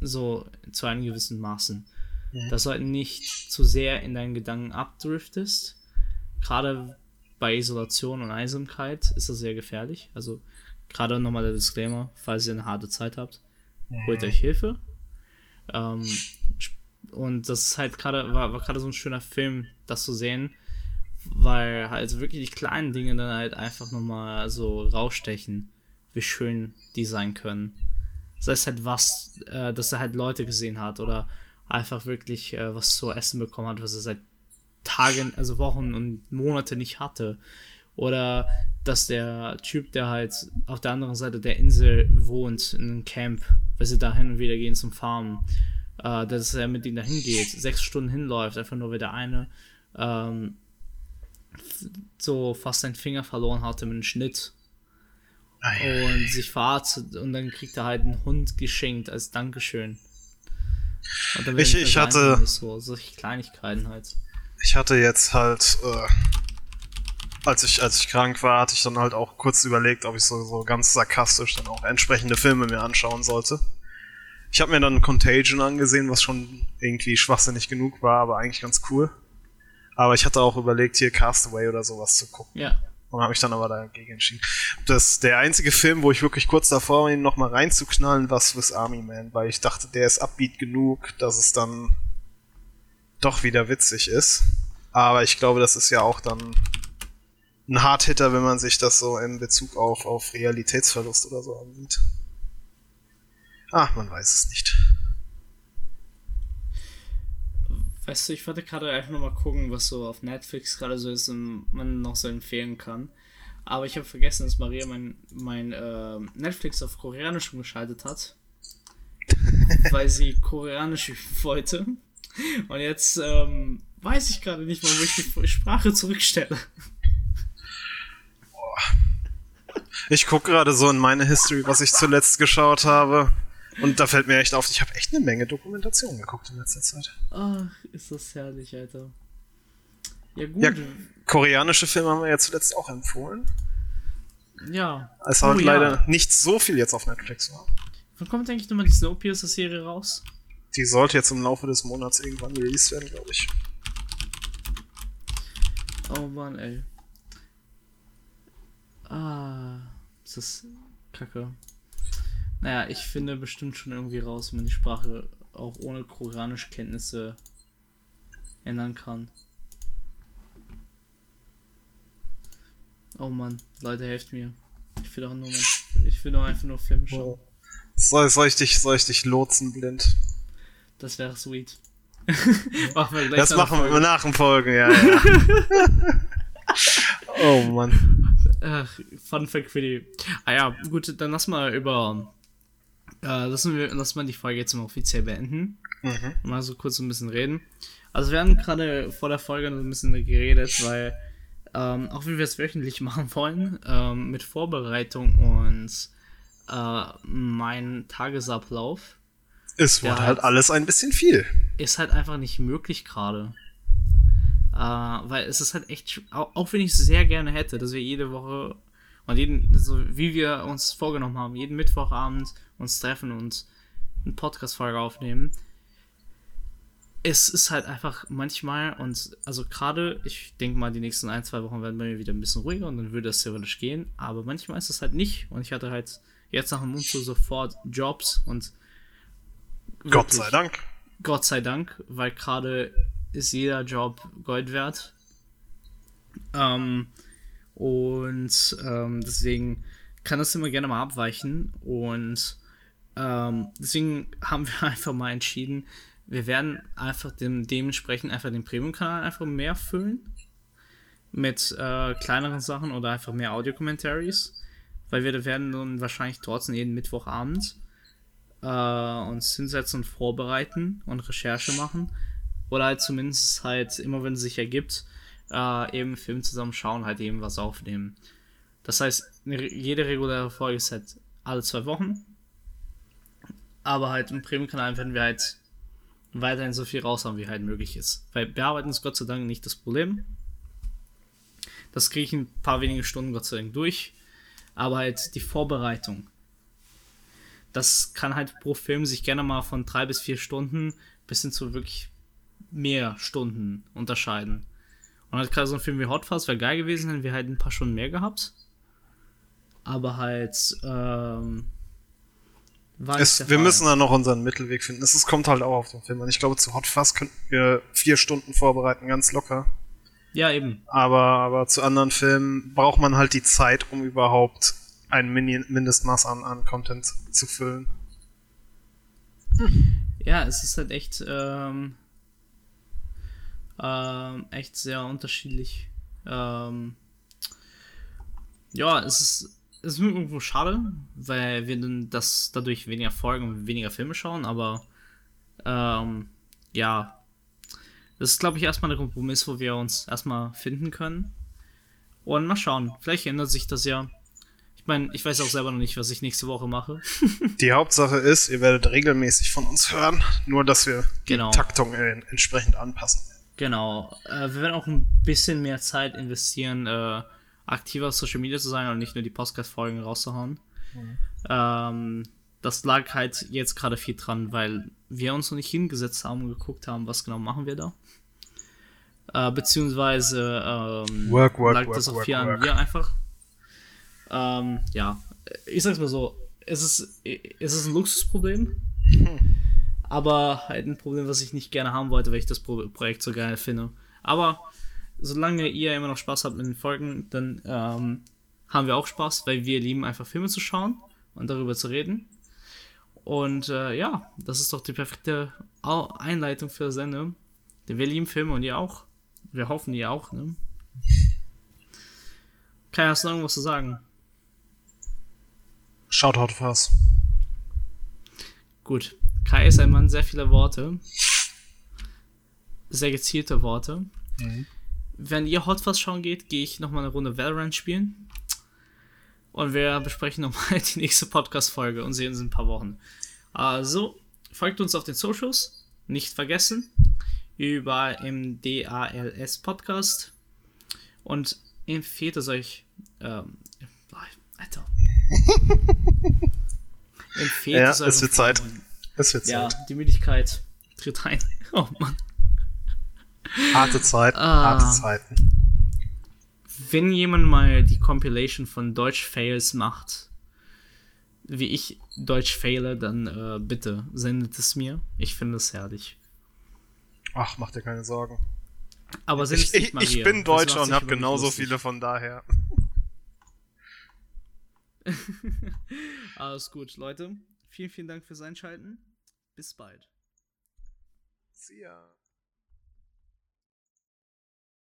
so zu einem gewissen Maßen. Mhm. Dass du halt nicht zu sehr in deinen Gedanken abdriftest. Gerade bei Isolation und Einsamkeit ist das sehr gefährlich. Also, gerade nochmal der Disclaimer, falls ihr eine harte Zeit habt, holt euch Hilfe. Ähm, und das ist halt gerade, war, war gerade so ein schöner Film, das zu sehen, weil halt wirklich die kleinen Dinge dann halt einfach nochmal so rausstechen, wie schön die sein können. Das heißt halt was, äh, dass er halt Leute gesehen hat oder einfach wirklich äh, was zu essen bekommen hat, was er seit Tagen, also Wochen und Monate nicht hatte. Oder dass der Typ, der halt auf der anderen Seite der Insel wohnt, in einem Camp, weil sie da hin und wieder gehen zum Farmen, äh, dass er mit ihnen dahin geht, sechs Stunden hinläuft, einfach nur weil der eine ähm, so fast seinen Finger verloren hatte mit einem Schnitt und sich verarztet und dann kriegt er halt einen Hund geschenkt als Dankeschön. ich, ich hatte so solche Kleinigkeiten halt. Ich hatte jetzt halt äh, als ich als ich krank war, hatte ich dann halt auch kurz überlegt, ob ich so, so ganz sarkastisch dann auch entsprechende Filme mir anschauen sollte. Ich habe mir dann Contagion angesehen, was schon irgendwie schwachsinnig genug war, aber eigentlich ganz cool. Aber ich hatte auch überlegt, hier Castaway oder sowas zu gucken. Ja. Und habe mich dann aber dagegen entschieden. Das der einzige Film, wo ich wirklich kurz davor war, ihn nochmal reinzuknallen, war Swiss Army Man, weil ich dachte, der ist upbeat genug, dass es dann doch wieder witzig ist. Aber ich glaube, das ist ja auch dann ein Hardhitter, wenn man sich das so in Bezug auf, auf Realitätsverlust oder so ansieht. Ah, man weiß es nicht. Weißt du, ich wollte gerade einfach nochmal gucken, was so auf Netflix gerade so ist und man noch so empfehlen kann. Aber ich habe vergessen, dass Maria mein, mein äh, Netflix auf Koreanisch umgeschaltet hat. weil sie Koreanisch wollte. Und jetzt ähm, weiß ich gerade nicht mal, wo ich die Sprache zurückstelle. Ich gucke gerade so in meine History, was ich zuletzt geschaut habe. Und da fällt mir echt auf, ich habe echt eine Menge Dokumentation geguckt in letzter Zeit. Ach, ist das herrlich, Alter. Ja, gut. Ja, koreanische Filme haben wir ja zuletzt auch empfohlen. Ja. Es hat oh, leider ja. nicht so viel jetzt auf Netflix. Wann kommt eigentlich nochmal die Snowpiercer-Serie raus? Die sollte jetzt im Laufe des Monats irgendwann released werden, glaube ich. Oh Mann, ey. Ah, ist das kacke. Naja, ich finde bestimmt schon irgendwie raus, wenn man die Sprache auch ohne koreanische Kenntnisse ändern kann. Oh Mann, Leute, helft mir. Ich will doch nur, mein, ich will doch einfach nur Film schauen. Soll, soll, ich dich, soll ich dich lotsen blind? Das wäre sweet. machen wir gleich das machen Folge. wir nach dem Folgen, ja. ja. oh Mann. Ach, Fun Fact für die. Ah ja, gut, dann lass mal über. Äh, lassen wir lass mal die Folge jetzt mal offiziell beenden. Mhm. Mal so kurz ein bisschen reden. Also wir haben gerade vor der Folge noch ein bisschen geredet, weil ähm, auch wenn wir es wöchentlich machen wollen, ähm, mit Vorbereitung und äh, mein Tagesablauf. Es wurde halt alles ein bisschen viel. Ist halt einfach nicht möglich gerade. Äh, weil es ist halt echt, auch, auch wenn ich es sehr gerne hätte, dass wir jede Woche und jeden, so wie wir uns vorgenommen haben, jeden Mittwochabend uns treffen und eine Podcast-Folge aufnehmen. Es ist halt einfach manchmal und also gerade, ich denke mal, die nächsten ein, zwei Wochen werden bei mir wieder ein bisschen ruhiger und dann würde es theoretisch gehen, aber manchmal ist es halt nicht und ich hatte halt jetzt nach dem Mund so sofort Jobs und Gott sei Dank. Gott sei Dank, weil gerade ist jeder Job Gold wert. Ähm, und ähm, deswegen kann das immer gerne mal abweichen. Und ähm, deswegen haben wir einfach mal entschieden, wir werden einfach dem, dementsprechend einfach den Premium-Kanal einfach mehr füllen. Mit äh, kleineren Sachen oder einfach mehr Audio-Commentaries. Weil wir werden dann wahrscheinlich trotzdem jeden Mittwochabend äh, uns hinsetzen und vorbereiten und Recherche machen oder halt zumindest halt immer, wenn es sich ergibt, äh, eben Film zusammen schauen, halt eben was aufnehmen. Das heißt, jede reguläre Folge ist halt alle zwei Wochen. Aber halt im Premium-Kanal werden wir halt weiterhin so viel raushauen, wie halt möglich ist. Weil bearbeiten ist Gott sei Dank nicht das Problem. Das kriege ich ein paar wenige Stunden Gott sei Dank durch. Aber halt die Vorbereitung. Das kann halt pro Film sich gerne mal von drei bis vier Stunden bis hin zu wirklich mehr Stunden unterscheiden. Und halt gerade so ein Film wie Hot Fuzz wäre geil gewesen, hätten wir halt ein paar Stunden mehr gehabt. Aber halt, ähm, es, wir müssen da noch unseren Mittelweg finden. Es kommt halt auch auf den Film an. Ich glaube, zu Hot Fuzz könnten wir vier Stunden vorbereiten, ganz locker. Ja, eben. Aber, aber zu anderen Filmen braucht man halt die Zeit, um überhaupt ein Mini Mindestmaß an, an Content zu füllen. Ja, es ist halt echt, ähm, ähm, echt sehr unterschiedlich. Ähm, ja, es ist, es ist irgendwo schade, weil wir dann das dadurch weniger Folgen und weniger Filme schauen, aber ähm, ja, das ist, glaube ich, erstmal der Kompromiss, wo wir uns erstmal finden können. Und mal schauen, vielleicht ändert sich das ja. Ich meine, ich weiß auch selber noch nicht, was ich nächste Woche mache. die Hauptsache ist, ihr werdet regelmäßig von uns hören, nur dass wir genau. die Taktung äh, entsprechend anpassen. Genau. Äh, wir werden auch ein bisschen mehr Zeit investieren, äh, aktiver auf Social Media zu sein und nicht nur die Podcast-Folgen rauszuhauen. Mhm. Ähm, das lag halt jetzt gerade viel dran, weil wir uns noch nicht hingesetzt haben und geguckt haben, was genau machen wir da. Äh, beziehungsweise ähm, work, work, lag work, das auf vier an mir einfach. Ähm, ja, ich sag's mal so, es ist, es ist ein Luxusproblem, hm. aber halt ein Problem, was ich nicht gerne haben wollte, weil ich das Projekt so geil finde. Aber solange ihr immer noch Spaß habt mit den Folgen, dann ähm, haben wir auch Spaß, weil wir lieben einfach Filme zu schauen und darüber zu reden. Und äh, ja, das ist doch die perfekte Einleitung für das Ende. Denn wir lieben Filme und ihr auch. Wir hoffen, ihr auch, ne? Kai, hast du noch irgendwas zu sagen? Schaut haut was. Gut. Kai ist ein Mann sehr vieler Worte. Sehr gezielte Worte. Mhm wenn ihr Hot Fuzz schauen geht, gehe ich nochmal eine Runde Valorant spielen. Und wir besprechen nochmal die nächste Podcast-Folge und sehen uns in ein paar Wochen. Also, folgt uns auf den Socials. Nicht vergessen. Über im DALS Podcast. Und empfehlt es euch. Ähm, Alter. empfehlt ja, es euch. Es wird Zeit. Es wird Zeit. Ja, die Müdigkeit tritt ein. Oh Mann. Harte Zeiten, ah, harte Zeiten. Wenn jemand mal die Compilation von Deutsch-Fails macht, wie ich Deutsch faile, dann äh, bitte sendet es mir. Ich finde es herrlich. Ach, mach dir keine Sorgen. Aber ich, ich, ich bin Deutscher und habe genauso lustig. viele von daher. Alles gut, Leute. Vielen, vielen Dank fürs Einschalten. Bis bald. See ya.